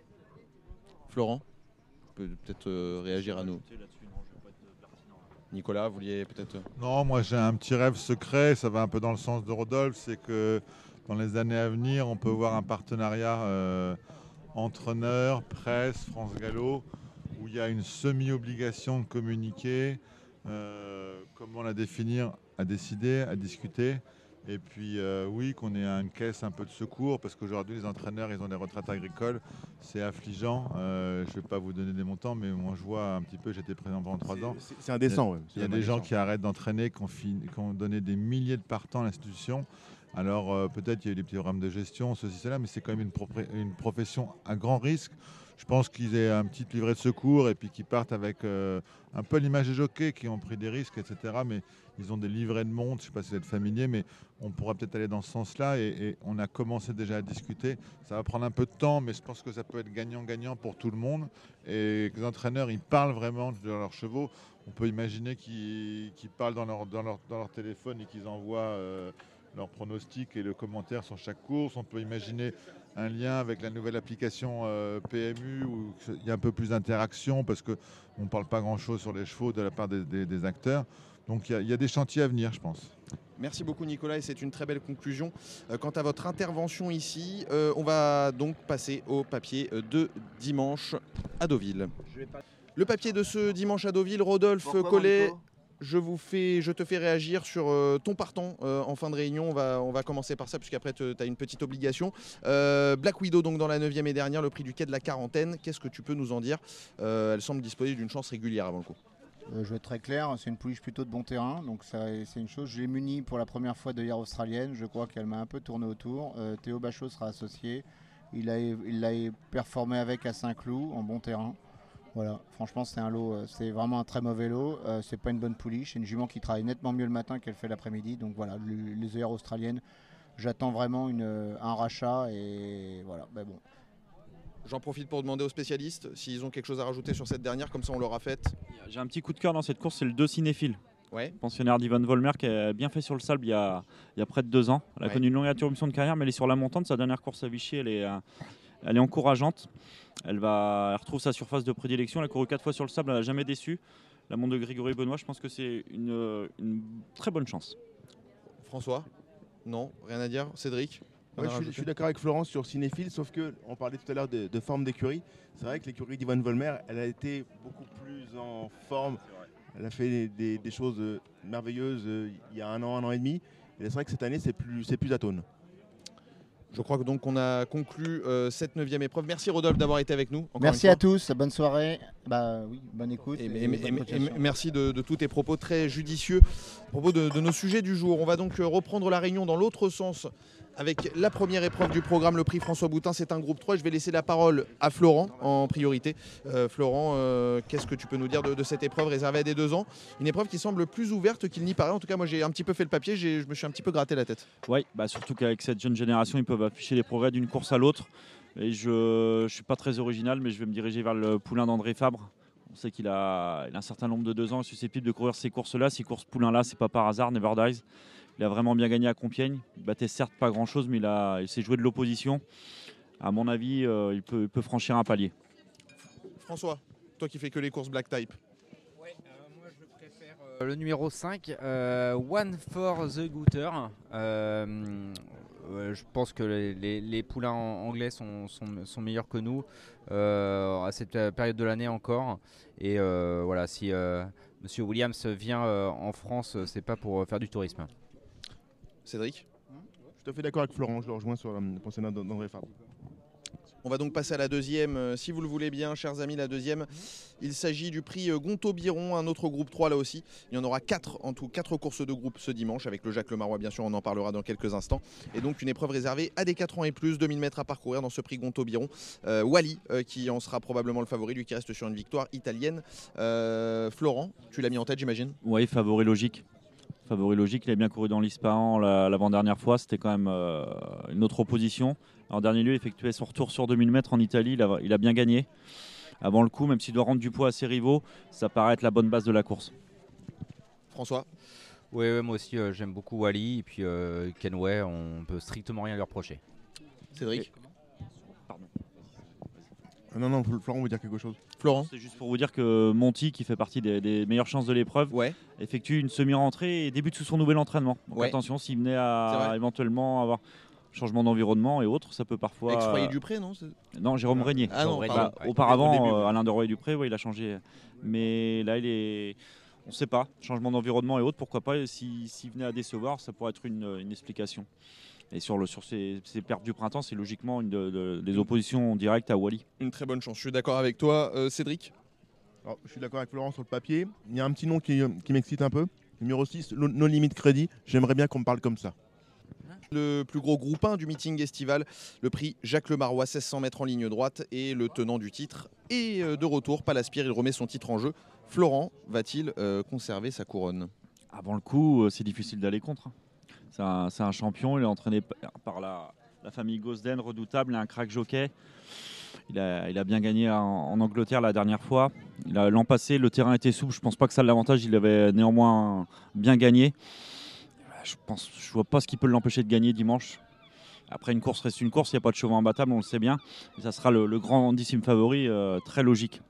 Florent peut peut-être réagir à nous. Nicolas, vous vouliez peut-être. euh, Non, moi j'ai un petit rêve secret, ça va un peu dans le sens de Rodolphe, c'est que dans les années à venir, on peut voir un partenariat euh, entraîneur, presse, France Gallo, où il y a une semi-obligation de communiquer, euh, comment la définir, à décider, à discuter. Et puis euh, oui, qu'on ait une caisse un peu de secours, parce qu'aujourd'hui les entraîneurs, ils ont des retraites agricoles, c'est affligeant. Euh, je ne vais pas vous donner des montants, mais moi je vois un petit peu, j'étais présent pendant trois ans. C'est- indécent, ouais. Il y a des gens qui arrêtent d'entraîner, qui ont, donné des milliers de partants à l'institution. Alors euh, peut-être il y a eu des petits programmes de gestion, ceci, cela, mais c'est quand même une profession à grand risque. Je pense qu'ils aient un petit livret de secours et puis qu'ils partent avec euh, un peu l'image des jockeys qui ont pris des risques, etc. Mais ils ont des livrets de montre, je ne sais pas si vous êtes familier, mais on pourra peut-être aller dans ce sens-là et, on a commencé déjà à discuter. Ça va prendre un peu de temps, mais je pense que ça peut être gagnant-gagnant pour tout le monde. Et que les entraîneurs, ils parlent vraiment de leurs chevaux. On peut imaginer qu'ils parlent dans leur téléphone et qu'ils envoient euh, leurs pronostics et le commentaire sur chaque course. On peut imaginer un lien avec la nouvelle application euh, PMU où il y a un peu plus d'interaction parce qu'on ne parle pas grand-chose sur les chevaux de la part des, des- des acteurs. Donc il y a- il y, a des chantiers à venir, je pense. Merci beaucoup Nicolas et c'est une très belle conclusion. Euh, quant à votre intervention ici, euh, on va donc passer au papier de dimanche à Deauville. Le papier de ce dimanche à Deauville, Rodolphe Collet, je, te fais réagir sur euh, ton partant euh, en fin de réunion. On va, commencer par ça puisqu'après tu as une petite obligation. Euh, Black Widow donc dans la 9 et dernière, le prix du quai de la quarantaine. Qu'est-ce que tu peux nous en dire? Elle semble disposer d'une chance régulière avant le coup. Je vais être très clair, c'est une pouliche plutôt de bon terrain, donc c'est une chose. Je l'ai munie pour la première fois de hier australienne, je crois qu'elle m'a un peu tourné autour. Théo Bachot sera associé, il l'a performé avec à Saint-Cloud en bon terrain. Voilà, franchement c'est un lot, euh, c'est vraiment un très mauvais lot, Euh, c'est pas une bonne pouliche, c'est une jument qui travaille nettement mieux le matin qu'elle fait l'après-midi, donc voilà, le- les œillères australiennes, j'attends vraiment une, un rachat et voilà, ben bon. J'en profite pour demander aux spécialistes s'ils ont quelque chose à rajouter sur cette dernière, comme ça on l'aura faite. J'ai un petit coup de cœur dans cette course, c'est le 2 cinéphile. Ouais. Pensionnaire d'Ivan Volmer qui a bien fait sur le sable il y a, il y a près de deux ans. Elle a Ouais. connu une longue interruption de carrière, mais elle est sur la montante. Sa dernière course à Vichy, elle est, euh, elle est encourageante. Elle, va, elle retrouve sa surface de prédilection. Elle a couru quatre fois sur le sable, elle n'a jamais déçu. La montre de Grégory Benoît, je pense que c'est une, une très bonne chance. François? Non, rien à dire. Cédric? Ouais, je, suis, je suis d'accord avec Florence sur Cinéphile, sauf que on parlait tout à l'heure de, de forme d'écurie. C'est vrai que l'écurie d'Ivan Volmer, elle a été beaucoup plus en forme. Elle a fait des, des- des choses euh, merveilleuses euh, il y a un an, un an et demi. Et c'est vrai que cette année, c'est plus, c'est plus atone. Je crois que donc on a conclu euh, cette neuvième épreuve. Merci Rodolphe d'avoir été avec nous. Merci à tous, bonne soirée, bah oui, bonne écoute. Et, et et- bonne et- et- continuation. merci de, de tous tes propos très judicieux à propos de, nos sujets du jour. On va donc euh, reprendre la réunion dans l'autre sens avec la première épreuve du programme, le prix François Boutin. C'est un groupe 3. Je vais laisser la parole à Florent en priorité. Euh, Florent, euh, qu'est-ce que tu peux nous dire de, cette épreuve réservée à des deux ans? Une épreuve qui semble plus ouverte qu'il n'y paraît. En tout cas, moi j'ai un petit peu fait le papier, je me suis un petit peu gratté la tête. Oui, bah surtout qu'avec cette jeune génération, ils peuvent afficher les progrès d'une course à l'autre. Et je ne suis pas très original, mais je vais me diriger vers le poulain d'André Fabre. On sait qu'il a, il a un certain nombre de deux ans, susceptible de courir ces courses-là. Ces courses poulains-là, c'est pas par hasard, Never Dies. Il a vraiment bien gagné à Compiègne. Il battait certes pas grand-chose, mais il, a, il s'est joué de l'opposition. À mon avis, euh, il, peut, il peut franchir un palier. François, toi qui fais que les courses Black Type. Euh, Le numéro 5, euh, One for the Gooter. Euh, je pense que les, les- les poulains anglais sont, sont- sont meilleurs que nous euh, à cette euh, période de l'année encore. Et euh, voilà, si euh, Monsieur Williams vient euh, en France, c'est pas pour faire du tourisme. Cédric? Suis tout à fait d'accord avec Florent, je le rejoins sur la pensée d'André Fabre. On va donc passer à la deuxième, euh, si vous le voulez bien, chers amis, la deuxième. Il s'agit du prix euh, Gonto-Biron, un autre groupe 3 là aussi. Il y en aura quatre en tout, quatre courses de groupe ce dimanche avec le Jacques Lemarois, bien sûr, on en parlera dans quelques instants. Et donc une épreuve réservée à des 4 ans et plus, 2000 mètres à parcourir dans ce prix Gonto-Biron. Euh, Wally, qui en sera probablement le favori, lui qui reste sur une victoire italienne. Florent, tu l'as mis en tête, j'imagine? Oui, favori logique. Favori logique, il a bien couru dans l'Ispahan la- l'avant-dernière fois, c'était quand même une autre opposition. En dernier lieu, il effectuait son retour sur 2000 mètres en Italie, il a, il a bien gagné. Avant le coup, même s'il doit rendre du poids à ses rivaux, ça paraît être la bonne base de la course. François? Oui, ouais, moi aussi euh, j'aime beaucoup Wally et puis euh, Kenway, on peut strictement rien lui reprocher. Cédric? Ah Non, non, Florent veut dire quelque chose. Florent? C'est juste pour vous dire que Monty, qui fait partie des, des meilleures chances de l'épreuve, Ouais. effectue une semi-rentrée et débute sous son nouvel entraînement. Donc Ouais. attention, s'il venait à éventuellement avoir changement d'environnement et autres, ça peut parfois. Avec Froyer Dupré, non c'est- Non, Jérôme Régnier. Ah non, Bah, pardon. Ouais. auparavant, début, euh, ouais. Alain de Roy-Dupré, ouais, il a changé. Mais là, il est. On ne sait pas. Changement d'environnement et autres, pourquoi pas. si- S'il venait à décevoir, ça pourrait être une, une explication. Et sur, le, sur ces, ces pertes du printemps, c'est logiquement une de- de- des oppositions directes à Wally. Une très bonne chance, je suis d'accord avec toi. Euh, Cédric Alors, je suis d'accord avec Florent sur le papier. Il y a un petit nom qui, qui m'excite un peu. Numéro 6, No No Limit Crédit. J'aimerais bien qu'on me parle comme ça. Le plus gros groupe 1 du meeting estival, le prix Jacques Lemarois, 1600 mètres en ligne droite, et le tenant du titre. Et euh, de retour, Palaspire, il remet son titre en jeu. Florent va-t-il euh, conserver sa couronne? Avant le coup, euh, c'est difficile d'aller contre. hein. C'est un, champion, il est entraîné par la, famille Gosden, redoutable, a un crack jockey. Il a, bien gagné en, Angleterre la dernière fois. L'an passé, le terrain était souple, je pense pas que ça l'avantage, il avait néanmoins bien gagné. Je pense, je vois pas ce qui peut l'empêcher de gagner dimanche. Après, une course reste une course, il n'y a pas de chevaux imbattable, on le sait bien. Et ça sera le, le grandissime favori, euh, très logique.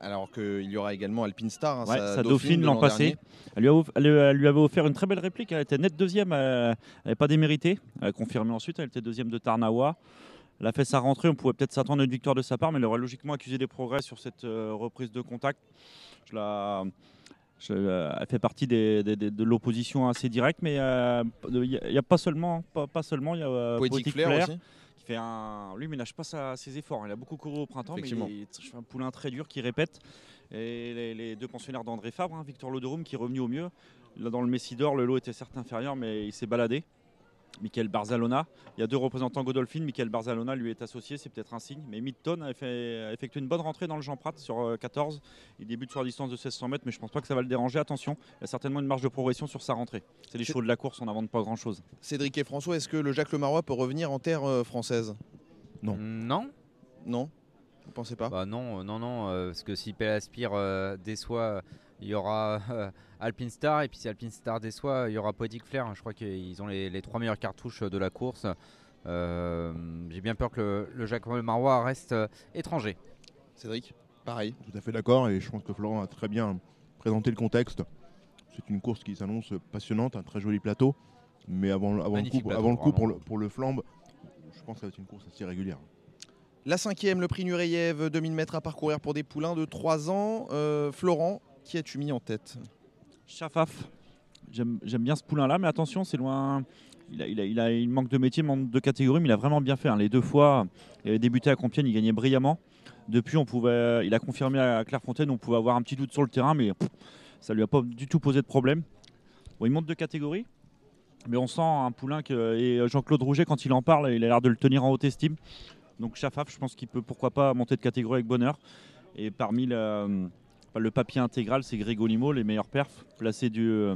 Alors qu'il y aura également Alpine Star, hein, Ouais, sa, sa dauphine l'an passé. Elle lui, a off- elle, elle lui avait offert une très belle réplique. Elle était nette deuxième. Elle n'avait pas démérité. Elle a confirmé ensuite. Elle était deuxième de Tarnawa. Elle a fait sa rentrée. On pouvait peut-être s'attendre à une victoire de sa part, mais elle aurait logiquement accusé des progrès sur cette euh, reprise de contact. Je la- euh, elle fait partie des- des- des- de l'opposition assez directe, mais euh, il n'y a, pas seulement, pas, pas seulement, il y a euh, Poetic Flair, Flair, aussi. qui fait un, lui, lâche pas sa- ses efforts. Il a beaucoup couru au printemps, mais il est un poulain très dur qui répète. Et les, les deux pensionnaires d'André Fabre, hein, Victor Loderum qui est revenu au mieux. Là, dans le Messidor, le lot était certes inférieur, mais il s'est baladé. Michael Barzalona. Il y a deux représentants Godolphin. Michael Barzalona lui est associé, c'est peut-être un signe. Mais Midton a, fait- a effectué une bonne rentrée dans le Jean Prat sur euh, 14. Il débute sur la distance de 1600 mètres, mais je pense pas que ça va le déranger. Attention, il y a certainement une marge de progression sur sa rentrée. C'est les chevaux de la course, on n'invente pas grand-chose. Cédric et François, est-ce que le Jacques Lemarois peut revenir en terre euh, française? Non. Non Non? Vous pensez pas? Bah non, euh, non, non, euh, parce que si Pelaspire euh, déçoit, il y aura euh, Alpine Star, et puis si Alpine Star déçoit, il y aura Poetic Flair. Je crois qu'ils ont les, les trois meilleures cartouches de la course. Euh, J'ai bien peur que le, le Jacques Marois reste euh, étranger. Cédric Pareil. Tout à fait d'accord et je pense que Florent a très bien présenté le contexte. C'est une course qui s'annonce passionnante, un très joli plateau. Mais avant, avant le coup, plateau, avant le coup pour, le, pour le flambe, je pense que ça va être une course assez régulière. La cinquième, le prix Nureyev, 2000 mètres à parcourir pour des poulains de 3 ans. Euh, Florent, qui as-tu mis en tête Chafaf. J'aime bien ce poulain-là, mais attention, c'est loin. Il, manque de métier, manque de catégorie, mais il a vraiment bien fait. hein. Les deux fois, il avait débuté à Compiègne, il gagnait brillamment. Depuis, on pouvait, il a confirmé à Clairefontaine, on pouvait avoir un petit doute sur le terrain, mais pff, ça lui a pas du tout posé de problème. Il monte de catégorie, mais on sent un poulain que et Jean-Claude Rouget, quand il en parle, il a l'air de le tenir en haute estime. Donc Chafaf, je pense qu'il peut pourquoi pas monter de catégorie avec bonheur. Et parmi le, le papier intégral, c'est Grégolimo, les meilleurs perfs. Placé du, euh,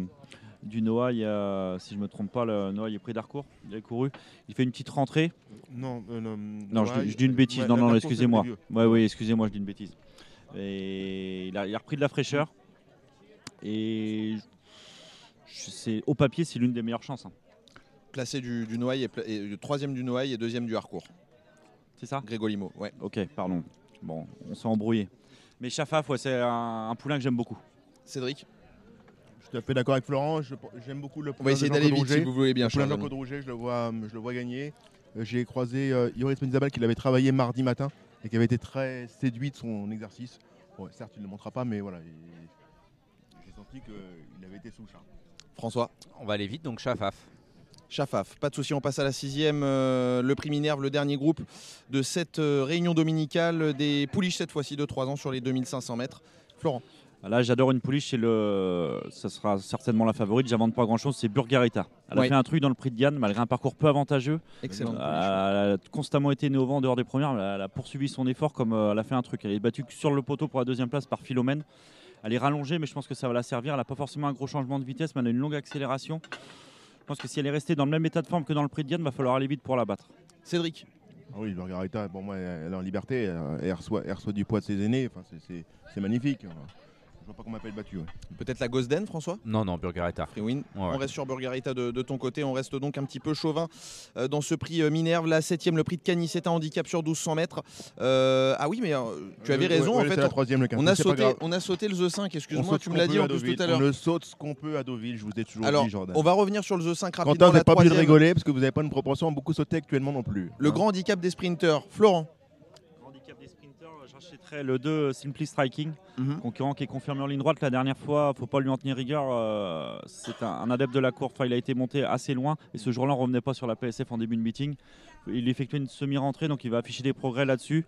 du Noah, il y a, si je ne me trompe pas, le Noah il est pris d'Arcourt. Il a couru. Il fait une petite rentrée. Non, euh, non, Non, je, dis- je dis une bêtise. non, non, excusez-moi. Ouais, oui, excusez-moi, je dis une bêtise. Et il a, il a repris de la fraîcheur. Et je- au papier, c'est l'une des meilleures chances. hein. Placé du, du Noailles et, pla- et le troisième du Noailles et deuxième du Harcourt. C'est ça? Grégolimo, ouais. Ok, pardon. Bon, on s'est embrouillé. Mais Chafaf, ouais, c'est un, un poulain que j'aime beaucoup. Cédric Je suis tout à fait d'accord avec Florent. je- J'aime beaucoup le On va essayer de d'aller Jean-Claude vite si vous voulez bien, Le poulain de. Jean-Claude Rouget, je le vois, je le vois gagner. Euh, J'ai croisé euh, Yoris Menzabal qui l'avait travaillé mardi matin et qui avait été très séduit de son exercice. Bon, certes, il ne le montrera pas, mais voilà. il- J'ai senti qu'il avait été sous le charme. François On va aller vite, donc Chafaf. Chafaf, pas de souci, on passe à la sixième. euh, le prix Minerve, le dernier groupe de cette euh, réunion dominicale des pouliches, cette fois-ci de 3 ans sur les 2500 mètres. Florent. Là, j'adore une pouliche, le, ça sera certainement la favorite. J'invente pas grand-chose, c'est Burgarita. Elle a fait un truc dans le prix de Gann, malgré un parcours peu avantageux. Excellent. Elle a constamment été innovant en dehors des premières. mais Elle a poursuivi son effort comme euh, elle a fait un truc. Elle est battue sur le poteau pour la deuxième place par Philomène. Elle est rallongée, mais je pense que ça va la servir. Elle n'a pas forcément un gros changement de vitesse, mais elle a une longue accélération. Je pense que si elle est restée dans le même état de forme que dans le prix de Gann, il va falloir aller vite pour la battre. Cédric. Ah Oui, Margarita, pour moi, elle est en liberté. Elle reçoit, elle reçoit du poids de ses aînés. Enfin, c'est- c'est- c'est magnifique. Je vois pas qu'on m'appelle battu. ouais. Peut-être la Gosden, François? Non, non, Burgarita. Freewin. Ouais, On reste sur Burgarita de, de ton côté. On reste donc un petit peu chauvin euh, dans ce prix euh, Minerve. La septième, le prix de Cagny, c'est un handicap sur 1200 mètres. Euh, ah oui, mais euh, tu avais raison. ouais, en fait, la on- troisième, le on, a sauté, on a sauté le The 5. On Excuse-moi, tu me l'as dit en plus tout à l'heure. On ne saute ce qu'on peut à Deauville, je vous ai toujours Alors, dit, Jordan. on va revenir sur le The 5 rapidement. Quentin, vous n'êtes pas obligé de rigoler parce que vous n'avez pas une proportion à beaucoup sauter actuellement non plus. Le Hein. grand handicap des sprinteurs. Florent? Le 2 Simply Striking, Mhm. concurrent qui est confirmé en ligne droite la dernière fois. Faut pas lui en tenir rigueur. euh, c'est un, un adepte de la course. Enfin, il a été monté assez loin et ce jour-là, on revenait pas sur la PSF en début de meeting. Il effectuait une semi-rentrée, donc il va afficher des progrès là-dessus.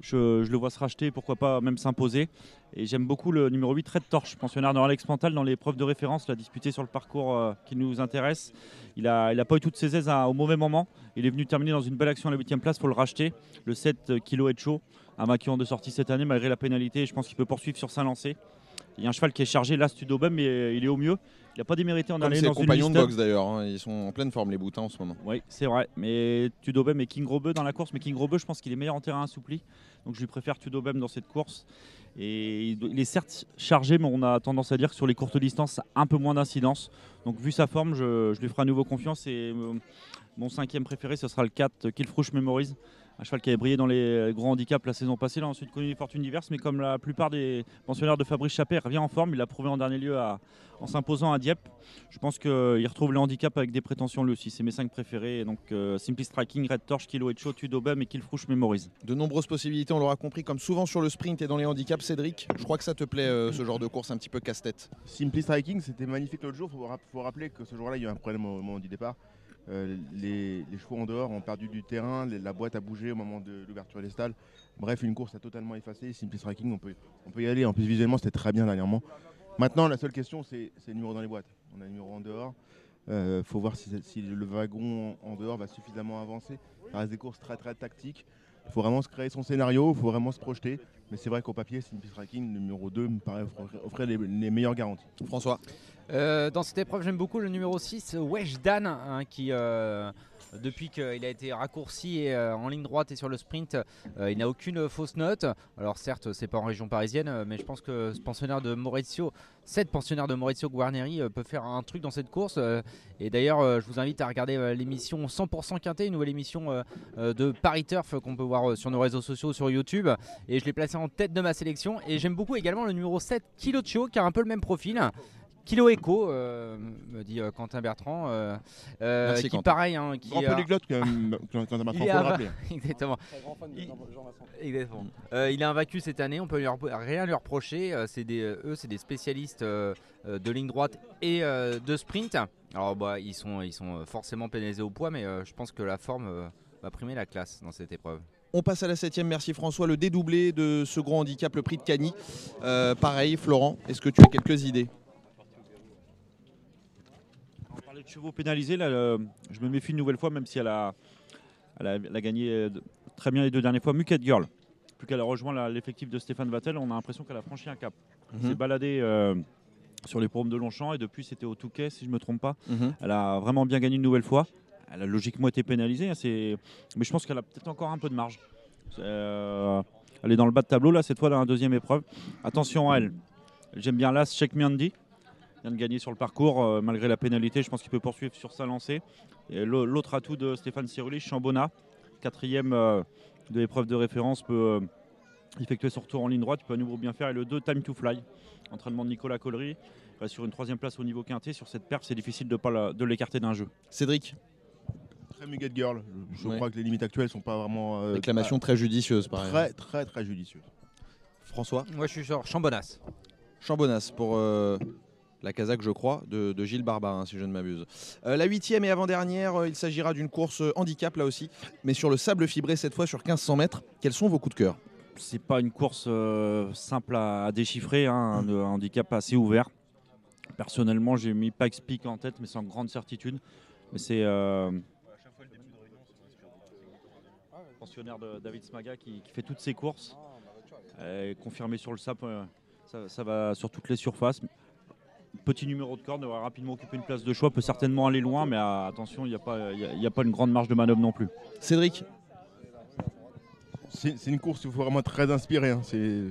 Je, je le vois se racheter, pourquoi pas même s'imposer. Et j'aime beaucoup le numéro 8, Red Torch, pensionnaire de Alex Pantal dans l'épreuve de référence, l'a disputé sur le parcours euh, qui nous intéresse. Il n'a il a pas eu toutes ses aises à- au mauvais moment. Il est venu terminer dans une belle action à la 8 place, il faut le racheter. Le 7 kg est chaud, un en deux sorties cette année malgré la pénalité. Je pense qu'il peut poursuivre sur saint lancé. Il y a un cheval qui est chargé, là, Studobem, mais euh, il est au mieux. Il n'a pas démérité en ses dans une compagnons de boxe d'ailleurs. hein. Ils sont en pleine forme, les boutins, en ce moment. Oui, c'est vrai. Mais Tudobem et King Robeux dans la course. Mais King Robeux, je pense qu'il est meilleur en terrain assoupli. Donc je lui préfère Tudobem dans cette course. Et il est certes chargé, mais on a tendance à dire que sur les courtes distances, un peu moins d'incidence. Donc vu sa forme, je, je lui ferai à nouveau confiance. Et euh, mon cinquième préféré, ce sera le 4 Killfrouche Memories. Un cheval qui avait brillé dans les grands handicaps la saison passée. Il a ensuite connu des fortunes diverses, mais comme la plupart des pensionnaires de Fabrice Chappet, il revient en forme. Il l'a prouvé en dernier lieu à- en s'imposant à Dieppe. Je pense qu'il retrouve le handicap avec des prétentions lui aussi. C'est mes cinq préférés. Et Donc euh, Simply Striking, Red Torch, Kilo et Chaud, Tudobem et Killfrouche Memories. De nombreuses possibilités, on l'aura compris, comme souvent sur le sprint et dans les handicaps. Cédric, je crois que ça te plaît, euh, ce genre de course un petit peu casse-tête. Simply Striking, c'était magnifique l'autre jour. Il faut rappeler que ce jour-là, il y a eu un problème au moment du départ. Euh, les, chevaux en dehors ont perdu du terrain, la boîte a bougé au moment de l'ouverture des stalles. Bref, une course a totalement effacé. Simply Striking, on peut, on peut y aller. En plus, visuellement, c'était très bien dernièrement. Maintenant, la seule question, c'est le numéro dans les boîtes. On a le numéro en dehors. Il faut voir si, le wagon en dehors va suffisamment avancer. Ça reste des courses très très tactiques. Il faut vraiment se créer son scénario, il faut vraiment se projeter. Mais c'est vrai qu'au papier, Simply Striking, numéro 2, me paraît offrir, les meilleures garanties. François Euh, dans cette épreuve, j'aime beaucoup le numéro 6, Wesh Dan, hein, qui, euh, depuis qu'il a été raccourci et, euh, en ligne droite et sur le sprint, il n'a aucune fausse note. Alors certes, c'est pas en région parisienne, mais je pense que ce pensionnaire de Maurizio, cette pensionnaire de Maurizio Guarneri peut faire un truc dans cette course. et d'ailleurs, je vous invite à regarder l'émission 100% Quintet, une nouvelle émission de Paris Turf qu'on peut voir sur nos réseaux sociaux, sur YouTube. Et je l'ai placé en tête de ma sélection. Et j'aime beaucoup également le numéro 7, Kiloccio, qui a un peu le même profil. Kilo Echo, euh, me dit euh, Quentin Bertrand, euh, euh, Merci, qui Quentin. pareil, hein, qui Grand euh, polyglotte quand même, quand quand il il est faut le rappeler. Exactement. Il- Exactement. Euh, il est invaincu cette année, on peut lui rien lui reprocher. Euh, c'est des, euh, eux, c'est des spécialistes de ligne droite et euh, de sprint. Alors, bah, ils sont, ils sont forcément pénalisés au poids, mais euh, je pense que la forme euh, va primer la classe dans cette épreuve. On passe à la septième, merci François. Le dédoublé de ce grand handicap, le prix de Cagny. Euh, pareil, Florent, est-ce que tu as quelques idées? De chevaux pénalisés. Là, le- je me méfie une nouvelle fois, même si elle a, elle a, elle a gagné euh, très bien les deux dernières fois. Muket Girl. Plus qu'elle a rejoint l'effectif de Stéphane Vattel, on a l'impression qu'elle a franchi un cap. Elle Mhm. s'est baladée euh, sur les paumes de Longchamp et depuis c'était au Touquet, si je ne me trompe pas. Mhm. Elle a vraiment bien gagné une nouvelle fois. Elle a logiquement été pénalisée, hein, mais je pense qu'elle a peut-être encore un peu de marge. Euh, elle est dans le bas de tableau là cette fois dans la deuxième épreuve. Attention à elle. J'aime bien l'As Sheikh Miandi. Il vient de gagner sur le parcours euh, malgré la pénalité. Je pense qu'il peut poursuivre sur sa lancée. L'autre atout de Stéphane Ciruli, Chambona, quatrième euh, de l'épreuve de référence, peut euh, effectuer son retour en ligne droite. Il peut à nouveau bien faire. Et le 2, Time to Fly, entraînement de Nicolas Collery. Sur une troisième place au niveau quintet. Sur cette perf, c'est difficile de, pas la- de l'écarter d'un jeu. Cédric? Très Muget Girl. Je, Ouais. crois que les limites actuelles sont pas vraiment. euh, Réclamation très judicieuse, pareil. Très, très, très judicieuse. François? Moi, je suis sur Chambonas. Chambonas pour euh, La Kazakh, je crois, de, de Gilles Barbarin, si je ne m'abuse. Euh, la huitième et avant-dernière, euh, il s'agira d'une course euh, handicap là aussi, mais sur le sable fibré cette fois sur 1500 mètres. Quels sont vos coups de cœur? C'est pas une course euh, simple à, à déchiffrer, hein, un, un handicap assez ouvert. Personnellement, j'ai mis Pikes Peak en tête, mais sans grande certitude. Mais c'est pensionnaire de David Smaga qui, qui fait toutes ses courses, confirmé sur le sap, ça, ça va sur toutes les surfaces. Petit numéro de corde, devrait rapidement occuper une place de choix, peut certainement aller loin, mais euh, attention, il n'y a, pas- il y a- y a pas une grande marge de manœuvre non plus. Cédric C'est une course où il faut vraiment être très inspiré. hein. C'est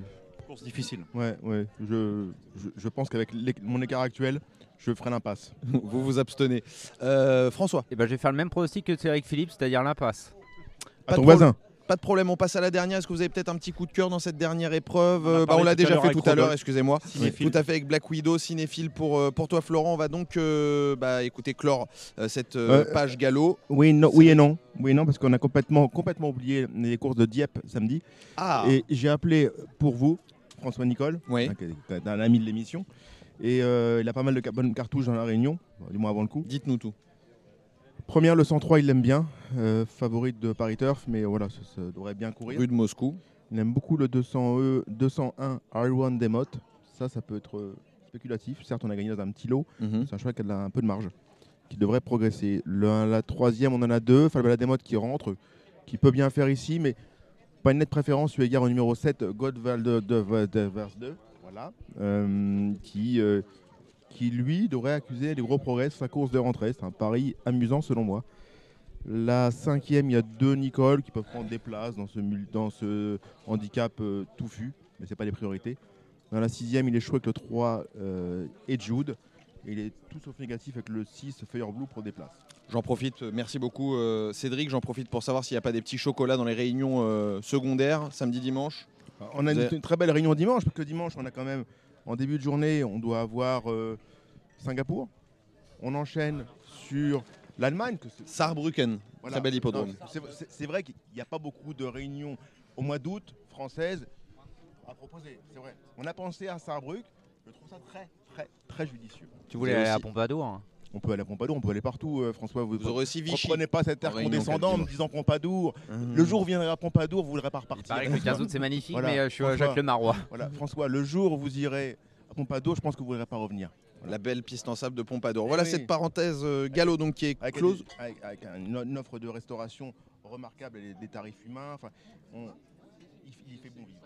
Course difficile. Ouais, ouais. Je, je, je pense qu'avec mon écart actuel, je ferai l'impasse. Vous vous abstenez. Euh, François Et ben, je vais faire le même pronostic que Cédric Philippe, c'est-à-dire l'impasse. Pas ton voisin. Pas de problème, on passe à la dernière. Est-ce que vous avez peut-être un petit coup de cœur dans cette dernière épreuve On Euh, bah, On l'a déjà fait tout à l'heure, excusez-moi. Tout à fait avec Black Widow, cinéphile pour, euh, pour toi Florent. On va donc euh, bah, écouter clore euh, cette euh, page galop. Oui, non, oui et non. Oui et non, parce qu'on a complètement, complètement oublié les courses de Dieppe samedi. Ah Et j'ai appelé pour vous, François Nicole, Oui. un ami de l'émission. Et il a pas mal de bonnes cartouches dans la réunion, du moins avant le coup. Dites-nous tout. Première, le 103, il l'aime bien. euh, favorite de Paris Turf, mais voilà, ça, ça devrait bien courir. Rue de Moscou. Il aime beaucoup le 200E, 201 R1 Demot. Ça, ça peut être euh, spéculatif. Certes, on a gagné dans un petit lot. Mhm. C'est un cheval qui a un peu de marge, qui devrait progresser. Le- la troisième, on en a deux. Falbala Demot qui rentre, qui peut bien faire ici, mais pas une nette préférence eu égard au numéro 7, Godval de, de, de Vers 2. Voilà. Euh, qui, euh, qui, lui, devrait accuser des gros progrès sur sa course de rentrée. C'est un pari amusant, selon moi. La cinquième, il y a deux Nicole qui peuvent prendre des places dans ce, mul- dans ce handicap euh, touffu, mais ce n'est pas les priorités. Dans la sixième, il est chaud avec le 3 euh, et Jude. Et il est tout sauf négatif avec le 6 Fire Blue pour des places. J'en profite, euh, merci beaucoup euh, Cédric. J'en profite pour savoir s'il n'y a pas des petits chocolats dans les réunions euh, secondaires, samedi, dimanche. On a une, une très belle réunion dimanche, parce que dimanche, on a quand même, en début de journée, on doit avoir euh, Singapour. On enchaîne sur l'Allemagne. Saarbrücken, Voilà. très bel hippodrome. C'est- vrai qu'il n'y a pas beaucoup de réunions au mois d'août françaises à proposer. C'est vrai. On a pensé à Saarbrück. Je trouve ça très, très, très judicieux. Tu voulais aller à Pompadour hein On peut aller à Pompadour, on peut aller partout, euh, François. Vous Vous aurez aussi ne Vichy. prenez pas cet air condescendant en me disant Pompadour. Mmh. Le jour où vous viendrez à Pompadour, vous ne voudrez pas Il que le 15 août c'est magnifique, Voilà. mais euh, je suis François. Jacques Le Marois. Voilà, François, le jour où vous irez à Pompadour, je pense que vous ne voudrez pas revenir. La belle piste en sable de Pompadour. Eh Voilà oui. cette parenthèse euh, galop donc qui est Avec, close. avec- avec un- une, une offre de restauration remarquable et des tarifs humains. Enfin, on- il, il fait bon vivre.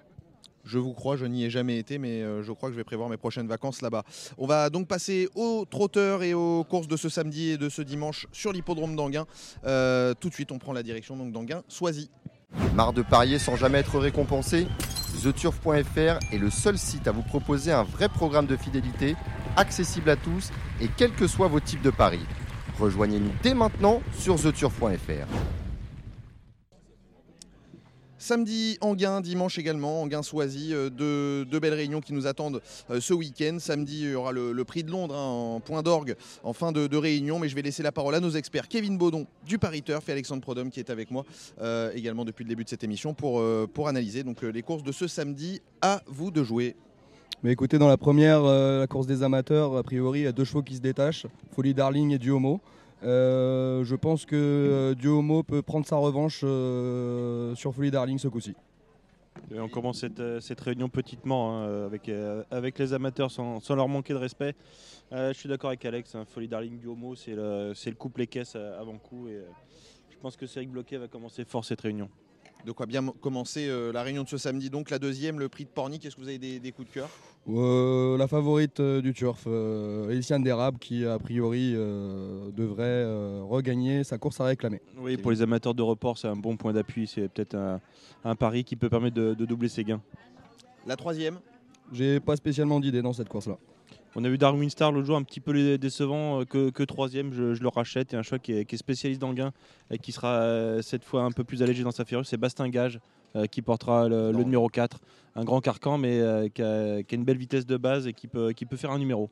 Je vous crois, je n'y ai jamais été, mais euh, je crois que je vais prévoir mes prochaines vacances là-bas. On va donc passer aux trotteurs et aux courses de ce samedi et de ce dimanche sur l'hippodrome d'Anguin. Euh, tout de suite, on prend la direction donc d'Anguin. Sois-y. Marre de parier sans jamais être récompensé? TheTurf.fr est le seul site à vous proposer un vrai programme de fidélité, accessible à tous et quels que soient vos types de paris. Rejoignez-nous dès maintenant sur TheTurf.fr. Samedi, Anguin, dimanche également, Anguin-Soisy, euh, deux, deux belles réunions qui nous attendent euh, ce week-end. Samedi, il y aura le, prix de Londres hein, en point d'orgue en fin de, réunion, mais je vais laisser la parole à nos experts, Kevin Baudon du Paris Turf et Alexandre Prodhomme qui est avec moi euh, également depuis le début de cette émission pour, analyser donc, les courses de ce samedi. À vous de jouer. Mais écoutez, dans la première, la course des amateurs, a priori, il y a deux chevaux qui se détachent, Folie Darling et Duomo. Euh, je pense que euh, Duomo peut prendre sa revanche euh, sur Folie Darling ce coup-ci. Et on commence cette, cette réunion petitement hein, avec, euh, avec les amateurs sans, sans leur manquer de respect. Euh, je suis d'accord avec Alex, hein, Folie Darling du Homo, c'est le, c'est le couple les caisses euh, avant coup. Et, euh, je pense que Cédric Bloquet va commencer fort cette réunion. De quoi bien commencer euh, la réunion de ce samedi. Donc la deuxième, le prix de Pornic. Est-ce que vous avez des, des coups de cœur? Euh, la favorite euh, du turf, euh, Dérable, qui a priori euh, devrait euh, regagner sa course à réclamer. Oui, pour les amateurs de report, c'est un bon point d'appui. C'est peut-être un, un pari qui peut permettre de, de doubler ses gains. La troisième J'ai pas spécialement d'idée dans cette course-là. On a vu Darwin Star l'autre jour un petit peu décevant que, que troisième, je, je le rachète. Et un choix qui est, qui est spécialiste dans le gain et qui sera cette fois un peu plus allégé dans sa ferrure, c'est Bastin Gage euh, qui portera le, numéro 4. Un grand carcan mais euh, qui, a, qui a une belle vitesse de base et qui peut, qui peut faire un numéro.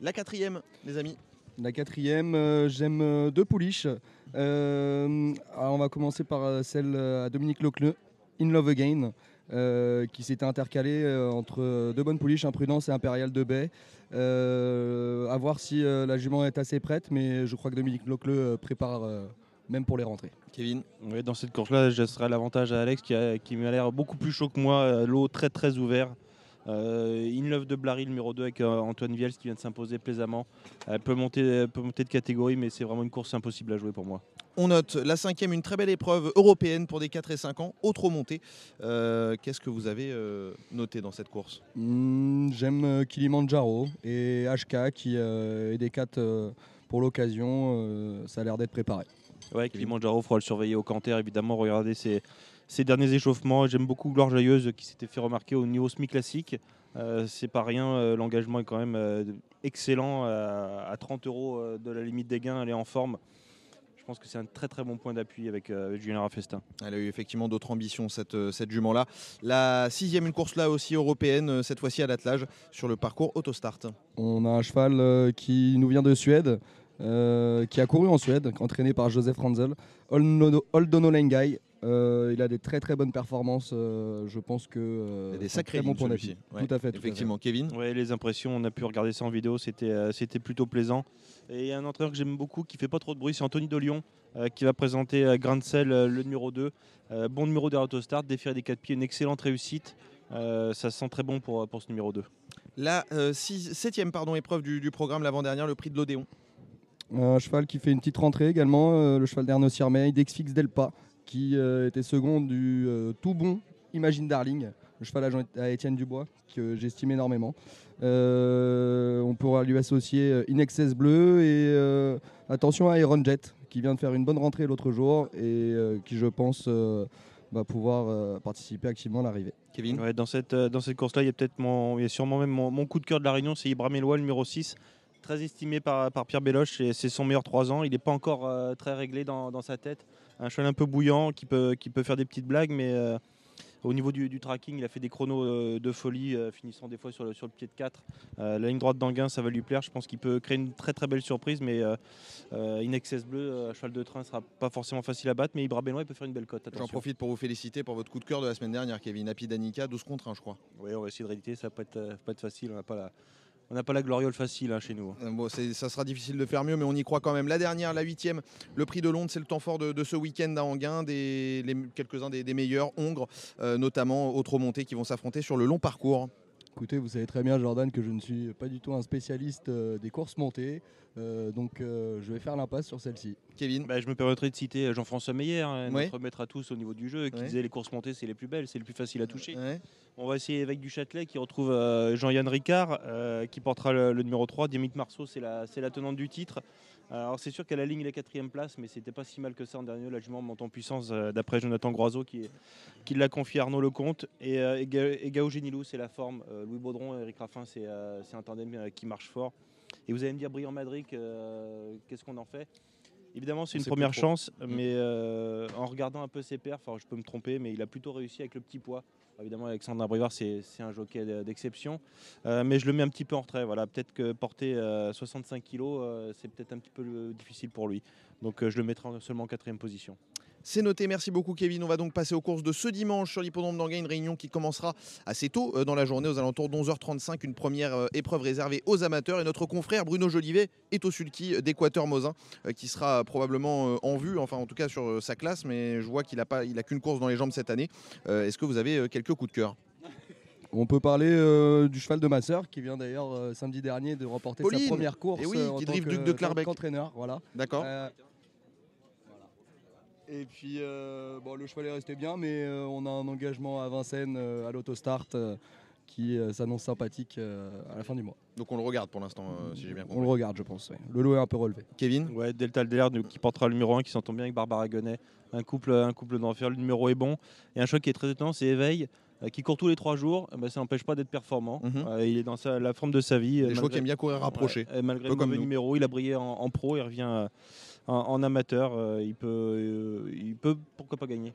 La quatrième, les amis. La quatrième, euh, j'aime euh, deux pouliches. Euh, alors on va commencer par euh, celle euh, à Dominique Lecleux, In Love Again. euh, qui s'était intercalé euh, entre deux bonnes pouliches, Imprudence et Impérial de Baie. Euh, à voir si euh, la jument est assez prête, mais je crois que Dominique Locleux euh, prépare euh, même pour les rentrées. Kevin Ouais, dans cette course-là, je laisserai l'avantage à Alex qui, a- qui m'a l'air beaucoup plus chaud que moi. euh, L'eau très très ouvert. Euh, In Love de Blary, le numéro 2 avec euh, Antoine Viels qui vient de s'imposer plaisamment. Elle peut monter, elle peut monter de catégorie, mais c'est vraiment une course impossible à jouer pour moi. On note la cinquième, une très belle épreuve européenne pour des 4 et 5 ans, autre montée. Euh, Qu'est-ce que vous avez euh, noté dans cette course? Hmm, J'aime euh, Kilimanjaro et HK qui euh, est des 4 pour l'occasion. euh, ça a l'air d'être préparé. Ouais, Kilimanjaro, il faudra le surveiller au canter, évidemment, regarder ses, ses derniers échauffements. J'aime beaucoup Gloire Joyeuse qui s'était fait remarquer au niveau semi classique. Euh, c'est pas rien, euh, l'engagement est quand même euh, excellent. euh, à 30 euros de la limite des gains, elle est en forme. Je pense que c'est un très très bon point d'appui avec, euh, avec Julien Raffestin. Elle a eu effectivement d'autres ambitions, cette, cette jument-là. La sixième, une course là aussi européenne, cette fois-ci à l'attelage, sur le parcours Autostart. On a un cheval euh, qui nous vient de Suède, euh, qui a couru en Suède, entraîné par Joseph Ranzel, Oldono Lengai. Euh, il a des très très bonnes performances. euh, je pense que euh, Il y a des c'est un sacrés très bon lignes, point celui-ci. d'appui. Ouais, Tout à fait. tout à fait. Effectivement, Kevin? Ouais, les impressions, on a pu regarder ça en vidéo, c'était euh, c'était plutôt plaisant. Et il y a un entraîneur que j'aime beaucoup qui fait pas trop de bruit, c'est Anthony de Lyon euh, qui va présenter euh, Grain de Sel, euh, le numéro 2. Euh, bon numéro derrière Autostart, déféré des 4 pieds, une excellente réussite. Euh, ça se sent très bon pour, pour ce numéro 2. La euh, six- septième pardon, épreuve du, du programme l'avant-dernière, le prix de l'Odéon. Un cheval qui fait une petite rentrée également, euh, le cheval d'Ernaud Sirmeil, d'Exfix Delpa, qui euh, était second du euh, tout bon Imagine Darling, le cheval à, Jean- à Étienne Dubois, que j'estime énormément. Euh, on pourra lui associer euh, Inexcess Bleu et euh, attention à Iron Jet, qui vient de faire une bonne rentrée l'autre jour et euh, qui, je pense, euh, va pouvoir euh, participer activement à l'arrivée. Kevin? Ouais, dans cette, euh, dans cette course-là, il y a peut-être mon, il y a sûrement même mon, mon coup de cœur de la Réunion, c'est Ibrahim Eloua, numéro 6. Très estimé par, par Pierre Béloche, et c'est son meilleur 3 ans. Il n'est pas encore euh, très réglé dans, dans sa tête. Un cheval un peu bouillant qui peut, qui peut faire des petites blagues, mais euh, au niveau du, du tracking, il a fait des chronos euh, de folie, euh, finissant des fois sur le, sur le pied de 4. Euh, la ligne droite d'Anguin, ça va lui plaire. Je pense qu'il peut créer une très très belle surprise, mais euh, euh, Inexcess Bleu, cheval de train, sera pas forcément facile à battre, mais Ibrahim Eloua, il peut faire une belle cote. J'en profite pour vous féliciter pour votre coup de cœur de la semaine dernière, Kevin. Happy Danica, 12 contre 1, je crois. Oui, on va essayer de rééditer, ça va pas être, pas être facile. On n'a pas la, on n'a pas la gloriole facile hein, chez nous. Euh, Bon, ça sera difficile de faire mieux, mais on y croit quand même. La dernière, la huitième, le prix de Londres, c'est le temps fort de, ce week-end à Anguin. Des, quelques-uns des, des meilleurs, Hongres, euh, notamment autres montées qui vont s'affronter sur le long parcours. Écoutez, vous savez très bien, Jordan, que je ne suis pas du tout un spécialiste euh, des courses montées, euh, donc euh, je vais faire l'impasse sur celle-ci. Kevin Bah, je me permettrai de citer Jean-François Meyer, hein, Ouais. notre maître à tous au niveau du jeu, qui Ouais. disait les courses montées, c'est les plus belles, c'est les plus faciles à toucher. Ouais. On va essayer avec du Châtelet qui retrouve euh, Jean-Yann Ricard, euh, qui portera le, le numéro 3. Diamit Marceau, c'est la, c'est la tenante du titre. Alors c'est sûr qu'elle aligne la quatrième place, mais c'était pas si mal que ça en dernier. La jument monte en puissance, euh, d'après Jonathan Groiseau, qui, est- qui l'a confié à Arnaud Lecomte. Et, euh, et, Gao Génilou, c'est la forme. Euh, Louis Baudron et Eric Raffin, c'est euh, c'est un tandem qui marche fort. Et vous allez me dire, Briand Madric, euh, qu'est-ce qu'on en fait? Évidemment, c'est une première chance, Mm. mais en regardant un peu ses perfs, alors je peux me tromper, mais il a plutôt réussi avec le petit poids. Évidemment, Alexandre Abrivard, c'est un jockey de- d'exception, Euh, mais je le mets un petit peu en retrait. Voilà, peut-être que porter euh, 65 kg, c'est peut-être un petit peu euh, difficile pour lui. Donc, euh, je le mettrai en- seulement en quatrième position. C'est noté, merci beaucoup Kevin. On va donc passer aux courses de ce dimanche sur l'hippodrome d'Anguin, une réunion qui commencera assez tôt euh, dans la journée, aux alentours de 11h35, une première euh, épreuve réservée aux amateurs. Et notre confrère Bruno Jolivet est au sulky euh, d'Équateur Mosin, qui sera probablement en vue, enfin en tout cas sur sa classe, mais je vois qu'il n'a pas, il a qu'une course dans les jambes cette année. Est-ce que vous avez quelques coups de cœur? On peut parler euh, du cheval de ma sœur, qui vient d'ailleurs euh, samedi dernier de remporter Pauline sa première course Eh oui, euh, en qui tant drive que- Duc de Clarbec. qu'entraîneur. Voilà. D'accord. Et puis, euh, bon, le cheval est resté bien, mais euh, on a un engagement à Vincennes euh, à l'autostart euh, qui euh, s'annonce sympathique euh, à la fin du mois. Donc on le regarde pour l'instant, euh, si j'ai bien On compris. le regarde, je pense. ouais. Le lot est un peu relevé. Kevin? Ouais, Delta Aldeler qui portera le numéro 1, qui s'entend bien avec Barbara Gonnet. Un couple, un couple d'enfer, le numéro est bon. Et un choc qui est très étonnant, c'est Éveil, qui court tous les trois jours. Ben, ça n'empêche pas d'être performant. Mhm. Euh, il est dans sa- la forme de sa vie. Les euh, chevaux qui aiment bien courir rapprochés. Ouais, et malgré le comme mauvais numéro, il a brillé en, en pro, il revient euh, en, en amateur. euh, il, peut, euh, il peut, pourquoi pas gagner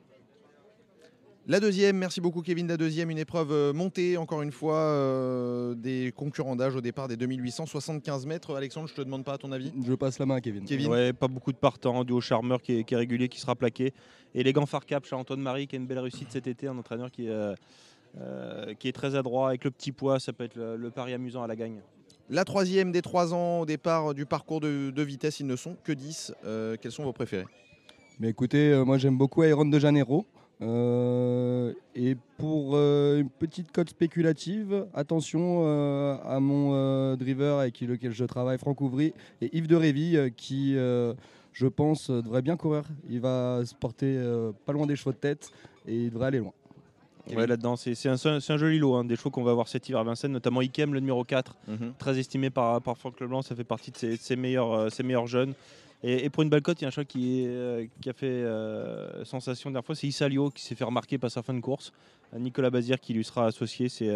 La deuxième, merci beaucoup Kevin. La deuxième, une épreuve euh, montée, encore une fois, euh, des concurrents d'âge au départ des 2875 mètres. Alexandre, je te demande pas ton avis. Je passe la main à Kevin. Kevin Ouais, pas beaucoup de partants, du haut charmeur qui est, qui est régulier, qui sera plaqué. Et les gants Farcap chez Antoine Marie, qui a une belle réussite cet été, un entraîneur qui est, euh, qui est très adroit avec le petit poids, ça peut être le, le pari amusant à la gagne. La troisième des trois ans au départ du parcours de, vitesse, ils ne sont que 10. Euh, quels sont vos préférés? Mais écoutez, euh, moi j'aime beaucoup Iron de Janeiro. Euh, et pour euh, une petite cote spéculative, attention euh, à mon euh, driver avec lequel je travaille, Franck Ouvry et Yves de Révy, euh, qui, euh, je pense, euh, devrait bien courir. Il va se porter euh, pas loin des chevaux de tête et il devrait aller loin. Ouais, là-dedans, c'est c'est un, c'est un joli lot, hein, des chevaux qu'on va voir cet hiver à Vincennes, notamment Ikem, le numéro 4, très estimé par, par Franck Leblanc, ça fait partie de ses, de ses meilleurs, euh, ses meilleurs jeunes. Et, et pour une belle cote, il y a un qui, est, euh, qui a fait euh, sensation la dernière fois, c'est Isalio qui s'est fait remarquer par sa fin de course. Euh, Nicolas Bazir qui lui sera associé, c'est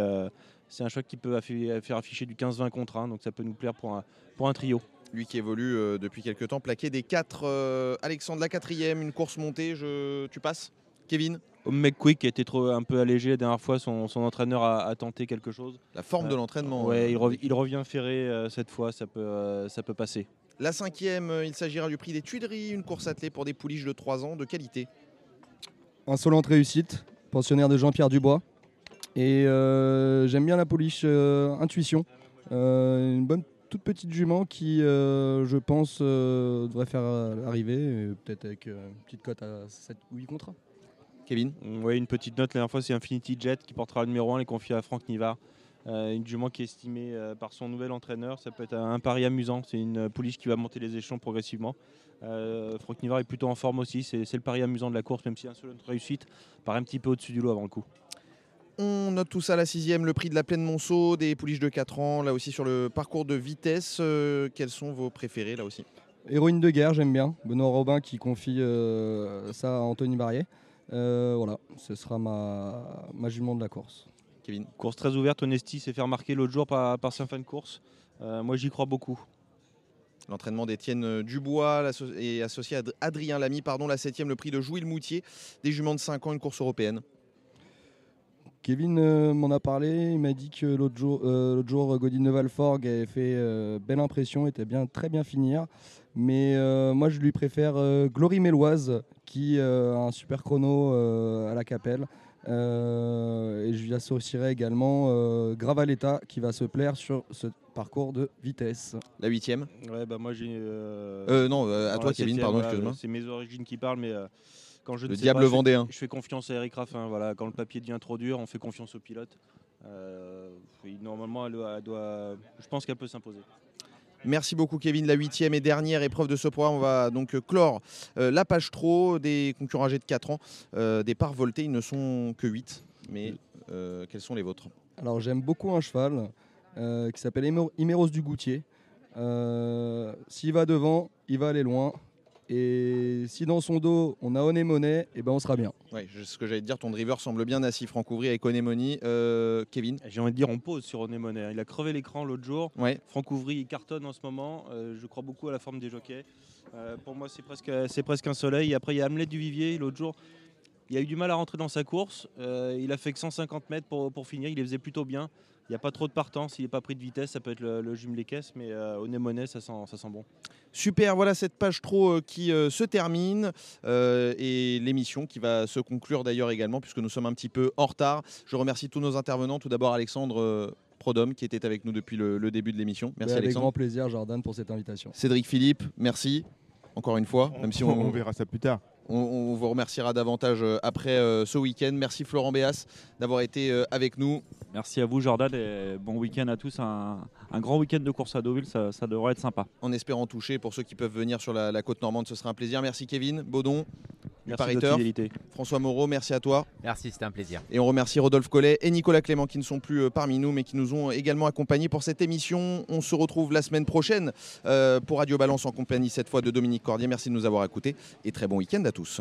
c'est un cheval qui peut affi- faire afficher du 15-20 contre 1, donc ça peut nous plaire pour un, pour un trio. Lui qui évolue euh, depuis quelques temps, plaqué des 4. Alexandre, la quatrième, une course montée, je... tu passes? Kevin? McQuick qui a été trop, un peu allégé la dernière fois, son, son entraîneur a, a tenté quelque chose. La forme de Euh, l'entraînement. Ouais, euh, il, rev- il revient ferré euh, cette fois, ça peut, euh, ça peut passer. La cinquième, il s'agira du prix des Tuileries, une course attelée pour des pouliches de 3 ans de qualité. Insolente réussite, pensionnaire de Jean-Pierre Dubois. Et euh, j'aime bien la polish euh, Intuition. Euh, une bonne toute petite jument qui, euh, je pense, euh, devrait faire arriver, peut-être avec euh, une petite cote à 7 ou 8 contre 1. Kevin Oui, une petite note. La dernière fois, c'est Infinity Jet qui portera le numéro 1, les confié à Franck Nivard. Euh, une jument qui est estimée euh, par son nouvel entraîneur. Ça peut être un pari amusant. C'est une pouliche qui va monter les échelons progressivement. Euh, Franck Nivard est plutôt en forme aussi. C'est c'est le pari amusant de la course, même si un seul autre réussite paraît un petit peu au-dessus du lot avant le coup. On note tout ça à la sixième, le prix de la plaine Monceau, des pouliches de 4 ans, là aussi sur le parcours de vitesse. euh, quels sont vos préférés là aussi? Héroïne de guerre, j'aime bien. Benoît Robin qui confie euh, ça à Anthony Barrier. Euh, voilà, ce sera ma, ma jument de la course. Kevin Course très ouverte. Honesty s'est fait remarquer l'autre jour par, par sa fin de course. Euh, moi, j'y crois beaucoup. L'entraînement d'Étienne Dubois et associé à Ad- Adrien Lamy, pardon, la septième, le prix de Jouy le Moutier, des juments de 5 ans, une course européenne. Kevin euh, m'en a parlé, il m'a dit que l'autre jour, euh, l'autre jour Godin de Valforgue avait fait euh, belle impression, était bien, très bien finir. Mais euh, moi je lui préfère euh, Glory Méloise qui euh, a un super chrono euh, à la capelle. Euh, et je lui associerai également euh, Gravaletta qui va se plaire sur ce parcours de vitesse. La huitième Ouais, bah moi j'ai. euh, Euh, non, euh, à toi, Kevin, septième, pardon, excuse-moi. C'est mes origines qui parlent, mais euh, quand je Le diable pas, je fais- vendéen. Je, fais confiance à Eric Raffin. Voilà, quand le papier devient trop dur, on fait confiance au pilote. Euh, normalement, elle doit, elle doit- je pense qu'elle peut s'imposer. Merci beaucoup Kevin. La huitième et dernière épreuve de ce programme, on va donc euh, clore euh, la page trop des concurrents âgés de 4 ans. Euh, des parts voltées, ils ne sont que 8. Mais euh, quels sont les vôtres? Alors j'aime beaucoup un cheval qui s'appelle Imer- Imeros du Goutier. S'il va devant, il va aller loin. Et si dans son dos on a Onémoné, et ben on sera bien. Ouais, je- ce que j'allais te dire, ton driver semble bien assis, Franck Ouvry avec Onemoni. Euh, Kevin J'ai envie de dire, on pose sur René Monet. hein. Il a crevé l'écran l'autre jour. Ouais. Franck Ouvry, il cartonne en ce moment. Euh, je crois beaucoup à la forme des jockeys. Euh, pour moi, c'est presque, c'est presque un soleil. Après, il y a Hamlet du Vivier. L'autre jour, il a eu du mal à rentrer dans sa course. Euh, il a fait que 150 mètres pour, pour finir. Il les faisait plutôt bien. Il n'y a pas trop de partance. Il n'est pas pris de vitesse. Ça peut être le, le jume les caisses. Mais euh, au Monet, ça sent, ça sent bon. Super, voilà cette page trop euh, qui euh, se termine euh, et l'émission qui va se conclure d'ailleurs également puisque nous sommes un petit peu en retard. Je remercie tous nos intervenants. Tout d'abord Alexandre euh, Prodhomme qui était avec nous depuis le, le début de l'émission. Merci avec Alexandre. grand plaisir Jordan pour cette invitation. Cédric Philippe, merci encore une fois. Même si on, on verra ça plus tard. on- on vous remerciera davantage après euh, ce week-end. Merci Florent Béas d'avoir été euh, avec nous. Merci à vous Jordan et bon week-end à tous. Un, un grand week-end de course à Deauville, ça, ça devrait être sympa. En espérant toucher pour ceux qui peuvent venir sur la, la côte normande, ce sera un plaisir. Merci Kevin, Baudon, du Merci fidélité. François Moreau, merci à toi. Merci, c'était un plaisir. Et on remercie Rodolphe Collet et Nicolas Clément qui ne sont plus euh, parmi nous mais qui nous ont également accompagnés pour cette émission. On se retrouve la semaine prochaine euh, pour Radio Balance en compagnie cette fois de Dominique Cordier. Merci de nous avoir écoutés et très bon week-end à tous.